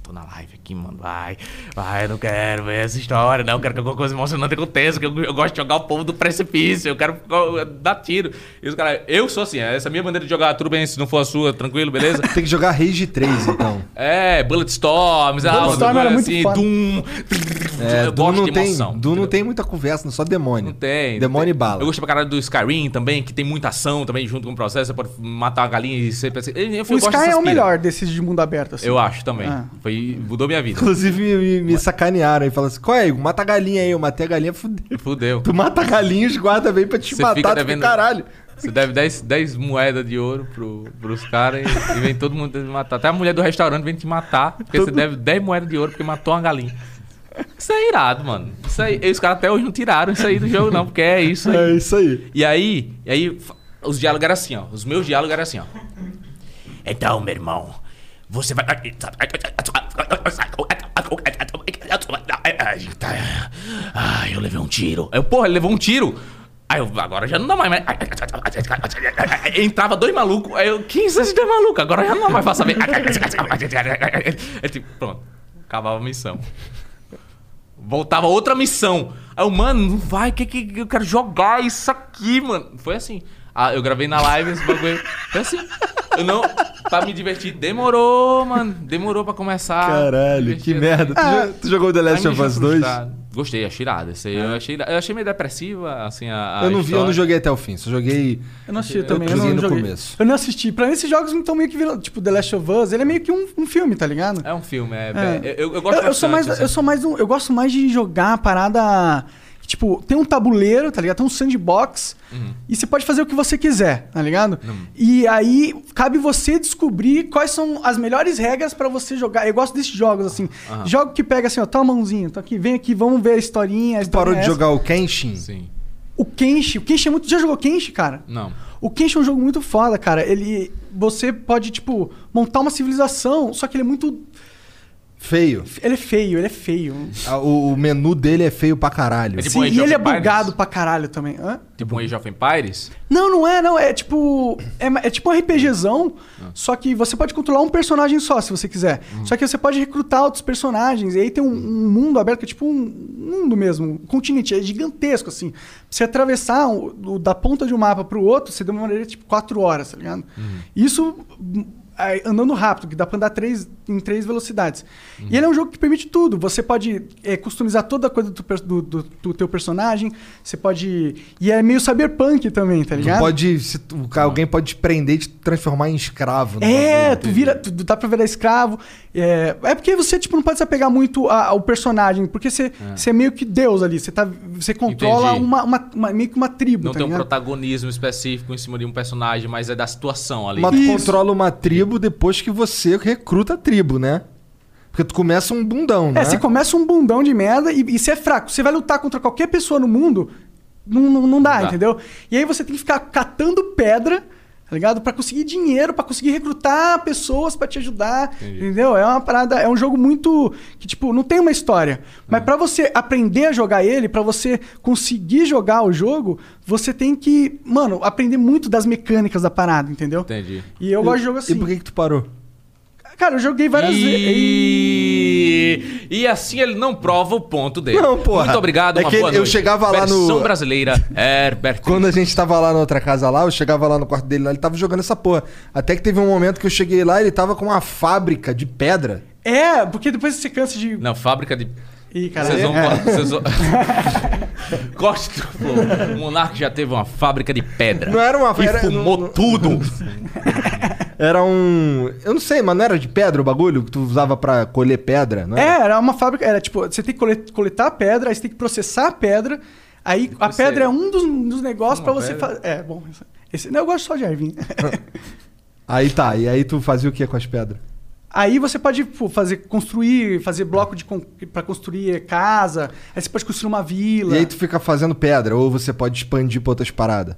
Speaker 3: tô, na live aqui, mano, vai, vai, eu não quero ver essa história, não, quero que alguma coisa emocionante aconteça, que eu, eu gosto de jogar o povo do precipício, eu quero eu, dar tiro. E os caras, eu sou assim, essa é a minha maneira de jogar, tudo bem, se não for a sua, tranquilo, beleza?
Speaker 1: Tem que jogar Rage 3, então.
Speaker 3: É, Bulletstorms, ah,
Speaker 2: Bulletstorm era muito
Speaker 3: assim,
Speaker 2: foda.
Speaker 3: Doom.
Speaker 1: É,
Speaker 3: eu
Speaker 1: Doom
Speaker 3: gosto
Speaker 1: não
Speaker 3: de
Speaker 1: tem,
Speaker 3: emoção.
Speaker 1: Doom não tem muita conversa, só demônio.
Speaker 3: Não tem. não
Speaker 1: Demônio
Speaker 3: tem.
Speaker 1: e bala.
Speaker 3: Eu gosto pra caralho do Skyrim também, que tem muita ação também junto com o processo. Você pode matar uma galinha e sempre assim. Eu, eu
Speaker 2: O
Speaker 3: gosto
Speaker 2: Sky é o melhor desses de mundo aberto, assim.
Speaker 3: Eu acho também.
Speaker 2: Ah.
Speaker 3: Foi, mudou minha vida.
Speaker 1: Inclusive me, me- sacanearam aí, falaram assim, qual é, Igor? Mata a galinha aí. Eu matei a galinha, fudeu.
Speaker 3: Fudeu.
Speaker 1: Tu mata a galinha, os guarda vem pra te
Speaker 3: Você
Speaker 1: matar,
Speaker 3: fica
Speaker 1: tu
Speaker 3: devendo-
Speaker 1: fica, caralho.
Speaker 3: Você deve 10, 10 moedas de ouro pro, pros caras e, e vem todo mundo te matar. Até a mulher do restaurante vem te matar, porque você deve 10 moedas de ouro porque matou uma galinha. Isso é irado, mano. Isso aí, e os caras até hoje não tiraram isso aí do jogo, não, porque é isso aí.
Speaker 1: É isso aí.
Speaker 3: E aí, e aí fa- os diálogos eram assim, ó. Os meus diálogos eram assim, ó. Então, meu irmão, você vai. Ai, eu levei um tiro. Eu, porra, ele levou um tiro. Aí eu, agora já não dá mais. Entrava dois malucos. Aí eu, são esses dois malucos? Agora já não dá mais pra saber. É tipo, pronto. Acabava a missão. Voltava outra missão. Aí eu, mano, não vai, que, que eu quero jogar isso aqui, mano. Foi assim. Ah, eu gravei na live esse bagulho. Foi assim. Eu não. Pra me divertir. Demorou, mano. Demorou pra começar.
Speaker 1: Caralho, que merda. Tu,
Speaker 2: Ah,
Speaker 1: tu jogou The Last of Us
Speaker 3: deixou
Speaker 1: 2?
Speaker 3: frustrado. Gostei, achei irado. Esse aí eu, achei, irado. eu achei meio depressiva, assim, a. a
Speaker 1: Eu não vi, eu não
Speaker 3: história.
Speaker 1: joguei até o fim. Só joguei.
Speaker 2: Eu não assisti
Speaker 1: Eu
Speaker 2: também, eu, não
Speaker 1: no
Speaker 2: joguei.
Speaker 1: começo.
Speaker 2: Eu não assisti. Pra mim, esses jogos não estão meio que virando. Tipo, The Last of Us, ele é meio que um, um filme, tá ligado?
Speaker 3: É um filme, é.
Speaker 2: É.
Speaker 3: Eu, eu gosto
Speaker 2: eu, eu sou
Speaker 3: bastante,
Speaker 2: mais,
Speaker 3: assim.
Speaker 2: eu sou mais um, eu gosto mais de jogar a parada tipo, tem um tabuleiro, tá ligado? Tem um sandbox
Speaker 3: Uhum.
Speaker 2: e você pode fazer o que você quiser, tá ligado? E aí cabe você descobrir quais são as melhores regras pra você jogar. Eu gosto desses jogos assim. Jogo que pega assim, ó, toma mãozinha, tô aqui, vem aqui, vamos ver a historinha, a
Speaker 1: Tu parou de
Speaker 2: é
Speaker 1: jogar o Kenshin?
Speaker 3: Sim.
Speaker 2: o Kenshi, o Kenshi é muito. Já jogou Kenshi, cara?
Speaker 3: Não.
Speaker 2: O Kenshi é um jogo muito foda, cara. Ele. Você pode, tipo, montar uma civilização, só que ele é muito.
Speaker 1: Feio.
Speaker 2: Ele é feio, ele é feio.
Speaker 1: Ah, O, o menu dele é feio pra caralho.
Speaker 3: É tipo
Speaker 2: Sim,
Speaker 3: um Age
Speaker 2: e
Speaker 3: of
Speaker 2: ele é
Speaker 3: Empires?
Speaker 2: bugado pra caralho também. Hã?
Speaker 3: Tipo um Age of Empires?
Speaker 2: Não, não é, não. É tipo. É, ma- é tipo um RPGzão, só que você pode controlar um personagem só, se você quiser. Só que você pode recrutar outros personagens. E aí tem um, um mundo aberto, que é tipo um mundo mesmo, um continente. É gigantesco, assim. Pra você atravessar o- o- da ponta de um mapa pro outro, você demoraria tipo quatro horas, tá ligado? Isso. Andando rápido, que dá pra andar três, em três velocidades. E ele é um jogo que permite tudo. Você pode é, customizar toda a coisa do, do, do- do teu personagem. Você pode. E é meio cyberpunk também, tá
Speaker 1: Tu
Speaker 2: ligado?
Speaker 1: pode. Se tu- alguém pode te prender e te transformar em escravo. no
Speaker 2: É, tu vira, tu, dá pra virar escravo. É, é porque você tipo, não pode se apegar muito a- ao personagem, porque você, você é meio que Deus ali. Você, tá, você controla uma, uma- uma- meio que uma tribo.
Speaker 3: Não
Speaker 2: tá
Speaker 3: tem um
Speaker 2: ligado?
Speaker 3: protagonismo específico em cima de um personagem, mas é da situação ali.
Speaker 1: Mas tu controla uma tribo depois que você recruta a tribo, né? Porque tu começa um bundão, né?
Speaker 2: É, você começa um bundão de merda e, e você é fraco. Você vai lutar contra qualquer pessoa no mundo, não, não, não dá,
Speaker 3: Não dá.
Speaker 2: entendeu? E aí você tem que ficar catando pedra, tá ligado? Pra conseguir dinheiro, pra conseguir recrutar pessoas pra te ajudar, entendeu? É uma parada, é um jogo muito que tipo, não tem uma história. Mas pra você aprender a jogar ele, pra você conseguir jogar o jogo, você tem que, mano, aprender muito das mecânicas da parada, entendeu?
Speaker 3: Entendi.
Speaker 2: E eu gosto de jogo assim.
Speaker 1: E por que, que tu parou?
Speaker 2: Cara, eu joguei várias vezes.
Speaker 3: E... e assim ele não prova o ponto dele.
Speaker 1: Não, porra.
Speaker 3: Muito obrigado,
Speaker 1: É
Speaker 3: uma
Speaker 1: que
Speaker 3: boa
Speaker 1: eu chegava lá no-
Speaker 3: Versão brasileira, Herbert.
Speaker 1: Quando a gente tava lá na outra casa lá, eu chegava lá no quarto dele lá, ele tava jogando essa porra. Até que teve um momento que eu cheguei lá, ele tava com uma fábrica de pedra.
Speaker 2: É, porque depois você cansa de.
Speaker 3: Não, fábrica de...
Speaker 2: Ih, cara.
Speaker 3: Vocês vão...
Speaker 2: é.
Speaker 3: Vocês vão... Corte do flow. O Monark já teve uma fábrica de pedra.
Speaker 1: Não era uma
Speaker 3: E
Speaker 1: era-
Speaker 3: fumou
Speaker 1: não- não-
Speaker 3: tudo.
Speaker 1: Era um. Eu não sei, mas não era de pedra o bagulho que tu usava pra colher pedra, não
Speaker 2: É,
Speaker 1: era?
Speaker 2: era uma fábrica. Era tipo, você tem que cole- coletar a pedra, aí você tem que processar a pedra. Aí a pedra é um dos, dos negócios pra
Speaker 3: Uma
Speaker 2: você fazer. É, bom. Esse, não, eu gosto só de Arvin.
Speaker 1: Aí tá, e aí tu fazia o que com as pedras?
Speaker 2: Aí você pode pô, fazer, construir, fazer bloco de con- pra construir casa. Aí você pode construir uma vila.
Speaker 1: E aí tu fica fazendo pedra, ou você pode expandir pra outras paradas.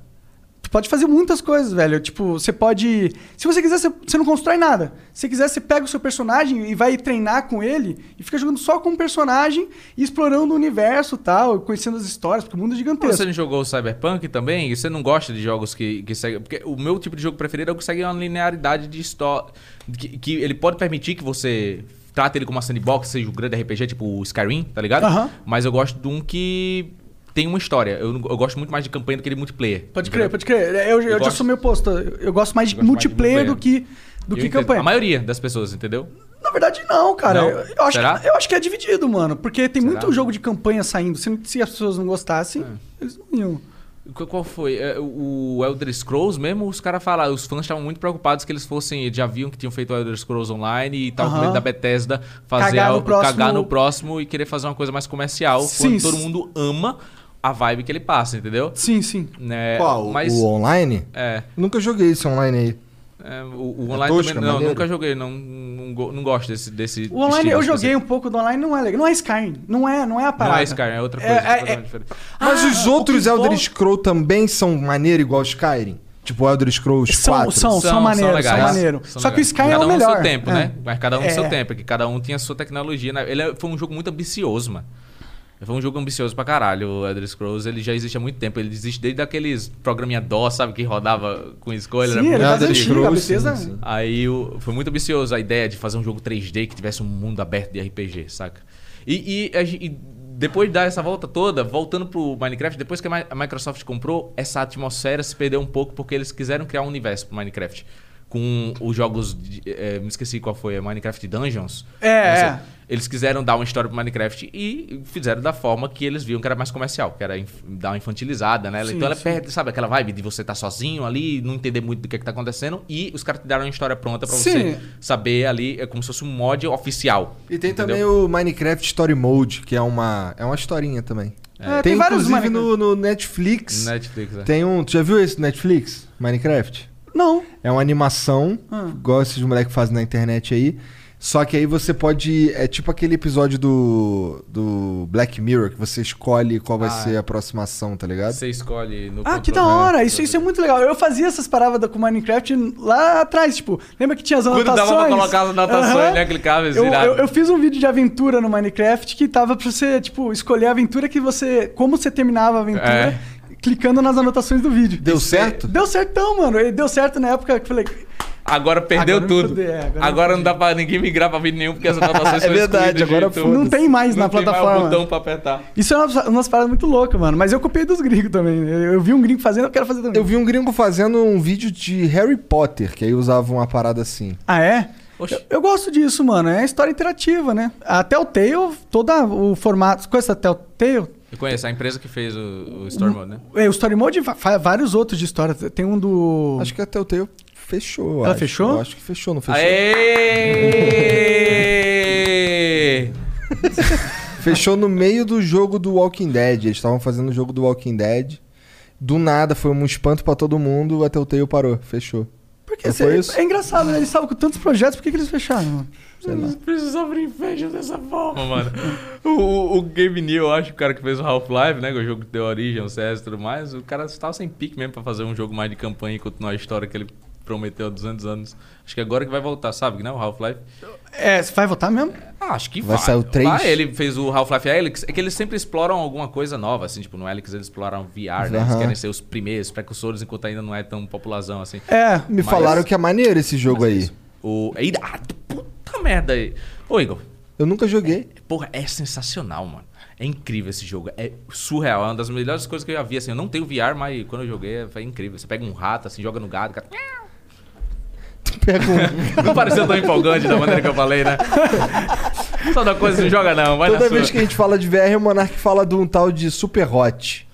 Speaker 2: Pode fazer muitas coisas, velho. Tipo, você pode. Se você quiser, você, não constrói nada. Se você quiser, você pega o seu personagem e vai treinar com ele e fica jogando só com o personagem e explorando o universo e tal, conhecendo as histórias, porque o mundo é gigantesco.
Speaker 3: Você não jogou o Cyberpunk também? E você não gosta de jogos que, que seguem. Porque o meu tipo de jogo preferido é o que segue uma linearidade de história. Que, que ele pode permitir que você trate ele como uma sandbox, seja um grande RPG, tipo o Skyrim, tá ligado?
Speaker 2: Aham.
Speaker 3: Mas eu gosto de um que tem uma história. Eu, não- eu gosto muito mais de campanha do que de multiplayer.
Speaker 2: Pode crer, pode crer. Eu, eu, já
Speaker 3: gosto-
Speaker 2: sou meio oposto. Eu, eu gosto mais de
Speaker 3: Eu gosto mais de
Speaker 2: multiplayer do que, do
Speaker 3: Eu
Speaker 2: que
Speaker 3: entendo.
Speaker 2: campanha.
Speaker 3: A maioria das pessoas, entendeu?
Speaker 2: Na verdade, não, cara.
Speaker 3: Não?
Speaker 2: Eu, eu acho
Speaker 3: Será?
Speaker 2: que, eu acho que é dividido, mano. Porque tem
Speaker 3: Será?
Speaker 2: muito jogo de campanha saindo. Se, se as pessoas não gostassem,
Speaker 3: É.
Speaker 2: eles não iam.
Speaker 3: Qual, foi? É, O Elder Scrolls mesmo, os caras falaram, os fãs estavam muito preocupados que eles fossem, já viam que tinham feito o Elder Scrolls Online e estavam com
Speaker 2: Aham.
Speaker 3: medo da Bethesda fazer
Speaker 2: Cagar no
Speaker 3: algo,
Speaker 2: próximo-
Speaker 3: cagar no próximo e querer fazer uma coisa mais comercial,
Speaker 2: Sim,
Speaker 3: quando todo mundo ama a vibe que ele passa, entendeu?
Speaker 2: Sim, sim.
Speaker 3: Né,
Speaker 1: Qual?
Speaker 3: Mas,
Speaker 1: O online?
Speaker 3: é,
Speaker 1: Nunca joguei esse online aí.
Speaker 3: é, o, o online
Speaker 1: tosco,
Speaker 3: também,
Speaker 1: é
Speaker 3: não,
Speaker 1: maneiro?
Speaker 3: nunca joguei, não, não, não gosto desse, desse
Speaker 2: O online,
Speaker 3: estilo
Speaker 2: eu joguei
Speaker 3: específico.
Speaker 2: um pouco do online, não é legal. Não é Skyrim. Não é, não é a parada.
Speaker 3: Não é Skyrim, é outra coisa,
Speaker 2: É, é, é-
Speaker 3: diferente.
Speaker 1: Mas
Speaker 2: Ah,
Speaker 1: os outros Elder Scrolls também são maneiro igual Skyrim? Tipo Elder Scrolls
Speaker 2: São,
Speaker 1: 4?
Speaker 2: são, são, maneiros, são,
Speaker 3: legais.
Speaker 2: maneiro.
Speaker 3: São
Speaker 2: Só que o
Speaker 3: legais.
Speaker 2: Skyrim é
Speaker 3: cada
Speaker 2: o
Speaker 3: um no
Speaker 2: melhor.
Speaker 3: seu tempo,
Speaker 2: É.
Speaker 3: né? Mas cada um no seu
Speaker 2: É.
Speaker 3: tempo, que cada um tinha a sua tecnologia. né? Ele é- foi um jogo muito ambicioso, mano. Foi um jogo ambicioso pra caralho. O Elder Scrolls, ele já existe há muito tempo. Ele existe desde aqueles programinha DOS, sabe? Que rodava com escolha.
Speaker 2: Sim,
Speaker 3: era
Speaker 1: Elder Scrolls, sim.
Speaker 3: Aí o- foi muito ambicioso a ideia de fazer um jogo 3D que tivesse um mundo aberto de RPG, saca? E, e e depois de dar essa volta toda, voltando pro Minecraft, depois que a Microsoft comprou, essa atmosfera se perdeu um pouco porque eles quiseram criar um universo pro Minecraft. Com os jogos. de- eh, me esqueci qual foi, é Minecraft Dungeons.
Speaker 2: É,
Speaker 3: sei.
Speaker 2: é.
Speaker 3: Eles quiseram dar uma história pro Minecraft e fizeram da forma que eles viam que era mais comercial, que era inf- dar uma infantilizada nela.
Speaker 2: Sim,
Speaker 3: então ela
Speaker 2: sim.
Speaker 3: perde, sabe, aquela vibe de você estar sozinho ali, não entender muito do que, que tá acontecendo, e os caras te deram uma história pronta pra
Speaker 2: Sim.
Speaker 3: você saber ali, é como se fosse um mod oficial.
Speaker 1: E tem
Speaker 3: entendeu?
Speaker 1: também o Minecraft Story Mode, que é uma, é uma historinha também.
Speaker 2: É,
Speaker 1: tem,
Speaker 2: tem vários
Speaker 1: inclusive no, no Netflix.
Speaker 3: Netflix, é.
Speaker 1: Tem um. Tu já viu esse Netflix? Minecraft?
Speaker 2: Não.
Speaker 1: É uma animação,
Speaker 2: Ah.
Speaker 1: igual esses moleques fazem na internet aí. Só que aí você pode. É tipo aquele episódio do, do Black Mirror, que você escolhe qual vai
Speaker 3: Ah,
Speaker 1: ser
Speaker 3: é.
Speaker 1: a aproximação, tá ligado?
Speaker 3: Você escolhe no
Speaker 2: Ah, que da hora. Isso, isso é muito legal. Eu fazia essas paradas com Minecraft lá atrás, tipo, lembra que tinha as
Speaker 3: Quando
Speaker 2: anotações?
Speaker 3: dava pra colocar as anotações,
Speaker 2: Aham.
Speaker 3: né? Clicáveis,
Speaker 2: Eu,
Speaker 3: irado.
Speaker 2: eu, eu fiz um vídeo de aventura no Minecraft que tava pra você, tipo, escolher a aventura que você. Como você terminava a aventura,
Speaker 3: É.
Speaker 2: clicando nas anotações do vídeo.
Speaker 1: Deu certo?
Speaker 2: Deu certão, mano. Ele Deu certo na época que eu falei.
Speaker 3: Agora perdeu
Speaker 2: Agora
Speaker 3: tudo.
Speaker 2: fudei, é, agora
Speaker 3: agora não dá pra ninguém migrar pra vídeo nenhum, porque as anotações
Speaker 1: É
Speaker 3: são
Speaker 1: verdade,
Speaker 3: de
Speaker 1: agora
Speaker 3: YouTube.
Speaker 2: Não tem mais na
Speaker 3: Não tem
Speaker 2: plataforma.
Speaker 3: mais o botão pra apertar.
Speaker 2: Isso é umas, umas paradas muito loucas, mano. Mas eu copiei dos gringos também. Eu, eu vi um gringo fazendo, eu quero fazer também.
Speaker 1: Eu vi um gringo fazendo um vídeo de Harry Potter, que aí usava uma parada assim.
Speaker 2: Ah, é? Eu, eu gosto disso, mano. É história interativa, né? A Telltale, todo o formato. Conhece a Telltale?
Speaker 3: Eu conheço a empresa que fez o, o Story Mode, né?
Speaker 2: É, o Story Mode fa- vários outros de história. Tem um do.
Speaker 1: Acho que até o teu fechou.
Speaker 2: Ela
Speaker 1: acho.
Speaker 2: fechou?
Speaker 1: Eu acho que fechou, não fechou?
Speaker 3: Aê!
Speaker 1: Fechou no meio do jogo do Walking Dead. Eles estavam fazendo o jogo do Walking Dead. Do nada, foi um espanto pra todo mundo, até o Telltale parou. Fechou.
Speaker 2: Porque
Speaker 1: Não isso?
Speaker 2: é engraçado, né? Eles estavam com tantos projetos, por que, que eles fecharam? mano?
Speaker 1: Sei lá.
Speaker 3: Precisa abrir inveja dessa forma, mano. O, o, o Gabe New, eu acho, o cara que fez o Half-Life, né? Que é o jogo que deu origem ao CS e tudo mais. O cara estava sem pique mesmo pra fazer um jogo mais de campanha e continuar a história que ele prometeu há 200 anos. Acho que agora que vai voltar, sabe? Né? O Half-Life.
Speaker 2: É, você vai votar mesmo?
Speaker 3: Ah, acho que
Speaker 1: Vai
Speaker 3: vai.
Speaker 1: sair o três?
Speaker 3: Vai, ele fez o Half-Life Alyx. É que eles sempre exploram alguma coisa nova, assim. Tipo, no Alyx eles exploram VR, né? Eles
Speaker 1: Aham.
Speaker 3: querem ser os primeiros, precursores, enquanto ainda não é tão popularzão, assim.
Speaker 2: É.
Speaker 1: Me
Speaker 3: Mas-
Speaker 1: falaram que é maneiro esse jogo aí.
Speaker 3: O... É irado. Puta merda aí. Ô, Igor.
Speaker 1: Eu nunca joguei.
Speaker 3: Porra, é sensacional, mano. É incrível esse jogo. É surreal. É uma das melhores coisas que eu já vi. Assim, eu não tenho VR, mas quando eu joguei foi incrível. Você pega um rato, assim, joga no gado. Cara...
Speaker 1: Um...
Speaker 3: Não pareceu tão empolgante da maneira que eu falei, né? Só da coisa não joga não, vai
Speaker 1: Toda
Speaker 3: na
Speaker 1: vez
Speaker 3: sua.
Speaker 1: que a gente fala de VR, o Monark fala de um tal de Super Hot.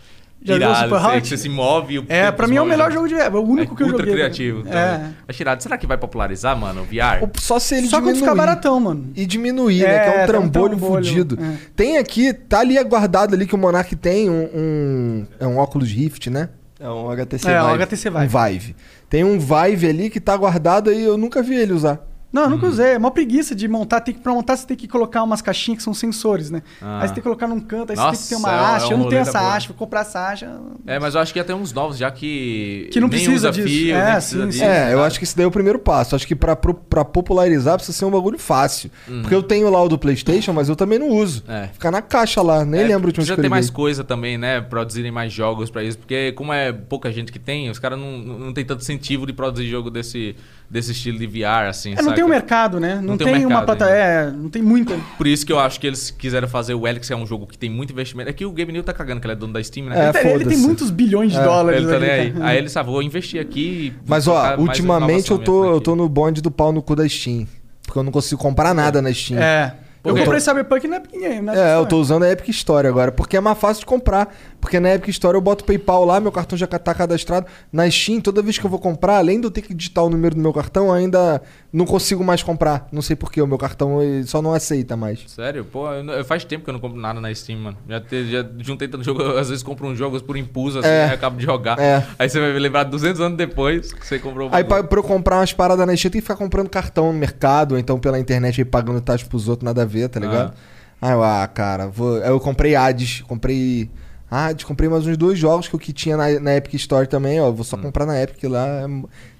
Speaker 2: Já
Speaker 3: Irado,
Speaker 2: Super
Speaker 3: sei
Speaker 2: Hot?
Speaker 3: você se move o
Speaker 2: É, pra mim é o melhor jogo de VR. O único
Speaker 3: é
Speaker 2: que eu
Speaker 3: ultra
Speaker 2: joguei.
Speaker 3: criativo.
Speaker 2: É.
Speaker 3: Então. Mas tirado, será que vai popularizar, mano, o VR?
Speaker 1: Ou Só se ele
Speaker 2: Só quando
Speaker 1: diminuir.
Speaker 2: ficar baratão, mano.
Speaker 1: E diminuir, né?
Speaker 2: É,
Speaker 1: Que é um
Speaker 2: tem um
Speaker 1: trambolho
Speaker 2: trambolho,
Speaker 1: fudido.
Speaker 2: é.
Speaker 1: Tem aqui, tá ali guardado ali que o Monark tem um, um- É um óculos Rift, né?
Speaker 4: É um HTC
Speaker 2: É,
Speaker 4: Vive.
Speaker 2: HTC
Speaker 1: Um
Speaker 2: Vive.
Speaker 1: Vive. Tem um Vive ali que tá guardado e eu nunca vi ele usar.
Speaker 2: Não, eu
Speaker 1: Hum.
Speaker 2: nunca usei. É uma preguiça de montar. Tem que, pra montar, você tem que colocar umas caixinhas que são sensores, né?
Speaker 3: Ah.
Speaker 2: Aí você tem que colocar num canto, aí
Speaker 3: Nossa,
Speaker 2: você tem que ter uma
Speaker 3: é
Speaker 2: haste.
Speaker 3: é um
Speaker 2: eu não tenho essa haste, vou comprar essa haste.
Speaker 3: É, mas eu acho que ia ter uns novos já que.
Speaker 2: Que não
Speaker 3: nem
Speaker 2: precisa disso.
Speaker 3: fio,
Speaker 2: É,
Speaker 3: nem precisa
Speaker 2: sim,
Speaker 3: disso.
Speaker 2: sim.
Speaker 1: É, eu
Speaker 3: sabe?
Speaker 1: acho que esse daí é o primeiro passo. Acho que pra, pra popularizar precisa ser um bagulho fácil. Porque eu tenho lá o do PlayStation, mas eu também não uso.
Speaker 3: Uhum. É.
Speaker 1: Fica na caixa lá, nem
Speaker 3: É,
Speaker 1: lembro de onde
Speaker 3: Precisa
Speaker 1: que eu
Speaker 3: ter mais coisa também, né? Produzirem mais jogos pra isso. Porque, como é pouca gente que tem, os caras não, não tem tanto incentivo de produzir jogo desse, desse estilo de VR, assim.
Speaker 2: É, não
Speaker 3: saca?
Speaker 2: tem um mercado, né? Não,
Speaker 3: Não tem
Speaker 2: tem,
Speaker 3: um
Speaker 2: uma
Speaker 3: mercado
Speaker 2: plata. É, não tem muita.
Speaker 3: Por isso que eu acho que eles quiseram fazer o Helix, que é um jogo que tem muito investimento. É que o Game New tá cagando, que ele é dono da Steam, né?
Speaker 1: É,
Speaker 2: ele, tem- ele tem muitos bilhões de
Speaker 1: É,
Speaker 2: dólares.
Speaker 3: Ele tá nem
Speaker 2: ali,
Speaker 3: aí. Aí ele sabe, vou investir aqui. e
Speaker 1: Mas ó, ultimamente eu tô, eu tô no bonde do pau no cu da Steam. Porque eu não consigo comprar nada na Steam.
Speaker 2: É. Eu comprei Cyberpunk na Epic Game, né?
Speaker 1: É, eu tô usando a Epic Store agora, porque é mais fácil de comprar. Porque na Epic Store eu boto o PayPal lá, meu cartão já tá cadastrado. Na Steam, toda vez que eu vou comprar, além de eu ter que digitar o número do meu cartão, ainda não consigo mais comprar. Não sei porquê, o meu cartão só não aceita mais.
Speaker 3: Sério? Pô, eu, faz tempo que eu não compro nada na Steam, mano. Já, te- já juntei tanto jogo, às vezes compro uns jogos por impulso, assim,
Speaker 1: É.
Speaker 3: aí eu acabo de jogar.
Speaker 1: É.
Speaker 3: Aí você vai lembrar 200 anos depois que você comprou
Speaker 1: Aí pra, pra eu comprar umas paradas na Steam, eu tenho que ficar comprando cartão no mercado, ou então pela internet aí pagando taxa pros outros, nada a ver, tá ligado? Aí eu, ah, cara, vou... aí eu comprei Hades, comprei Hades, comprei mais uns dois jogos que o que tinha na, na Epic Store também, ó. Vou
Speaker 3: Hum.
Speaker 1: só comprar na Epic lá, é-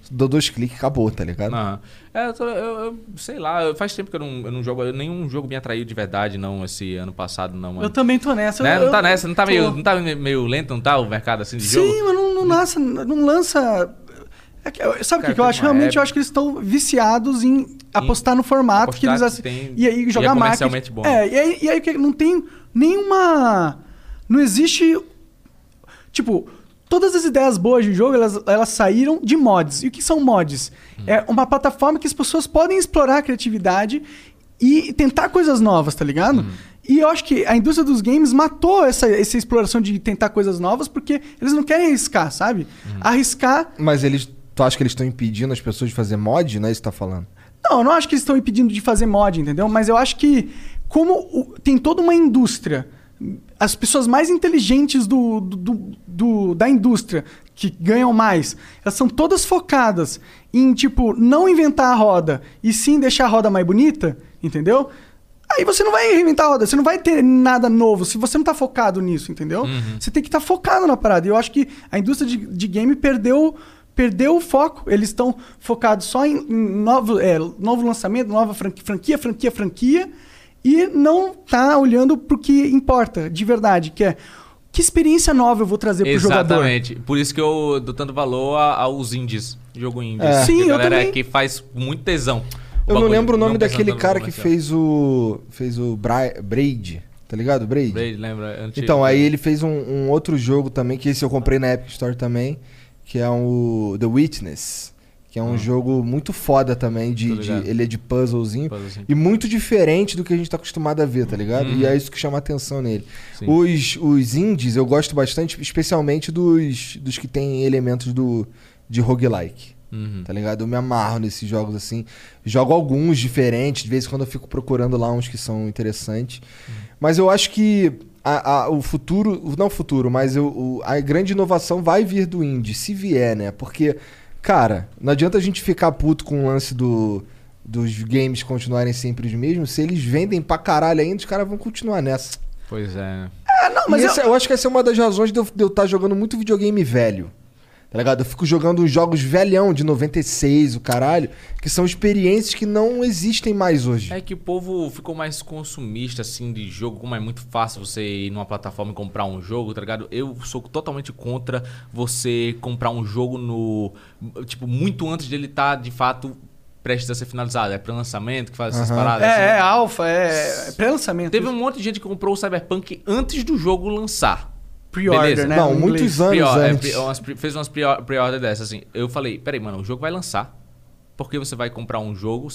Speaker 1: dou dois cliques, acabou, tá ligado?
Speaker 3: Aham. É, eu, tô- eu- eu- sei lá, faz tempo que eu não, eu não jogo, eu- nenhum jogo me atraiu de verdade, não, esse ano passado, não, mano.
Speaker 2: Eu também tô nessa.
Speaker 3: Né?
Speaker 2: eu-
Speaker 3: Não tá nessa, não tá,
Speaker 2: tô.
Speaker 3: meio, não tá meio lento, não tá o mercado assim de jogo?
Speaker 2: Sim, mas não, não lança. Não lança. é que sabe o que, que eu acho? Realmente
Speaker 3: época-
Speaker 2: eu acho que eles estão viciados em apostar no formato que
Speaker 3: apostar
Speaker 2: eles
Speaker 3: que tem-
Speaker 2: E aí
Speaker 3: e
Speaker 2: jogar
Speaker 3: é
Speaker 2: marketing.
Speaker 3: comercialmente bom.
Speaker 2: É, e aí, e aí o que- não tem nenhuma. Não existe. Tipo, todas as ideias boas de jogo, elas, elas saíram de mods. E o que são mods?
Speaker 3: Hum.
Speaker 2: É uma plataforma que as pessoas podem explorar a criatividade e tentar coisas novas, tá ligado?
Speaker 3: Hum.
Speaker 2: E eu acho que a indústria dos games matou essa, essa exploração de tentar coisas novas porque eles não querem arriscar, sabe?
Speaker 3: Hum.
Speaker 2: Arriscar.
Speaker 1: Mas eles. Tu acha que eles estão impedindo as pessoas de fazer mod? Não é isso que tá falando?
Speaker 2: Não, eu não acho que eles estão impedindo de fazer mod, entendeu? Mas eu acho que, como o- tem toda uma indústria, as pessoas mais inteligentes do, do- do- da indústria, que ganham mais, elas são todas focadas em, tipo, não inventar a roda e sim deixar a roda mais bonita, entendeu? Aí você não vai reinventar a roda, você não vai ter nada novo se você não tá focado nisso, entendeu? Você tem que estar focado na parada. E eu acho que a indústria de, de game perdeu perdeu o foco. Eles estão focados só em, em novo, é, novo lançamento, nova franquia, franquia, franquia, franquia, e não tá olhando pro que importa, de verdade, que é que experiência nova eu vou trazer pro jogador.
Speaker 3: Exatamente. Por isso que eu dou tanto valor a- aos indies, jogo indie.
Speaker 1: É.
Speaker 2: Sim,
Speaker 3: a
Speaker 2: eu
Speaker 3: galera
Speaker 2: também.
Speaker 3: que faz muito tesão.
Speaker 1: Eu não lembro o nome
Speaker 3: não
Speaker 1: daquele cara que fez o. fez o Bra Braid. Tá ligado? Braid?
Speaker 3: Braid, lembra? É Antigo.
Speaker 1: Então, aí ele fez um, um outro jogo também, que esse eu comprei na Epic Store também, que é o The Witness. Que é um jogo muito foda também, de, de- ele é de puzzlezinho.
Speaker 3: Puzzlezinho.
Speaker 1: E muito diferente do que a gente tá acostumado a ver, tá ligado? E é isso que chama a atenção nele.
Speaker 3: Uhum. Sim.
Speaker 1: Os, os indies eu gosto bastante, especialmente dos, dos que tem elementos do, de roguelike.
Speaker 3: Uhum.
Speaker 1: Tá ligado? Eu me amarro nesses jogos assim. Jogo alguns diferentes, de vez em quando eu fico procurando lá uns que são interessantes. Mas eu acho que a- a- o futuro, não o futuro, mas o, o- a grande inovação vai vir do indie, se vier, né? Porque, cara, não adianta a gente ficar puto com o lance do, dos games continuarem sempre os mesmos. Se eles vendem pra caralho ainda, os caras vão continuar nessa.
Speaker 3: Pois é. né?
Speaker 2: Ah, não, mas eu,
Speaker 1: essa- eu... acho que essa é uma das razões de eu estar jogando muito videogame velho. Tá ligado? Eu fico jogando uns jogos velhão de 96, o caralho, que são experiências que não existem mais hoje.
Speaker 3: É que o povo ficou mais consumista, assim, de jogo. Como é muito fácil você ir numa plataforma e comprar um jogo, tá ligado? Eu sou totalmente contra você comprar um jogo no... Tipo, muito antes dele estar, de fato, prestes a ser finalizado. É pré-lançamento que faz essas
Speaker 1: Aham.
Speaker 3: paradas. assim.
Speaker 2: é, é alfa, é, é pré-lançamento.
Speaker 3: Teve um monte de gente que comprou o Cyberpunk antes do jogo lançar.
Speaker 2: Pre-order, né?
Speaker 1: Não,
Speaker 2: em
Speaker 1: muitos
Speaker 2: inglês.
Speaker 1: anos
Speaker 3: é,
Speaker 1: antes.
Speaker 3: pre- umas pre- fez umas pre- pre-order dessas, assim. Eu falei, peraí, mano, o jogo vai lançar. porque você vai comprar um jogo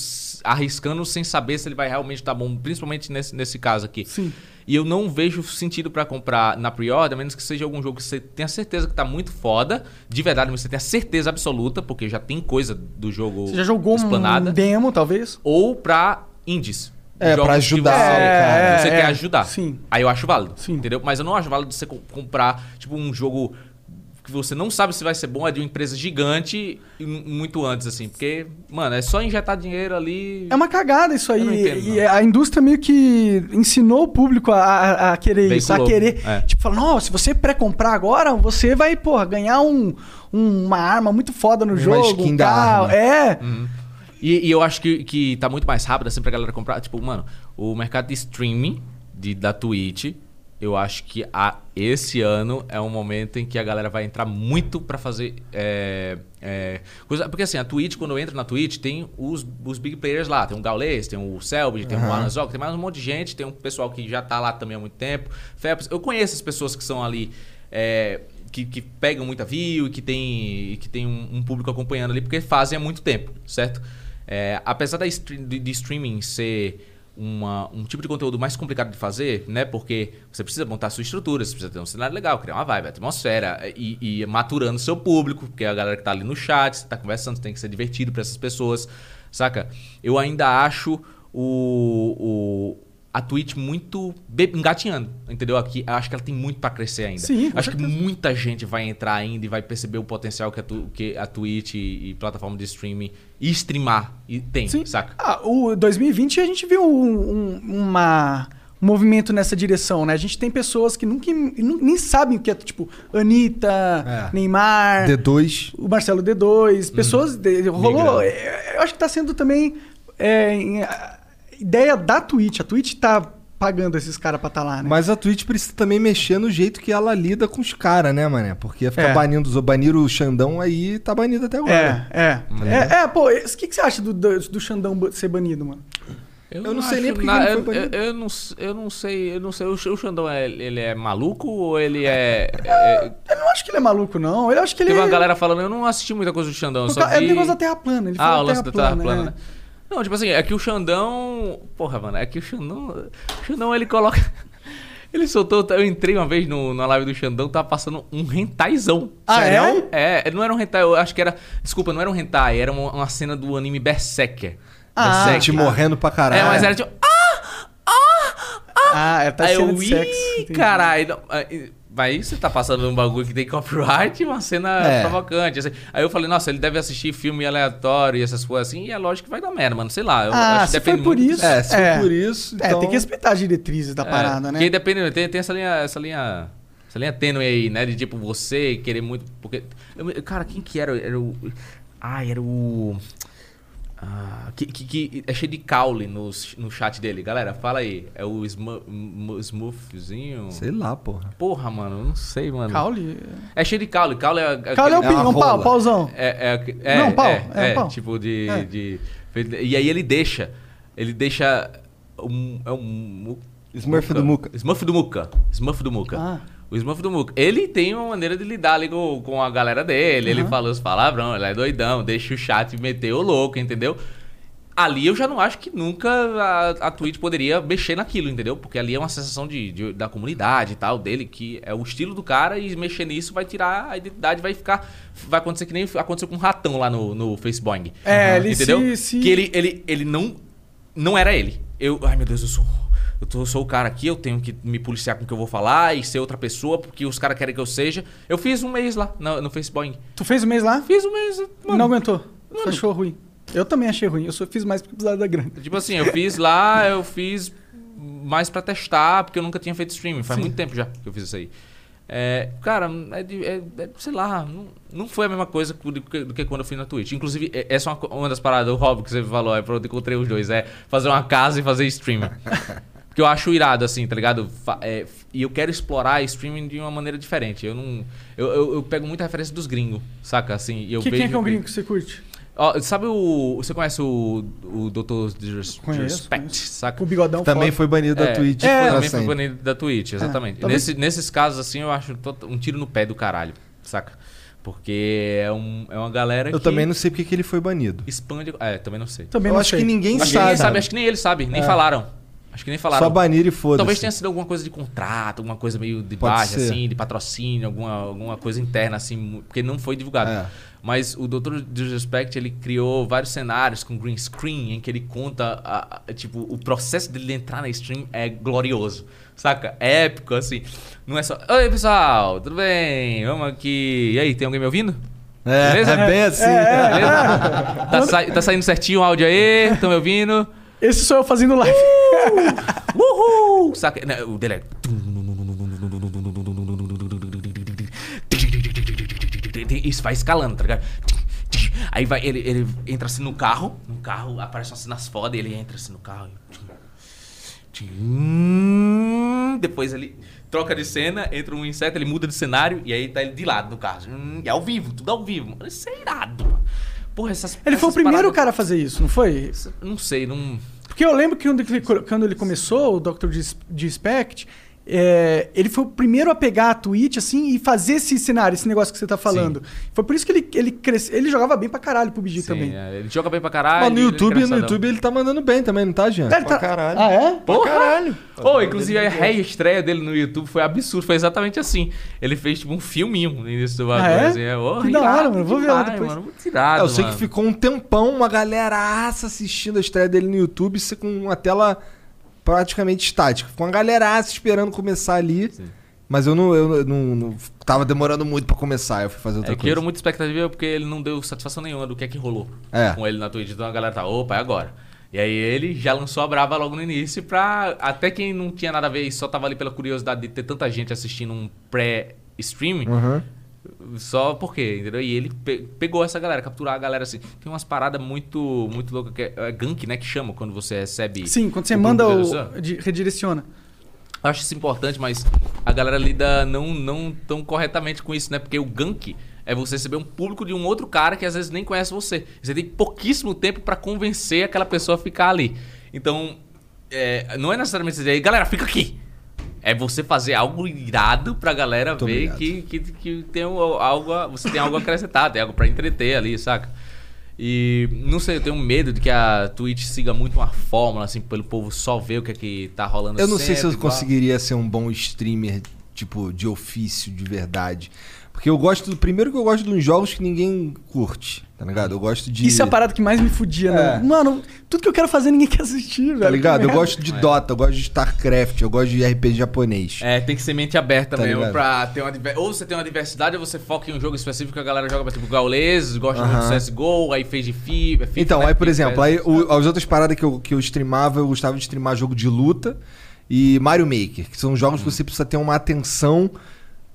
Speaker 3: arriscando sem saber se ele vai realmente estar bom, principalmente nesse, nesse caso aqui.
Speaker 2: Sim.
Speaker 3: E eu não vejo sentido pra comprar na pre-order, a menos que seja algum jogo que você tenha certeza que tá muito foda, de verdade, você tenha certeza absoluta, porque já tem coisa do jogo
Speaker 2: Você já jogou
Speaker 3: explanada,
Speaker 2: um demo, talvez?
Speaker 3: ou pra indies.
Speaker 1: É, pra
Speaker 3: que
Speaker 1: ajudar
Speaker 3: você,
Speaker 1: o cara.
Speaker 3: você
Speaker 2: É,
Speaker 3: quer
Speaker 2: é.
Speaker 3: ajudar.
Speaker 2: Sim.
Speaker 3: Aí eu acho válido.
Speaker 2: Sim.
Speaker 3: Entendeu? Mas eu não acho válido você co- comprar, tipo, um jogo que você não sabe se vai ser bom, é de uma empresa gigante e muito antes, assim. Porque, mano, é só injetar dinheiro ali.
Speaker 2: É uma cagada isso aí.
Speaker 3: Eu não entendo,
Speaker 2: e
Speaker 3: não.
Speaker 2: a indústria meio que ensinou o público a, a- a querer isso, a
Speaker 3: Veiculou.
Speaker 2: querer.
Speaker 3: É.
Speaker 2: Tipo, falar, não, se você pré-comprar agora, você vai, porra, ganhar um, um- uma arma muito foda no
Speaker 1: Uma
Speaker 2: jogo.
Speaker 1: skin
Speaker 2: um
Speaker 1: da
Speaker 2: carro.
Speaker 1: arma.
Speaker 2: É.
Speaker 3: E, e eu acho que, que tá muito mais rápido, assim, pra galera comprar. Tipo, mano, o mercado de streaming de, da Twitch, eu acho que a, esse ano é um momento em que a galera vai entrar muito pra fazer. é, é, coisa, porque assim, a Twitch, quando entra na Twitch, tem os, os big players lá. Tem o Gaules, tem o Selbit, tem o Alan Zoc, tem mais um monte de gente. Tem um pessoal que já tá lá também há muito tempo. Eu conheço as pessoas que são ali. é, que, que pegam muita view e que tem, que tem um, um público acompanhando ali, porque fazem há muito tempo, certo? É, apesar da stream- de, de streaming ser uma- um tipo de conteúdo mais complicado de fazer, né? Porque você precisa montar sua estrutura, você precisa ter um cenário legal, criar uma vibe, atmosfera e, e maturando seu público, porque é a galera que tá ali no chat, você tá conversando, você tem que ser divertido para essas pessoas, saca? Eu ainda acho o, o- a Twitch muito engatinhando, entendeu? Aqui, eu acho que ela tem muito para crescer ainda.
Speaker 2: Sim,
Speaker 3: acho que muita gente vai entrar ainda e vai perceber o potencial que a, tu- que a Twitch e, e plataforma de streaming e streamar e tem,
Speaker 2: Sim.
Speaker 3: saca?
Speaker 2: Ah, o 2020 a gente viu um, um- uma, um movimento nessa direção, né? A gente tem pessoas que nunca, nu- nem sabem o que é, tipo, Anitta,
Speaker 1: É.
Speaker 2: Neymar,
Speaker 1: D2.
Speaker 2: o Marcelo D2,
Speaker 1: Uhum.
Speaker 2: pessoas. de- rolou.
Speaker 3: Migrando.
Speaker 2: é, Eu acho que tá sendo também. é, ideia da Twitch. A Twitch tá pagando esses caras pra estar lá, né?
Speaker 1: Mas a Twitch precisa também mexer no jeito que ela lida com os caras, né, mané? Porque ficar
Speaker 2: É.
Speaker 1: banindo os banir o Xandão aí tá banido até agora.
Speaker 2: É, é. É, é, pô, o que, que você acha do, do, do Xandão ser banido, mano?
Speaker 1: Eu não sei nem porque
Speaker 3: na-
Speaker 1: ele não
Speaker 3: eu,
Speaker 1: foi banido.
Speaker 3: eu, eu não, eu não sei, eu não sei. O, o Xandão é, ele é maluco ou ele é. é-
Speaker 2: Eu não acho que ele é maluco, não. Eu acho que ele
Speaker 3: Teve uma
Speaker 2: é.
Speaker 3: galera falando, eu não assisti muita coisa do Xandão. eu Só
Speaker 2: ca- É o
Speaker 3: vi...
Speaker 2: negócio da Terra plana. Ele
Speaker 3: Ah, o lance da Terra plana,
Speaker 2: é.
Speaker 3: né? Não, tipo assim, é que o Xandão. Porra, mano, é que o Xandão. O Xandão ele coloca. Ele soltou. Eu entrei uma vez no, na live do Xandão, tava passando um rentaizão.
Speaker 2: Ah,
Speaker 3: Sério? É, não era um hentai, eu acho que era. Desculpa, não era um hentai, era uma, uma cena do anime Berserker.
Speaker 2: Ah,
Speaker 3: Berserker.
Speaker 1: Te morrendo pra caralho.
Speaker 3: É, mas era tipo.
Speaker 2: Ah, é tá
Speaker 3: Aí eu, ih, caralho. não, aí- Aí você tá passando um bagulho que tem copyright e uma cena
Speaker 1: É.
Speaker 3: provocante. assim. Aí eu falei, nossa, ele deve assistir filme aleatório e essas coisas assim. E é lógico que vai dar merda, mano. Sei lá. Eu
Speaker 2: Ah,
Speaker 3: acho que
Speaker 2: se for
Speaker 3: depende
Speaker 2: por
Speaker 3: muito
Speaker 2: isso.
Speaker 1: É, se
Speaker 2: É.
Speaker 1: por isso.
Speaker 2: É,
Speaker 1: então...
Speaker 2: tem que respeitar as diretrizes da
Speaker 3: É,
Speaker 2: parada, né?
Speaker 3: Porque depende, tem, tem essa linha, essa linha. Essa linha tênue aí, né? De tipo, você querer muito. Porque. eu- cara, quem que era? Era o. Ai, era o. Ah, que, que, que é cheio de caule nos, no chat dele. Galera, fala aí. É o Smoothzinho?
Speaker 1: Sei lá, porra.
Speaker 3: Porra, mano, eu não sei, mano.
Speaker 2: Caule.
Speaker 3: É cheio de caule. Caule é. é
Speaker 2: Caule é o
Speaker 1: É
Speaker 2: um pau, pauzão.
Speaker 3: é, é, é,
Speaker 2: Não, pau,
Speaker 3: É,
Speaker 2: é,
Speaker 3: é,
Speaker 2: pau.
Speaker 3: tipo de,
Speaker 2: É.
Speaker 3: de- E aí ele deixa. Ele deixa. Um, é um.
Speaker 4: Smurf do Muca.
Speaker 3: Smurf do Muca. Smurf do Muca.
Speaker 2: Ah.
Speaker 3: O Smurf do Muca. Ele tem uma maneira de lidar ali com, com a galera dele. Ele fala os palavrão, ele é doidão, deixa o chat meter o louco, entendeu? Ali eu já não acho que nunca a, a Twitch poderia mexer naquilo, entendeu? Porque ali é uma sensação de, de- da comunidade e tal, dele, que é o estilo do cara e mexer nisso vai tirar a identidade, vai ficar. Vai acontecer que nem aconteceu com o ratão lá no, no Facebook.
Speaker 2: É, ele
Speaker 3: entendeu?
Speaker 2: se- se-
Speaker 3: Que ele, ele, ele não. Não era ele. Eu. Ai meu Deus, eu sou. Eu tô- sou o cara aqui, eu tenho que me policiar com o que eu vou falar e ser outra pessoa, porque os caras querem que eu seja. Eu fiz um mês lá no, no Facebook.
Speaker 2: Tu fez o mês lá?
Speaker 3: Fiz um mês. Mano,
Speaker 2: Não aguentou. Tu achou ruim. Eu também achei ruim. Eu só fiz mais porque precisava da grana.
Speaker 3: Tipo assim, eu fiz lá, eu fiz mais pra testar, porque eu nunca tinha feito streaming. Faz muito tempo já que eu fiz isso aí. É, cara, é, é- é- sei lá, não, não foi a mesma coisa do que, do que quando eu fui na Twitch. Inclusive, é- essa é uma, uma das paradas, o Rob que você falou, é pra eu encontrei os dois, é fazer uma casa e fazer streaming. Porque eu acho irado, assim, tá ligado? É, e eu quero explorar streaming de uma maneira diferente. Eu não. Eu, eu, eu pego muita referência dos gringos, saca? Assim, e eu
Speaker 2: Que,
Speaker 3: vejo.
Speaker 2: quem é que é um gringo que você curte?
Speaker 3: Ó, sabe o. Você conhece o, o Dr. Disrespect, saca?
Speaker 2: O bigodão
Speaker 1: Também
Speaker 2: foda.
Speaker 1: foi banido da
Speaker 3: É,
Speaker 1: Twitch.
Speaker 2: é,
Speaker 3: Também foi banido da Twitch, exatamente. Nesse- nesses casos, assim, eu acho um tiro no pé do caralho, saca? Porque é, um, é uma galera
Speaker 1: Eu
Speaker 3: que
Speaker 1: também não sei porque que ele foi banido.
Speaker 3: expande. É, também não sei.
Speaker 2: Também
Speaker 1: Eu
Speaker 2: não
Speaker 1: acho
Speaker 2: sei.
Speaker 1: que ninguém
Speaker 3: Acho que
Speaker 1: sabe.
Speaker 3: ninguém sabe, acho que nem eles sabem, nem falaram. Acho que nem falaram.
Speaker 1: Só banir e foda-se.
Speaker 3: Talvez tenha sido alguma coisa de contrato, alguma coisa meio de
Speaker 1: Pode
Speaker 3: baixa,
Speaker 1: ser.
Speaker 3: assim, de patrocínio, alguma, alguma coisa interna, assim, porque não foi divulgado.
Speaker 1: É.
Speaker 3: Mas o Dr. Disrespect, ele criou vários cenários com green screen, em que ele conta, a- a- tipo, o processo dele entrar na stream é glorioso, saca? É épico, assim. Não é só, oi pessoal, tudo bem? Vamos aqui. E aí, tem alguém me ouvindo?
Speaker 1: É,
Speaker 3: Beleza?
Speaker 1: é bem assim.
Speaker 3: Beleza? Tá, sa- tá saindo certinho o áudio aí? Estão me ouvindo?
Speaker 2: Esse sou eu fazendo live.
Speaker 3: Uhul! Saca? Não, o dele é. Isso vai escalando, tá ligado? Aí vai, ele, ele entra assim no carro, no carro, aparecem umas cenas foda, e ele entra assim no carro. Depois ele troca de cena, entra um inseto, ele muda de cenário, e aí tá ele de lado no carro. E é ao vivo, tudo ao vivo. Isso é irado, mano. Porra, essas
Speaker 2: Ele foi o
Speaker 3: essas
Speaker 2: primeiro
Speaker 3: paradas-
Speaker 2: cara a fazer isso, não foi?
Speaker 3: Não sei, não.
Speaker 2: Porque eu lembro que quando ele, começou, o Dr. Dis- Disrespect, é, ele foi o primeiro a pegar a Twitch, assim, e fazer esse cenário, esse negócio que você tá falando. Foi por isso que ele, ele cresceu. Ele jogava bem pra caralho pro BG
Speaker 3: Sim,
Speaker 2: também.
Speaker 3: é, ele joga bem pra caralho.
Speaker 1: Mas no
Speaker 3: ele é
Speaker 1: YouTube, no. YouTube ele tá mandando bem também, não tá, Jean?
Speaker 2: Ele
Speaker 4: Pra
Speaker 2: tá-
Speaker 4: caralho.
Speaker 2: Ah, é?
Speaker 3: Porra!
Speaker 4: Caralho.
Speaker 3: Ô, inclusive a reestreia dele no YouTube foi absurdo, foi exatamente assim. Ele fez tipo um filminho no início do bagulho.
Speaker 2: Ah, é?
Speaker 3: assim, é ô,
Speaker 2: Que da hora, mano, vou ver lá depois.
Speaker 3: Mano, muito irado,
Speaker 1: É, eu sei
Speaker 3: mano.
Speaker 1: que ficou um tempão, uma galeraça assistindo a estreia dele no YouTube, com uma tela praticamente estática. Ficou uma galeraça esperando começar ali. Mas eu não, eu não, não- Tava demorando muito pra começar, eu fui fazer outra
Speaker 3: É
Speaker 1: coisa.
Speaker 3: gerou muita expectativa porque ele não deu satisfação nenhuma do que é que rolou
Speaker 1: É.
Speaker 3: com ele na Twitch. Então a galera tá, opa, é agora. E aí ele já lançou a brava logo no início pra. Até quem não tinha nada a ver e só tava ali pela curiosidade de ter tanta gente assistindo um pré-streaming.
Speaker 1: Uhum.
Speaker 3: Só porque, entendeu? E ele pe- pegou essa galera, capturar a galera assim. Tem umas paradas muito, muito loucas que é, é gank, né? Que chama quando você recebe.
Speaker 2: Sim, quando você manda o. de- redireciona.
Speaker 3: Eu acho isso importante, mas a galera lida não, não tão corretamente com isso, né? Porque o gank é você receber um público de um outro cara que às vezes nem conhece você. Você tem pouquíssimo tempo pra convencer aquela pessoa a ficar ali. Então, é, não é necessariamente dizer, galera, fica aqui. É você fazer algo irado pra galera
Speaker 1: Muito
Speaker 3: ver
Speaker 1: obrigado.
Speaker 3: que, que, que tem algo, a- você tem algo a acrescentar, tem algo pra entreter ali, saca? E não sei, eu tenho medo de que a Twitch siga muito uma fórmula, assim, pelo povo só ver o que é que tá rolando
Speaker 1: Eu não sei se eu
Speaker 3: sempre, igual.
Speaker 1: conseguiria ser um bom streamer, tipo, de ofício, de verdade. Porque eu gosto. do- Primeiro que eu gosto de uns jogos que ninguém curte, tá ligado? Eu gosto de.
Speaker 2: Isso é a parada que mais me fudia, né?
Speaker 1: É.
Speaker 2: Mano, tudo que eu quero fazer ninguém quer assistir, velho.
Speaker 1: Tá ligado? Eu gosto de Dota, eu gosto de StarCraft, eu gosto de RPG japonês.
Speaker 3: É, tem que ser mente aberta
Speaker 1: Tá
Speaker 3: mesmo
Speaker 1: ligado?
Speaker 3: pra ter uma diver- Ou você tem uma diversidade ou você foca em um jogo específico que a galera joga, tipo, Gaules, gosta muito
Speaker 1: Aham.
Speaker 3: do CSGO, aí fez de FIBA. FIFA,
Speaker 1: Então,
Speaker 3: né?
Speaker 1: aí, por exemplo,
Speaker 3: é-
Speaker 1: aí, o- as outras paradas que eu, que eu streamava, eu gostava de streamar jogo de luta e Mario Maker, que são jogos que você precisa ter uma atenção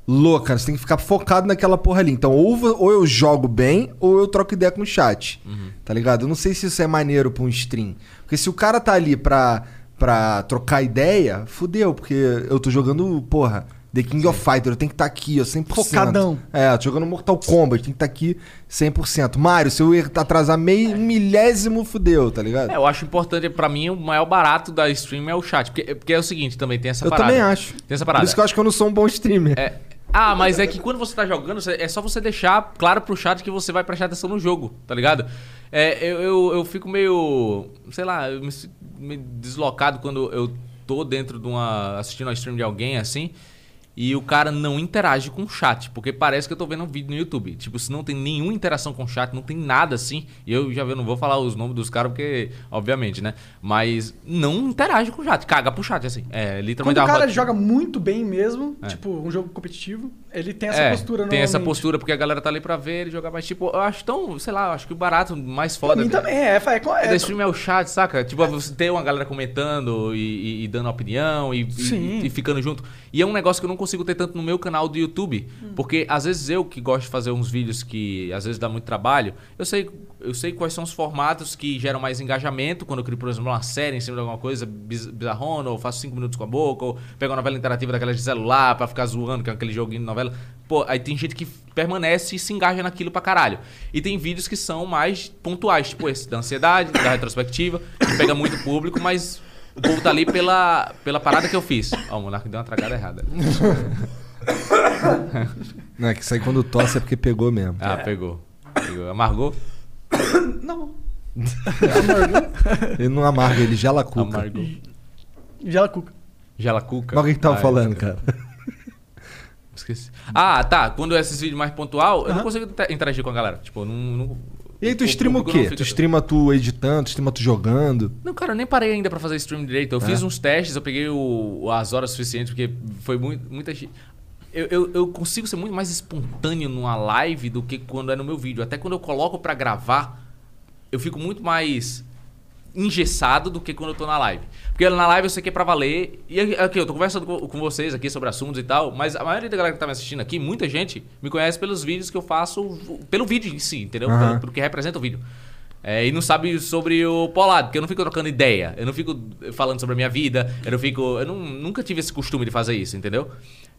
Speaker 1: louca, você tem que ficar focado naquela porra ali. Então, ou, ou eu jogo bem, ou eu troco ideia com o chat. Tá ligado? Eu não sei se isso é maneiro pra um stream. Porque se o cara tá ali pra, pra trocar ideia, fudeu, porque eu tô jogando, porra. The King of Fighter, eu tenho que estar aqui, ó, 100%.
Speaker 2: Focadão.
Speaker 1: É, tô jogando Mortal Kombat, tem que estar aqui 100%. Mario, se eu atrasar meio um milésimo, fudeu, tá ligado?
Speaker 3: É, eu acho importante, pra mim, o maior barato da stream é o chat. Porque, porque é o seguinte, também tem essa
Speaker 1: eu
Speaker 3: parada.
Speaker 1: também acho.
Speaker 3: Tem essa
Speaker 1: Por
Speaker 3: parada.
Speaker 1: isso que eu acho que eu não sou um bom streamer.
Speaker 3: É. Ah, mas é que quando você tá jogando, é só você deixar claro pro chat que você vai prestar atenção no jogo, tá ligado? É, eu, eu, eu fico meio. Sei lá, me meio deslocado quando eu tô dentro de uma. assistindo a stream de alguém assim. E o cara não interage com o chat, porque parece que eu tô vendo um vídeo no YouTube. Tipo, se não tem nenhuma interação com o chat, não tem nada assim. E eu já não vou falar os nomes dos caras, porque, obviamente, né? Mas não interage com o chat, caga pro chat, assim. É literalmente
Speaker 2: Quando o cara
Speaker 3: rota-
Speaker 2: joga muito bem mesmo,
Speaker 3: É.
Speaker 2: tipo, um jogo competitivo, ele tem essa
Speaker 3: É,
Speaker 2: postura
Speaker 3: Tem essa postura porque a galera tá ali pra ver ele jogar, mas tipo, eu acho tão, sei lá, eu acho que o barato mais
Speaker 2: Pra
Speaker 3: foda.
Speaker 2: mim também é, é, é,
Speaker 3: É,
Speaker 2: é,
Speaker 3: da stream é o chat, saca? Tipo, você ter uma galera comentando e, e- e dando opinião e, e ficando junto. E é um negócio que eu não consigo ter tanto no meu canal do YouTube.
Speaker 2: Hum.
Speaker 3: Porque às vezes eu que gosto de fazer uns vídeos que às vezes dá muito trabalho, eu sei, eu sei quais são os formatos que geram mais engajamento. Quando eu crio, por exemplo, uma série em cima de alguma coisa biz- bizarrona, ou faço cinco minutos com a boca, ou pego uma novela interativa daquela de celular pra ficar zoando, que é aquele joguinho de novela. Pô, aí tem gente que permanece e se engaja naquilo pra caralho. E tem vídeos que são mais pontuais, tipo esse, da ansiedade, da retrospectiva, que pega muito público, mas o povo tá ali pela, pela parada que eu fiz. Ó, o Monark deu uma tragada errada.
Speaker 1: Não, é que isso aí quando tosse é porque pegou mesmo.
Speaker 3: Ah, pegou. pegou. Amargou?
Speaker 2: Não.
Speaker 1: Ele não amarga, ele gela a cuca.
Speaker 3: Amargou.
Speaker 2: Gela cuca.
Speaker 3: Gela cuca?
Speaker 1: Mas o que que tava
Speaker 3: Ah, é.
Speaker 1: falando, cara?
Speaker 3: Esqueci. Ah, tá. Quando é esses vídeos mais pontual, eu não consigo inter- interagir com a galera. Tipo, eu não. não
Speaker 1: E aí tu streama o quê?
Speaker 3: fica-
Speaker 1: Tu streama tu editando, tu streama tu jogando?
Speaker 3: Não, cara, eu nem parei ainda pra fazer stream direito. Eu
Speaker 1: É?
Speaker 3: fiz uns testes, eu peguei o- as horas suficientes, porque foi muito, muita gente. Eu, eu, eu consigo ser muito mais espontâneo numa live do que quando é no meu vídeo. Até quando eu coloco pra gravar, eu fico muito mais engessado do que quando eu tô na live. Porque na live eu sei que é pra valer. E aqui, aqui, eu tô conversando com, com vocês aqui sobre assuntos e tal, mas a maioria da galera que tá me assistindo aqui, muita gente me conhece pelos vídeos que eu faço, pelo vídeo em si, entendeu?
Speaker 1: Aham.
Speaker 3: Pelo, pelo que representa o vídeo. É, e não sabe sobre o Polado, porque eu não fico trocando ideia, eu não fico falando sobre a minha vida, eu não fico. Eu não- nunca tive esse costume de fazer isso, entendeu?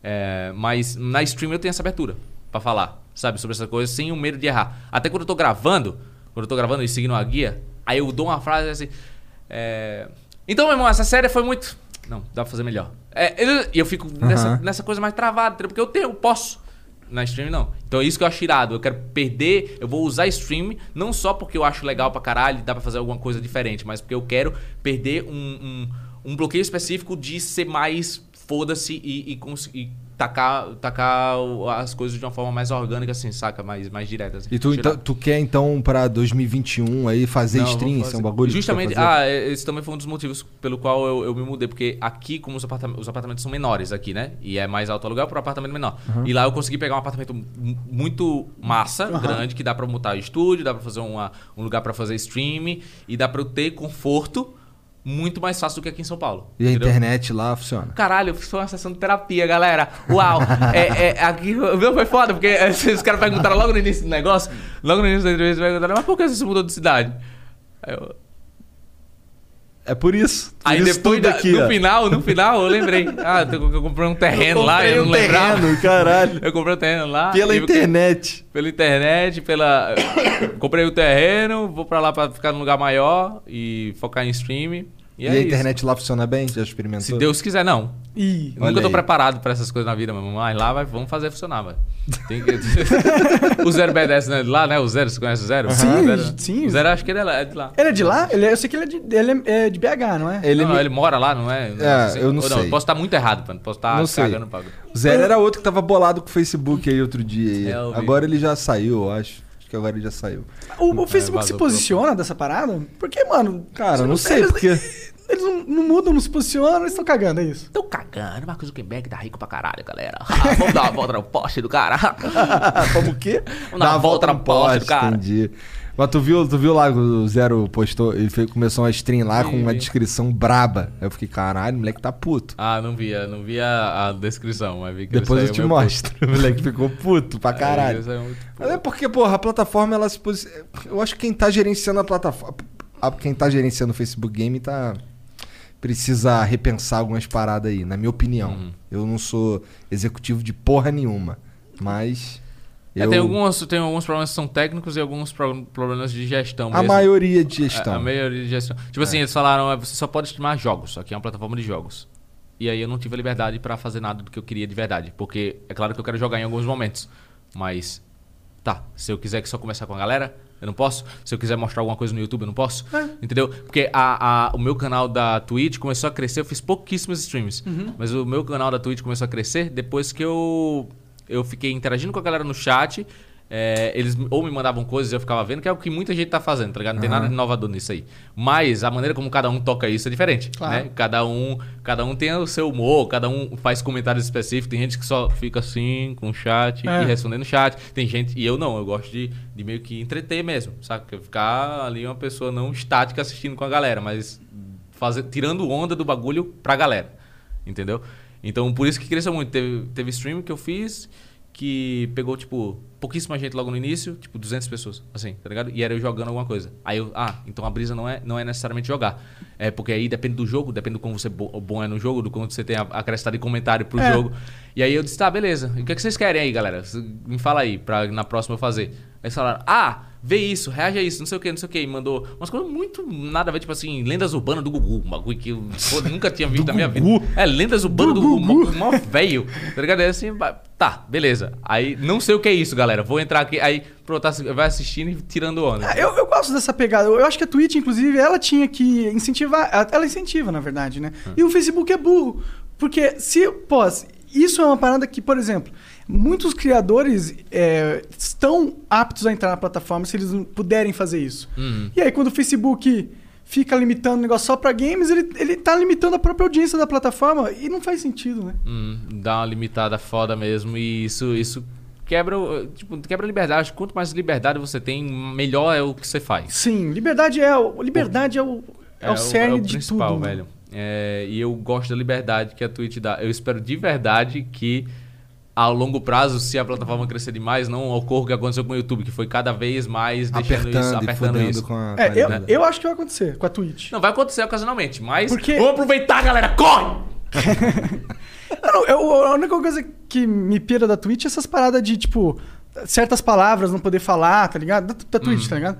Speaker 3: É, mas na stream eu tenho essa abertura pra falar, sabe, sobre essa coisa sem o medo de errar. Até quando eu tô gravando, quando eu tô gravando e seguindo uma guia, aí eu dou uma frase assim. é, então, meu irmão, essa série foi muito. Não, dá pra fazer melhor. É, eu- E eu, fico nessa,
Speaker 1: Aham.
Speaker 3: nessa coisa mais travada, porque eu tenho, eu posso. Na stream não. Então é isso que eu acho irado. Eu quero perder, eu vou usar stream não só porque eu acho legal pra caralho, dá pra fazer alguma coisa diferente, mas porque eu quero perder um, um, um bloqueio específico de ser mais foda-se e, e, e tacar, tacar as coisas de uma forma mais orgânica, assim, saca? Mais, mais direta. Assim.
Speaker 1: E tu, então, tu quer então pra 2021 aí fazer
Speaker 3: Não,
Speaker 1: stream? Isso é um bagulho?
Speaker 3: Justamente, ah, é, esse também foi um dos motivos pelo qual eu, eu me mudei, porque aqui, como os apartamentos, os apartamentos são menores aqui, né? E é mais alto aluguel para um apartamento menor.
Speaker 1: Uhum.
Speaker 3: E lá eu consegui pegar um apartamento mu- muito massa, grande, que dá pra montar estúdio, dá pra fazer uma, um lugar pra fazer stream e dá pra eu ter conforto muito mais fácil do que aqui em São Paulo.
Speaker 1: E a
Speaker 3: entendeu?
Speaker 1: internet lá funciona?
Speaker 3: Caralho, eu fiz uma sessão de terapia, galera. Uau! é, é, aqui meu, foi foda, porque os caras perguntaram logo no início do negócio, logo no início da entrevista, perguntaram, mas por que você mudou de cidade? Aí eu,
Speaker 1: É por isso. Por
Speaker 3: Aí
Speaker 1: isso
Speaker 3: depois, da-
Speaker 1: aqui,
Speaker 3: no
Speaker 1: ó.
Speaker 3: final, no final, eu lembrei. Ah, eu, eu comprei um terreno lá,
Speaker 1: comprei
Speaker 3: eu não
Speaker 1: um
Speaker 3: lembrava.
Speaker 1: terreno, caralho.
Speaker 3: Eu comprei um terreno lá.
Speaker 1: Pela internet.
Speaker 3: Pela internet, pela... comprei o terreno, vou pra lá pra ficar num lugar maior e focar em stream. E,
Speaker 1: E,
Speaker 3: é
Speaker 1: a
Speaker 3: isso.
Speaker 1: internet lá funciona bem? Já experimentou?
Speaker 3: Se Deus quiser, não.
Speaker 2: Ih,
Speaker 3: nunca tô
Speaker 1: aí.
Speaker 3: preparado pra essas coisas na vida, mas mas lá vai, vamos fazer funcionar, velho. Tem que... o Zero BDS não é de lá, né? O Zero, você conhece o Zero?
Speaker 2: Sim,
Speaker 3: O Zero,
Speaker 2: sim.
Speaker 3: O Zero acho que ele é lá- é de lá.
Speaker 2: Ele é de lá? Ele é- eu sei que ele é de, ele é, é de BH, não é?
Speaker 1: Ele,
Speaker 3: não,
Speaker 1: me-
Speaker 3: ele mora lá, não é?
Speaker 1: É,
Speaker 3: sei.
Speaker 1: eu não sei.
Speaker 3: Posso estar muito errado, mano. Posso estar
Speaker 1: Não sei.
Speaker 3: cagando pra...
Speaker 1: O Zero era outro que tava bolado com o Facebook aí outro dia. aí.
Speaker 3: É,
Speaker 1: agora ele já saiu, eu acho. Que agora ele já saiu.
Speaker 2: O, o Facebook se posiciona dessa parada? Porque, mano.
Speaker 1: Cara, eu não
Speaker 2: eles-
Speaker 1: sei,
Speaker 2: eles-
Speaker 1: porque.
Speaker 2: Eles não, não mudam, não se posicionam, eles estão cagando, é isso.
Speaker 3: Tô cagando, Marcos Zuckerberg tá rico pra caralho, galera. Ah, vamos dar uma volta no poste do cara.
Speaker 1: Como o quê?
Speaker 3: Vamos dar uma volta na poste do cara.
Speaker 1: Entendi. Mas tu viu, tu viu lá o Zero postou, ele fez- começou uma stream lá com uma
Speaker 3: vi.
Speaker 1: descrição braba. Aí eu fiquei, caralho, o moleque tá puto.
Speaker 3: Ah, não via, não via a descrição, mas vi que
Speaker 1: Depois eu te mostro. O moleque ficou puto pra.
Speaker 3: Aí
Speaker 1: caralho.
Speaker 3: puto.
Speaker 1: Mas é porque, porra, a plataforma, ela se posi... Eu acho que quem tá gerenciando a plataforma. Quem tá gerenciando o Facebook Game tá. Precisa repensar algumas paradas aí, na minha opinião.
Speaker 3: Uhum.
Speaker 1: Eu não sou executivo de porra nenhuma. Mas.
Speaker 3: É,
Speaker 1: eu...
Speaker 3: tem, alguns, tem alguns problemas que são técnicos e alguns pro- problemas de gestão
Speaker 1: A
Speaker 3: mesmo.
Speaker 1: maioria de
Speaker 3: A,
Speaker 1: gestão.
Speaker 3: a maioria de gestão. Tipo assim, eles falaram, "Ah, você só pode streamar jogos. Aqui é uma plataforma de jogos. E aí eu não tive a liberdade pra fazer nada do que eu queria de verdade. Porque é claro que eu quero jogar em alguns momentos. Mas, tá, se eu quiser que só começar com a galera, eu não posso. Se eu quiser mostrar alguma coisa no YouTube, eu não posso. Entendeu? Porque a, a- o meu canal da Twitch começou a crescer. Eu fiz pouquíssimos streams. Mas o meu canal da Twitch começou a crescer depois que eu, eu fiquei interagindo com a galera no chat. É, eles ou me mandavam coisas e eu ficava vendo, que é o que muita gente tá fazendo, tá ligado? Não tem nada de inovador nisso aí. Mas a maneira como cada um toca isso é diferente,
Speaker 2: Claro.
Speaker 3: né? Cada um, cada um tem o seu humor, cada um faz comentários específicos. Tem gente que só fica assim, com o chat
Speaker 2: É.
Speaker 3: e respondendo chat. Tem gente, e eu não, eu gosto de, de meio que entreter mesmo, sabe? Ficar ali uma pessoa não estática assistindo com a galera, mas fazer, tirando onda do bagulho pra galera, entendeu? Então, por isso que cresceu muito. Teve, teve stream que eu fiz que pegou, tipo, pouquíssima gente logo no início, tipo, 200 pessoas, assim, tá ligado? E era eu jogando alguma coisa. Aí eu, ah, então a brisa não é, não é necessariamente jogar. É porque aí depende do jogo, depende do como você bo- bom é no jogo, do quanto você tem a- acrescentado de comentário pro
Speaker 2: É.
Speaker 3: jogo. E aí eu disse, tá, beleza. E o que, é que vocês querem aí, galera? Me fala aí, pra na próxima eu fazer. Aí eles falaram, ah, vê isso, reage a isso, não sei o que, não sei o que. E mandou umas coisas muito nada a ver, tipo assim, lendas urbanas do Gugu. Um bagulho que eu pô, nunca tinha visto na minha vida. É, lendas urbanas do, Gugu. Mó velho. Tá ligado? Aí assim, tá, beleza. Aí, não sei o que é isso, galera. Vou entrar aqui. Aí, pronto, tá- vai assistindo e tirando onda.
Speaker 2: Ah, Eu, eu gosto dessa pegada. Eu acho que a Twitch, inclusive, ela tinha que incentivar. Ela incentiva, na verdade, né? E o Facebook é burro. Porque se. Pô, isso é uma parada que, por exemplo, muitos criadores é, estão aptos a entrar na plataforma se eles não puderem fazer isso.
Speaker 3: Uhum.
Speaker 2: E aí, quando o Facebook fica limitando o negócio só pra games, ele, ele tá limitando a própria audiência da plataforma e não faz sentido, né?
Speaker 3: Hum, dá uma limitada foda mesmo e isso, isso quebra, o- tipo, quebra a liberdade. Quanto mais liberdade você tem, melhor é o que você faz.
Speaker 2: Sim, liberdade é o, liberdade é o, é o cerne de
Speaker 3: principal,
Speaker 2: tudo.
Speaker 3: velho. É, e eu gosto da liberdade que a Twitch dá. Eu espero de verdade que a longo prazo, se a plataforma crescer demais, não ocorra o que aconteceu com o YouTube, que foi cada vez mais deixando
Speaker 1: Apertando
Speaker 3: isso, apertando isso.
Speaker 1: com a
Speaker 2: É, eu, eu acho que vai acontecer com a Twitch.
Speaker 3: Não, vai acontecer ocasionalmente, mas
Speaker 2: Porque-
Speaker 3: vamos aproveitar, galera, corre!
Speaker 2: Eu não- eu- a única coisa que me pira da Twitch é essas paradas de, tipo, certas palavras não poder falar, tá ligado? Da, da Twitch,
Speaker 3: Uhum.
Speaker 2: tá ligado?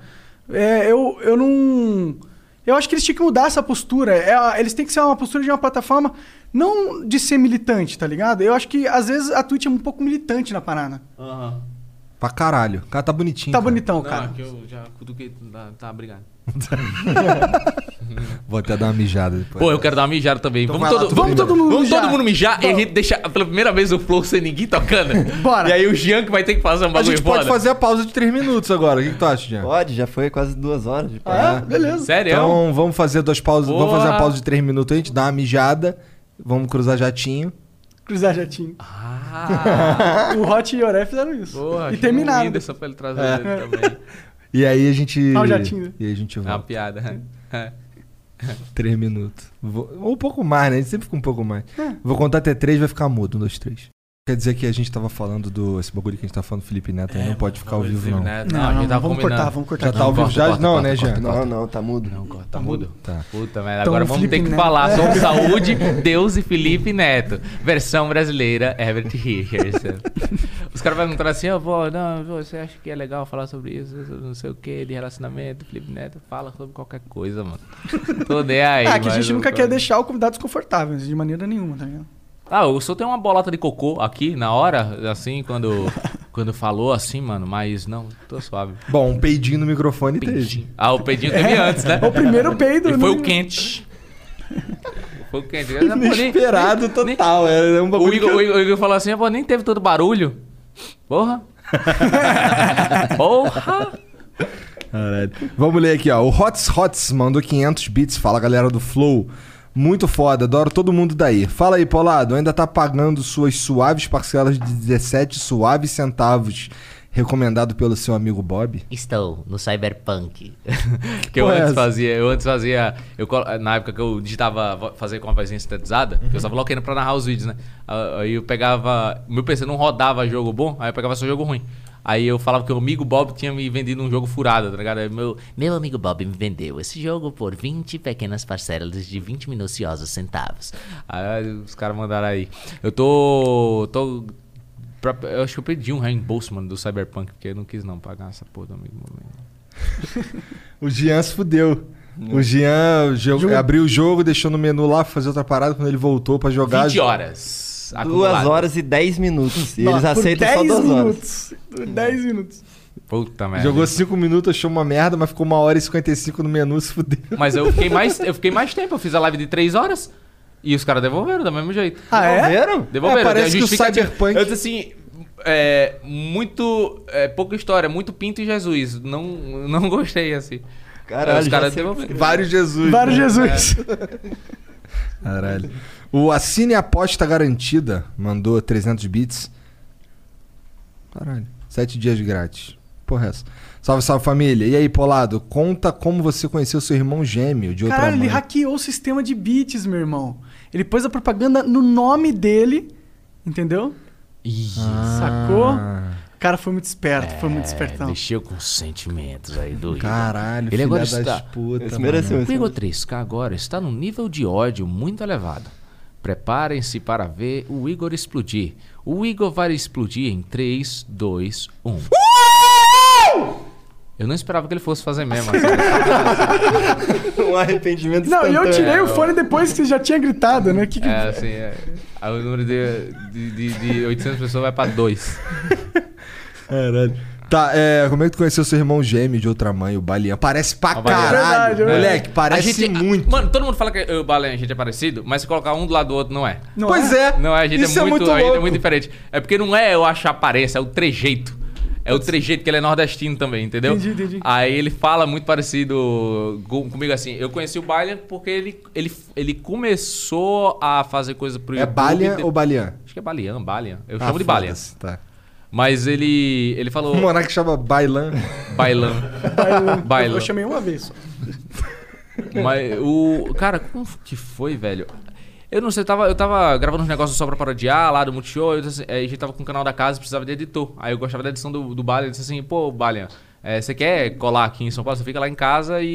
Speaker 2: É, eu, eu não. Eu acho que eles tinham que mudar essa postura. É, eles têm que ser uma postura de uma plataforma, não de ser militante, tá ligado? Eu acho que às vezes a Twitch é um pouco militante na parada.
Speaker 1: Pra caralho. O cara tá bonitinho.
Speaker 2: Tá
Speaker 1: cara.
Speaker 2: bonitão,
Speaker 3: Não,
Speaker 2: cara.
Speaker 3: que eu já cutuquei, tá, tá obrigado.
Speaker 1: Vou até dar uma mijada depois.
Speaker 3: Pô, eu quero dar uma mijada também.
Speaker 1: Então
Speaker 3: vamos
Speaker 1: vai lá,
Speaker 3: todo,
Speaker 1: tu
Speaker 2: Vamos todo mundo
Speaker 3: Vamos
Speaker 2: mijar.
Speaker 3: todo mundo mijar e a gente deixar pela primeira vez o flow sem ninguém tocando.
Speaker 2: Bora.
Speaker 3: E aí o Jean que vai ter que fazer um
Speaker 1: A
Speaker 3: bagulho
Speaker 1: gente pode
Speaker 3: foda.
Speaker 1: fazer a pausa de 3 minutos agora. O que, que tu acha, Jean?
Speaker 4: Pode, já foi quase duas horas de
Speaker 2: Ah, é? Beleza.
Speaker 3: Sério?
Speaker 1: Então vamos fazer duas pausas. Vamos
Speaker 3: Porra.
Speaker 1: fazer uma pausa de 3 minutos aí, a gente dá uma mijada. Vamos cruzar jatinho.
Speaker 2: Cruzar jatinho.
Speaker 3: Ah,
Speaker 2: O Hot e o Oré fizeram isso.
Speaker 3: porra.
Speaker 2: e terminaram.
Speaker 3: Só pra ele trazer
Speaker 1: É.
Speaker 3: ele também.
Speaker 1: E aí a gente.
Speaker 2: Ah, o jatinho.
Speaker 1: E aí a gente
Speaker 3: É uma
Speaker 1: volta.
Speaker 3: piada.
Speaker 1: 3 minutos. Vou- Ou um pouco mais, né? A gente sempre fica um pouco mais.
Speaker 2: É.
Speaker 1: Vou contar até 3, vai ficar mudo. 1, 2, 3. Quer dizer que a gente tava falando do. Esse bagulho que a gente tava falando do Felipe Neto aí não pode ficar ao vivo, não.
Speaker 3: Né?
Speaker 2: Não,
Speaker 3: a gente
Speaker 2: não,
Speaker 3: tava
Speaker 2: vamos
Speaker 3: combinando.
Speaker 2: cortar, vamos cortar.
Speaker 1: Já tá ao vivo já?
Speaker 3: corta,
Speaker 1: não,
Speaker 3: corta,
Speaker 1: né,
Speaker 3: corta,
Speaker 1: Jean?
Speaker 4: Não, não, tá mudo.
Speaker 3: Não, corta, tá mudo.
Speaker 1: Tá.
Speaker 3: Puta merda,
Speaker 2: Então,
Speaker 3: agora vamos ter
Speaker 2: Felipe
Speaker 3: que
Speaker 2: Neto.
Speaker 3: falar
Speaker 2: É.
Speaker 3: sobre saúde, Deus e Felipe Neto. Versão brasileira, Herbert Richards. Os caras vão perguntar assim, ó, pô, não, você acha que é legal falar sobre isso, não sei o que, de relacionamento, Felipe Neto, fala sobre qualquer coisa, mano. Tô nem aí,
Speaker 2: É, que a gente
Speaker 3: eu-
Speaker 2: nunca quer deixar o convidado desconfortável, de maneira nenhuma, tá ligado?
Speaker 3: Ah, o senhor tem uma bolota de cocô aqui na hora, assim, quando, quando falou assim, mano, mas não, tô suave.
Speaker 1: Bom, um peidinho no microfone teve.
Speaker 3: Peidinho. Ah, o peidinho teve antes, né?
Speaker 2: O primeiro peido.
Speaker 3: E foi
Speaker 2: no-
Speaker 3: o quente. Foi o quente. Eu, pô, nem-
Speaker 1: Inesperado
Speaker 3: nem-
Speaker 1: total. Era um
Speaker 3: O
Speaker 1: bagulho.
Speaker 3: Igor, o Igor- o Igor falou assim, pô, nem teve todo barulho. Porra. Porra.
Speaker 1: Caralho. Vamos ler aqui, ó. O Hots Hots mandou 500 bits. Fala, galera do Flow. Muito foda, adoro todo mundo daí. Fala aí, Polado, ainda tá pagando suas suaves parcelas de 17 suaves centavos, recomendado pelo seu amigo Bob?
Speaker 7: Estou no Cyberpunk.
Speaker 3: que eu
Speaker 1: Porra,
Speaker 3: antes
Speaker 1: essa?
Speaker 3: fazia, eu antes fazia, eu, na época que eu digitava fazer com a vozinha sintetizada,
Speaker 1: Uhum.
Speaker 3: eu usava Lockeno pra narrar os vídeos, né? Ah, Aí eu pegava, meu PC não rodava jogo bom, aí eu pegava só jogo ruim. Aí eu falava que o amigo Bob tinha me vendido um jogo furado, tá ligado? Aí meu,
Speaker 7: Meu amigo Bob me vendeu esse jogo por 20 pequenas parcelas de 20 minuciosos centavos.
Speaker 3: Aí os caras mandaram aí. Eu tô. tô pra- eu acho que eu pedi um reembolso, mano, do Cyberpunk, porque eu não quis não pagar essa porra do amigo. Mano.
Speaker 1: O Jean se fudeu. O Jean jogo- abriu o jogo, deixou no menu lá pra fazer outra parada. Quando ele voltou pra jogar.
Speaker 3: 20 horas.
Speaker 4: Duas
Speaker 3: acumuladas.
Speaker 4: horas e 10 minutos. E
Speaker 2: Nossa,
Speaker 4: eles aceitam só
Speaker 2: 10
Speaker 4: duas horas.
Speaker 2: minutos. Por 10 minutos.
Speaker 3: Puta merda.
Speaker 1: Jogou 5 minutos, achou uma merda, mas ficou uma hora e 55 no menu, se fudeu.
Speaker 3: Mas eu fiquei mais, eu fiquei mais tempo. Eu fiz a live de 3 horas e os caras devolveram do mesmo jeito.
Speaker 2: Ah, é?
Speaker 3: Devolveram.
Speaker 1: É, parece
Speaker 3: tem a
Speaker 1: que o. Cyberpunk-
Speaker 3: Eu disse assim. É, muito. É, pouca história, muito Pinto e Jesus. Não, não gostei assim.
Speaker 4: Caralho,
Speaker 3: os caras devolveram.
Speaker 1: Vários Jesus.
Speaker 2: Vários
Speaker 1: né?
Speaker 2: Jesus.
Speaker 1: Caralho. O Assine Aposta Garantida mandou 300 bits. Caralho. 7 dias grátis. Porra, é essa. Salve, salve família. E aí, Polado, conta como você conheceu seu irmão gêmeo de outra
Speaker 2: Caralho, ele
Speaker 1: mãe.
Speaker 2: hackeou o sistema de bits, meu irmão. Ele pôs a propaganda no nome dele, entendeu?
Speaker 3: Ih,
Speaker 2: Sacou?
Speaker 1: Ah,
Speaker 2: O cara foi muito esperto, foi muito
Speaker 3: é,
Speaker 2: espertão.
Speaker 3: mexeu com sentimentos aí do Igor.
Speaker 1: Caralho,
Speaker 3: Ele
Speaker 1: filha
Speaker 3: agora
Speaker 1: das
Speaker 3: está-
Speaker 1: putas,
Speaker 4: Esse
Speaker 1: mano.
Speaker 4: mereceu,
Speaker 3: O
Speaker 4: esse
Speaker 3: Igor
Speaker 4: mereceu.
Speaker 3: 3K agora está num nível de ódio muito elevado. Preparem-se para ver o Igor explodir. O Igor vai explodir em 3, 2, 1. Eu não esperava que ele fosse fazer mesmo. assim.
Speaker 4: um arrependimento
Speaker 2: Não, e eu tirei o fone depois que você já tinha gritado, né? Que que...
Speaker 3: É, assim, é. Aí o número de, de, de, de 800 pessoas vai pra 2.
Speaker 1: Caralho. Tá, é, como é que tu conheceu seu irmão gêmeo de outra mãe, o Balian? Parece pra
Speaker 3: O Balian.
Speaker 1: caralho.
Speaker 2: Verdade, é
Speaker 1: Moleque,
Speaker 3: A
Speaker 1: parece
Speaker 3: gente-
Speaker 1: muito.
Speaker 3: Mano, todo mundo fala que o Balen a gente é parecido, mas se colocar um do lado do outro, não é.
Speaker 2: Não
Speaker 1: pois é.
Speaker 3: Não é, a gente,
Speaker 1: Isso
Speaker 3: é, muito, a gente é muito diferente. É porque não é eu achar aparência, é o trejeito. É o trejeito que ele é nordestino também, entendeu?
Speaker 2: Entendi, entendi.
Speaker 3: Aí ele fala muito parecido com- comigo assim. Eu conheci o Balian porque ele, ele, ele começou a fazer coisa pro
Speaker 1: É
Speaker 3: YouTube.
Speaker 1: Balian
Speaker 3: de-
Speaker 1: ou Balian?
Speaker 3: Acho que é Balian, Balian. Eu
Speaker 1: Ah,
Speaker 3: chamo de Balian.
Speaker 1: Tá.
Speaker 3: Mas ele, ele falou...
Speaker 1: O Monark chama Bailan.
Speaker 3: Bailan. Bailan.
Speaker 2: Eu chamei uma vez só.
Speaker 3: Mas o. Cara, como que foi, velho? Eu não sei, eu tava, eu tava gravando uns negócios só pra parodiar lá do Multishow. Eu assim, aí a gente tava com o canal da casa e precisava de editor. Aí eu gostava da edição do, do Balian. Eu disse assim, pô, Balian, é, você quer colar aqui em São Paulo? Você fica lá em casa e,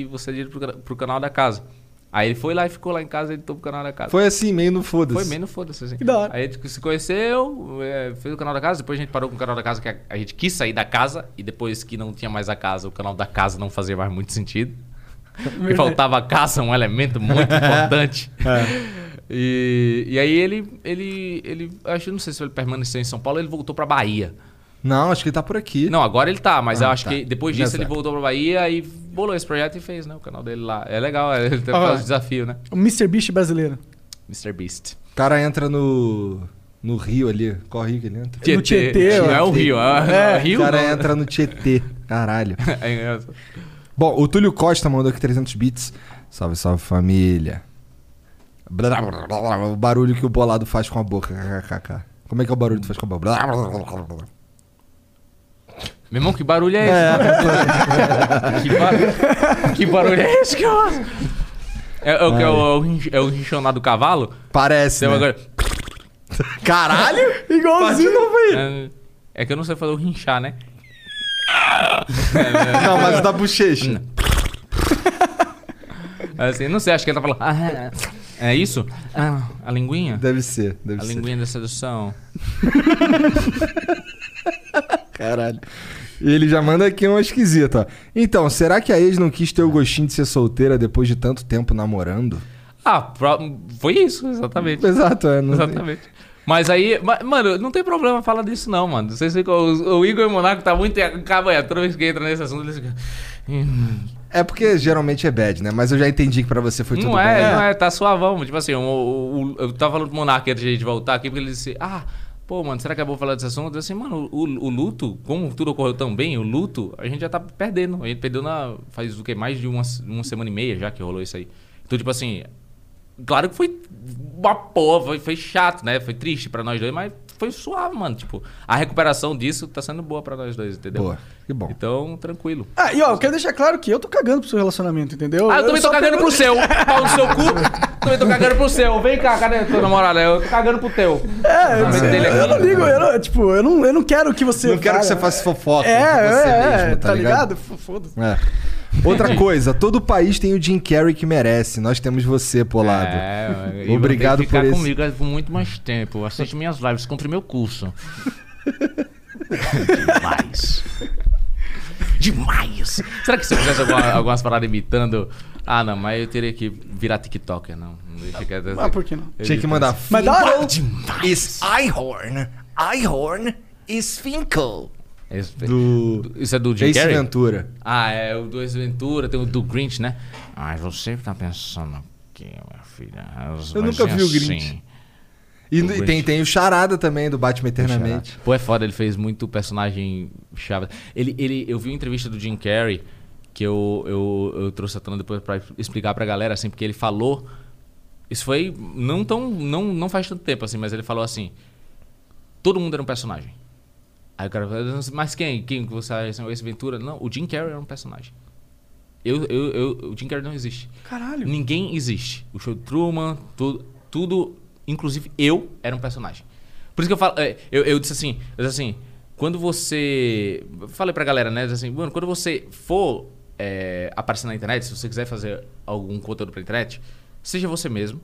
Speaker 3: e você edita pro, cana- pro canal da casa. Aí ele foi lá e ficou lá em casa e editou pro canal da casa.
Speaker 1: Foi assim, meio no foda-se.
Speaker 3: Foi menos foda-se, assim.
Speaker 2: Que da hora.
Speaker 3: Aí a gente se conheceu, é, fez o canal da casa, depois a gente parou com o canal da casa, que a, a gente quis sair da casa, e depois que não tinha mais a casa, o canal da casa não fazia mais muito sentido. Porque faltava a casa, um elemento muito importante. E, e aí ele, ele, ele, acho que não sei se ele permaneceu em São Paulo, ele voltou pra Bahia.
Speaker 1: Não, acho que ele tá por aqui.
Speaker 3: Não, agora ele tá, mas
Speaker 1: Ah,
Speaker 3: eu acho
Speaker 1: tá.
Speaker 3: que depois disso
Speaker 1: Nessa
Speaker 3: ele voltou pra Bahia e bolou esse projeto e fez, né, o canal dele lá. É legal, ele
Speaker 2: Ah.
Speaker 3: faz o desafio, né?
Speaker 2: O Mr. Beast brasileiro.
Speaker 3: Mr. Beast.
Speaker 1: O cara entra no. No rio ali. Qual rio que ele entra?
Speaker 2: No Tietê,
Speaker 3: Não é o Rio, é,
Speaker 2: É,
Speaker 3: Rio.
Speaker 1: o cara
Speaker 3: não.
Speaker 1: entra no Tietê. Caralho.
Speaker 3: É engraçado.
Speaker 1: Bom, o Túlio Costa mandou aqui 300 bits. Salve, salve família. Blá, blá, blá, blá, O barulho que o bolado faz com a boca. KKK. Como é que é o barulho que tu faz com a boca? Blá, blá, blá, blá, blá.
Speaker 3: Meu irmão, que barulho é esse? que, ba- que barulho é esse que eu faço? É, é o é o, é o é o rinchonar do cavalo?
Speaker 1: Parece,
Speaker 3: Tem
Speaker 1: né?
Speaker 3: coisa-
Speaker 1: Caralho!
Speaker 2: Igualzinho.
Speaker 3: É, é que eu não sei fazer o rinchar, né?
Speaker 1: Não, mas da bochecha.
Speaker 3: Assim, não sei, acho que ele tá falando. "Ah, é isso? Ah, a linguinha?
Speaker 1: Deve ser, deve
Speaker 3: A
Speaker 1: ser.
Speaker 3: linguinha da sedução.
Speaker 1: Caralho. E ele já manda aqui uma esquisita. ó. Então, será que a ex não quis ter o gostinho de ser solteira depois de tanto tempo namorando?
Speaker 3: Ah, foi isso, exatamente.
Speaker 1: Exato, é. Não tem-
Speaker 3: Exatamente. Mas aí, ma- mano, não tem problema falar disso não, mano. Vocês ficam, o, o Igor e o Monaco tá muito cabanha. Toda vez que entra nesse assunto, eles ficam... "Hum,
Speaker 1: É porque geralmente é bad, né? Mas eu já entendi que pra você foi tudo
Speaker 3: não é,
Speaker 1: bem.
Speaker 3: não é, tá suavão. Tipo assim, o- o- eu tava falando pro Monark antes de a gente voltar aqui, porque ele disse, ah, pô, mano, será que é bom falar desse assunto? Eu assim, mano, o, o luto, como tudo ocorreu tão bem, o luto, a gente já tá perdendo. A gente perdeu na, faz o quê? Mais de uma, uma semana e meia já que rolou isso aí. Então, tipo assim, claro que foi uma porra, foi, foi chato, né? Foi triste pra nós dois, mas foi suave, mano. Tipo, a recuperação disso tá sendo boa pra nós dois, entendeu?
Speaker 1: Boa, que bom.
Speaker 3: Então, tranquilo.
Speaker 2: Ah, e ó, eu quero deixar claro que eu tô cagando pro seu relacionamento, entendeu?
Speaker 3: Ah, eu também tô cagando pro seu. Pau no seu cu. Também tô cagando pro seu. Vem cá, cadê tua namorada? Eu tô cagando pro teu.
Speaker 2: É, eu, eu,
Speaker 3: dele aqui.
Speaker 2: eu não ligo, eu não, tipo, eu não, eu não quero que você.
Speaker 1: Não quero que você faça fofoca
Speaker 2: É,
Speaker 1: com você
Speaker 2: é,
Speaker 1: mesmo,
Speaker 2: tá,
Speaker 1: tá
Speaker 2: ligado?
Speaker 1: ligado?
Speaker 2: Foda-se.
Speaker 1: É. Outra coisa, todo país tem o Jim Carrey que merece. Nós temos você, Polado.
Speaker 3: É,
Speaker 1: Obrigado
Speaker 3: e vou ter que ficar
Speaker 1: por esse-
Speaker 3: comigo por muito mais tempo. Assiste minhas lives, compre meu curso. Demais. Demais. Será que se eu fizesse alguma- algumas paradas imitando... Ah, não, mas eu teria que virar TikToker, não. não deixa que...
Speaker 2: Ah, por que não?
Speaker 1: Tinha que mandar.
Speaker 2: Mas da hora.
Speaker 1: Is Ihorn. Ihorn is Finkel.
Speaker 3: Esse-
Speaker 1: Do.
Speaker 3: Isso é do Jim
Speaker 1: Ace
Speaker 3: Carrey?
Speaker 1: Ventura.
Speaker 3: Ah, é o do Ace Ventura, tem o do Grinch, né? Ai, você tá pensando o quê, minha filha?
Speaker 1: Eu nunca vi o
Speaker 3: assim.
Speaker 1: Grinch. E
Speaker 3: O Grinch.
Speaker 1: tem, tem o Charada também, do Batman Eternamente.
Speaker 3: Pô, é foda, ele fez muito personagem chave. Ele, ele, eu vi uma entrevista do Jim Carrey, que eu, eu, eu trouxe a tona depois pra explicar pra galera, assim, porque ele falou... Isso foi não tão... Não, não faz tanto tempo, assim, mas ele falou assim... Todo mundo era um personagem. Aí o cara falou, mas quem? Quem que você acha? O Ace Ventura? Não, o Jim Carrey era um personagem. Eu, eu, eu, o Jim Carrey não existe.
Speaker 2: Caralho.
Speaker 3: Ninguém existe. O show Truman, tudo, tudo, inclusive eu, era um personagem. Por isso que eu falo, é, eu, eu disse assim, eu disse assim, quando você, falei pra galera, né, assim, mano, quando você for é, aparecer na internet, se você quiser fazer algum conteúdo pra internet, seja você mesmo,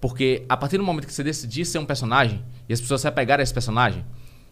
Speaker 3: porque a partir do momento que você decidir ser um personagem e as pessoas se apegarem a esse personagem,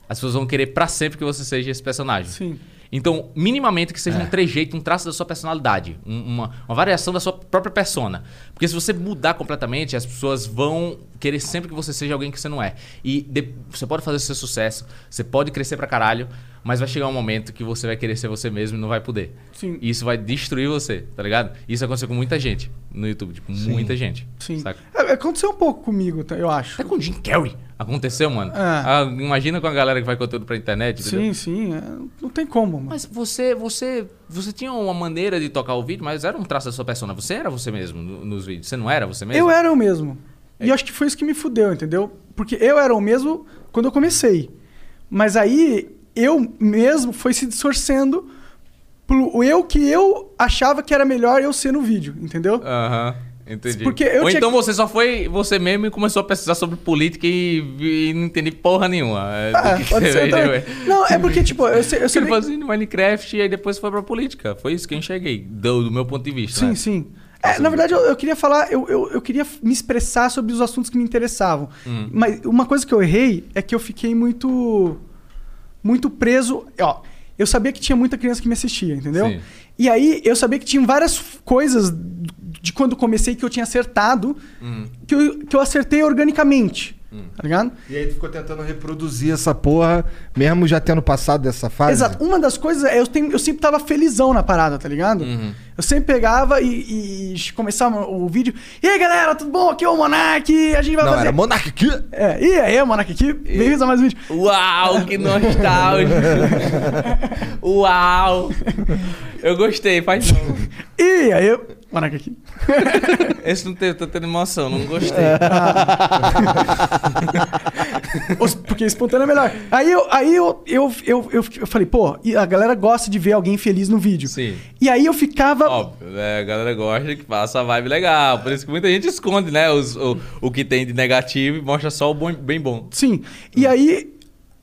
Speaker 3: as pessoas vão querer pra sempre que você seja esse personagem.
Speaker 2: Sim.
Speaker 3: Então, minimamente que seja um trejeito, um traço da sua personalidade, um- uma, uma variação da sua própria persona. Porque se você mudar completamente, as pessoas vão querer sempre que você seja alguém que você não é. E de- você pode fazer seu sucesso, você pode crescer pra caralho, mas vai chegar um momento que você vai querer ser você mesmo e não vai poder.
Speaker 2: Sim.
Speaker 3: E isso vai destruir você, tá ligado? Isso aconteceu com muita gente no YouTube, tipo, muita gente.
Speaker 2: Sim.
Speaker 3: Saca?
Speaker 2: É, aconteceu um pouco comigo, tá, eu acho.
Speaker 3: Até com o Jim Carrey aconteceu, mano.
Speaker 2: É.
Speaker 3: Ah, imagina com a galera que vai conteúdo pra internet, entendeu?
Speaker 2: Sim, sim. é, não tem como, mano.
Speaker 3: Mas você, você, você tinha uma maneira de tocar o vídeo, mas era um traço da sua persona. Você era você mesmo no- nos vídeos. Você não era você mesmo?
Speaker 2: Eu era o mesmo. E eu acho que foi isso que me fudeu, entendeu? Porque eu era o mesmo quando eu comecei. Mas aí eu mesmo foi se distorcendo pro eu que eu achava que era melhor eu ser no vídeo, entendeu?
Speaker 3: Aham, entendi.
Speaker 2: Porque eu
Speaker 3: Ou então
Speaker 2: que-
Speaker 3: você só foi você mesmo e começou a pesquisar sobre política e, e não entendi porra nenhuma. é,
Speaker 2: Ah, pode ser também. Não, é porque, tipo, eu sei, eu sei
Speaker 3: Ele fazia no Minecraft e aí depois foi pra política. Foi isso que eu enxerguei, do, do meu ponto de vista.
Speaker 2: Sim,
Speaker 3: né?
Speaker 2: sim. É, na verdade, eu, eu queria falar, eu, eu, eu queria me expressar sobre os assuntos que me interessavam.
Speaker 3: Hum.
Speaker 2: Mas uma coisa que eu errei é que eu fiquei muito. Muito preso. Ó, eu sabia que tinha muita criança que me assistia, entendeu?
Speaker 3: Sim.
Speaker 2: E aí eu sabia que tinha várias coisas de quando comecei que eu tinha acertado,
Speaker 3: Hum.
Speaker 2: que, eu, que eu acertei organicamente. Tá ligado?
Speaker 1: E aí tu ficou tentando reproduzir essa porra, mesmo já tendo passado dessa fase?
Speaker 2: Exato. Uma das coisas é eu, tenho- eu sempre tava felizão na parada, tá ligado?
Speaker 3: Uhum.
Speaker 2: Eu sempre pegava e, e começava o vídeo. E aí, galera, tudo bom? Aqui é o Monark. A gente vai
Speaker 1: Não,
Speaker 2: fazer.
Speaker 1: era Monark aqui.
Speaker 2: É, e aí, Monark aqui. Bem-vindos a mais um vídeo.
Speaker 3: Uau, que nostálgico! Uau! Eu gostei, faz não.
Speaker 2: E aí, eu- Monark aqui.
Speaker 3: Esse não teve, tendo emoção, não gostei.
Speaker 2: Os- Porque espontâneo é melhor. Aí eu, aí eu, eu, eu, eu, falei, pô, a galera gosta de ver alguém feliz no vídeo.
Speaker 3: Sim.
Speaker 2: E aí eu ficava.
Speaker 3: Óbvio, né? A galera gosta que passa a vibe legal. Por isso que muita gente esconde, né? Os, o, o que tem de negativo e mostra só o bom, bem bom.
Speaker 2: Sim. E aí,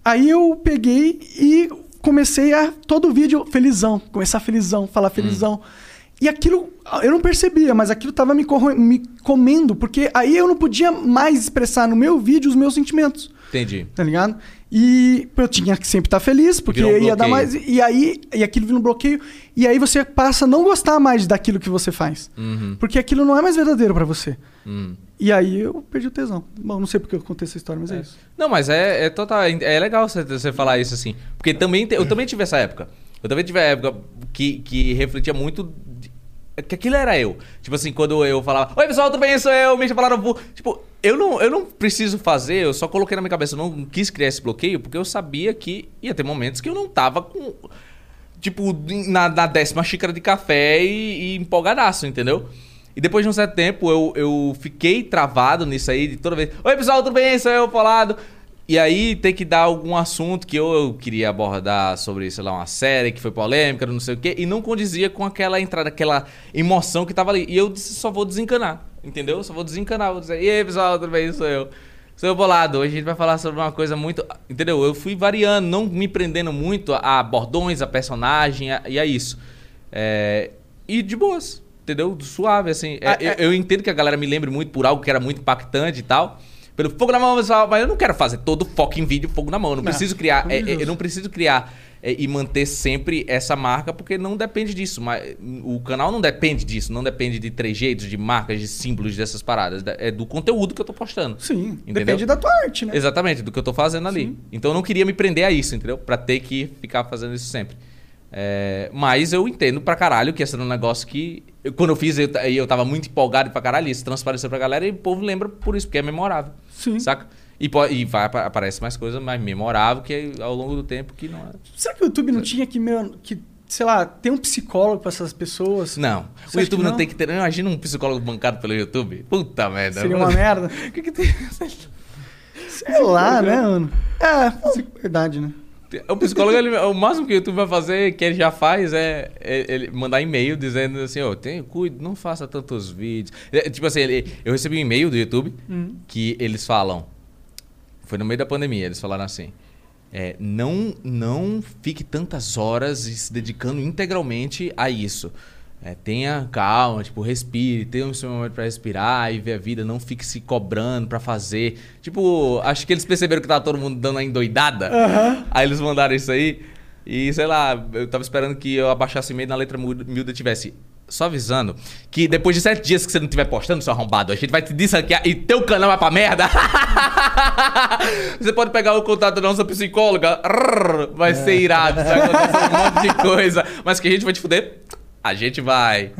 Speaker 2: aí eu peguei e comecei a todo vídeo felizão, começar felizão, falar felizão. E aquilo eu não percebia, mas aquilo tava me, me comendo, porque aí eu não podia mais expressar no meu vídeo os meus sentimentos,
Speaker 3: Entendi.
Speaker 2: tá ligado? E eu tinha que sempre estar feliz, porque
Speaker 3: um
Speaker 2: ia dar mais. E aí, e aquilo vira um bloqueio, e aí você passa a não gostar mais daquilo que você faz.
Speaker 3: Uhum.
Speaker 2: Porque aquilo não é mais verdadeiro pra você.
Speaker 3: Hum.
Speaker 2: E aí eu perdi o tesão. Bom, não sei porque eu contei essa história, mas é, isso.
Speaker 3: Não, mas é, é total. É legal você, você falar isso assim. Porque também te- eu também tive essa época. Eu também tive a época que, que refletia muito. que aquilo era eu. Tipo assim, quando eu falava, Oi pessoal, tudo bem? Sou eu, me chamaram Vu. Tipo, eu não, eu não preciso fazer, eu só coloquei na minha cabeça, eu não quis criar esse bloqueio, porque eu sabia que ia ter momentos que eu não tava com. Tipo, na, na décima xícara de café e, e empolgadaço, entendeu? E depois de um certo tempo eu, eu fiquei travado nisso aí, de toda vez. Oi, pessoal, tudo bem? Sou eu, Polado. E aí tem que dar algum assunto que eu, eu queria abordar sobre, sei lá, uma série que foi polêmica, não sei o quê, e não condizia com aquela entrada, aquela emoção que tava ali. E eu disse, só vou desencanar, entendeu? Só vou desencanar, vou dizer, e aí, pessoal, tudo bem? Sou eu. Sou eu, Bolado. Hoje a gente vai falar sobre uma coisa muito. Entendeu? Eu fui variando, não me prendendo muito a bordões, a personagem, a- e a isso. É, E de boas, entendeu? Suave, assim. É,
Speaker 2: Ah,
Speaker 3: eu,
Speaker 2: é-
Speaker 3: eu entendo que a galera me lembre muito por algo que era muito impactante e tal. Pelo fogo na mão, pessoal, mas eu não quero fazer todo foco em vídeo fogo na mão. Eu não
Speaker 2: Não,
Speaker 3: preciso criar. é,
Speaker 2: de
Speaker 3: é, eu não preciso criar é, e manter sempre essa marca, porque não depende disso. Mas o canal não depende disso, não depende de trejeitos, de marcas, de símbolos dessas paradas. É do conteúdo que eu tô postando.
Speaker 2: Sim,
Speaker 3: Entendeu?
Speaker 2: depende da tua arte, né?
Speaker 3: Exatamente, do que eu tô fazendo ali. Então eu não queria me prender a isso, entendeu? Pra ter que ficar fazendo isso sempre. É, mas eu entendo pra caralho que esse era um negócio que. eu- quando eu fiz, eu, eu tava muito empolgado pra caralho, isso transpareceu pra galera e o povo lembra por isso, porque é memorável.
Speaker 2: Sim.
Speaker 3: Saca? E, e vai, apa- aparece mais coisa mais memorável que ao longo do tempo que não é.
Speaker 2: Será que o YouTube não tinha que, que sei lá, ter um psicólogo pra essas pessoas?
Speaker 3: Não.
Speaker 2: Você
Speaker 3: o YouTube não?
Speaker 2: não?
Speaker 3: tem que ter. Imagina um psicólogo bancado pelo YouTube. Puta merda.
Speaker 2: Seria uma merda.
Speaker 3: O que, que tem?
Speaker 2: Sei lá, né, mano? É, pô, verdade, né?
Speaker 3: O psicólogo, ele- o máximo que o YouTube vai fazer, que ele já faz, é, é ele mandar e-mail dizendo assim, ó, tem, cuide, não faça tantos vídeos. É, tipo assim, ele- eu recebi um e-mail do YouTube
Speaker 2: Hum.
Speaker 3: que eles falam, foi no meio da pandemia, eles falaram assim, é, não, não fique tantas horas se dedicando integralmente a isso. É, tenha calma, tipo, respire, tenha um seu momento pra respirar e ver a vida, não fique se cobrando pra fazer. Tipo, acho que eles perceberam que tava todo mundo dando a endoidada.
Speaker 2: Aham.
Speaker 3: Aí eles mandaram isso aí. E sei lá, eu tava esperando que eu abaixasse meio na letra miúda tivesse. Só avisando que depois de sete dias que você não estiver postando, seu arrombado, a gente vai te desranquear e teu canal vai pra merda. você pode pegar o contato da nossa psicóloga. Vai ser irado, vai acontecer um monte de coisa. Mas que a gente vai te fuder, a gente vai.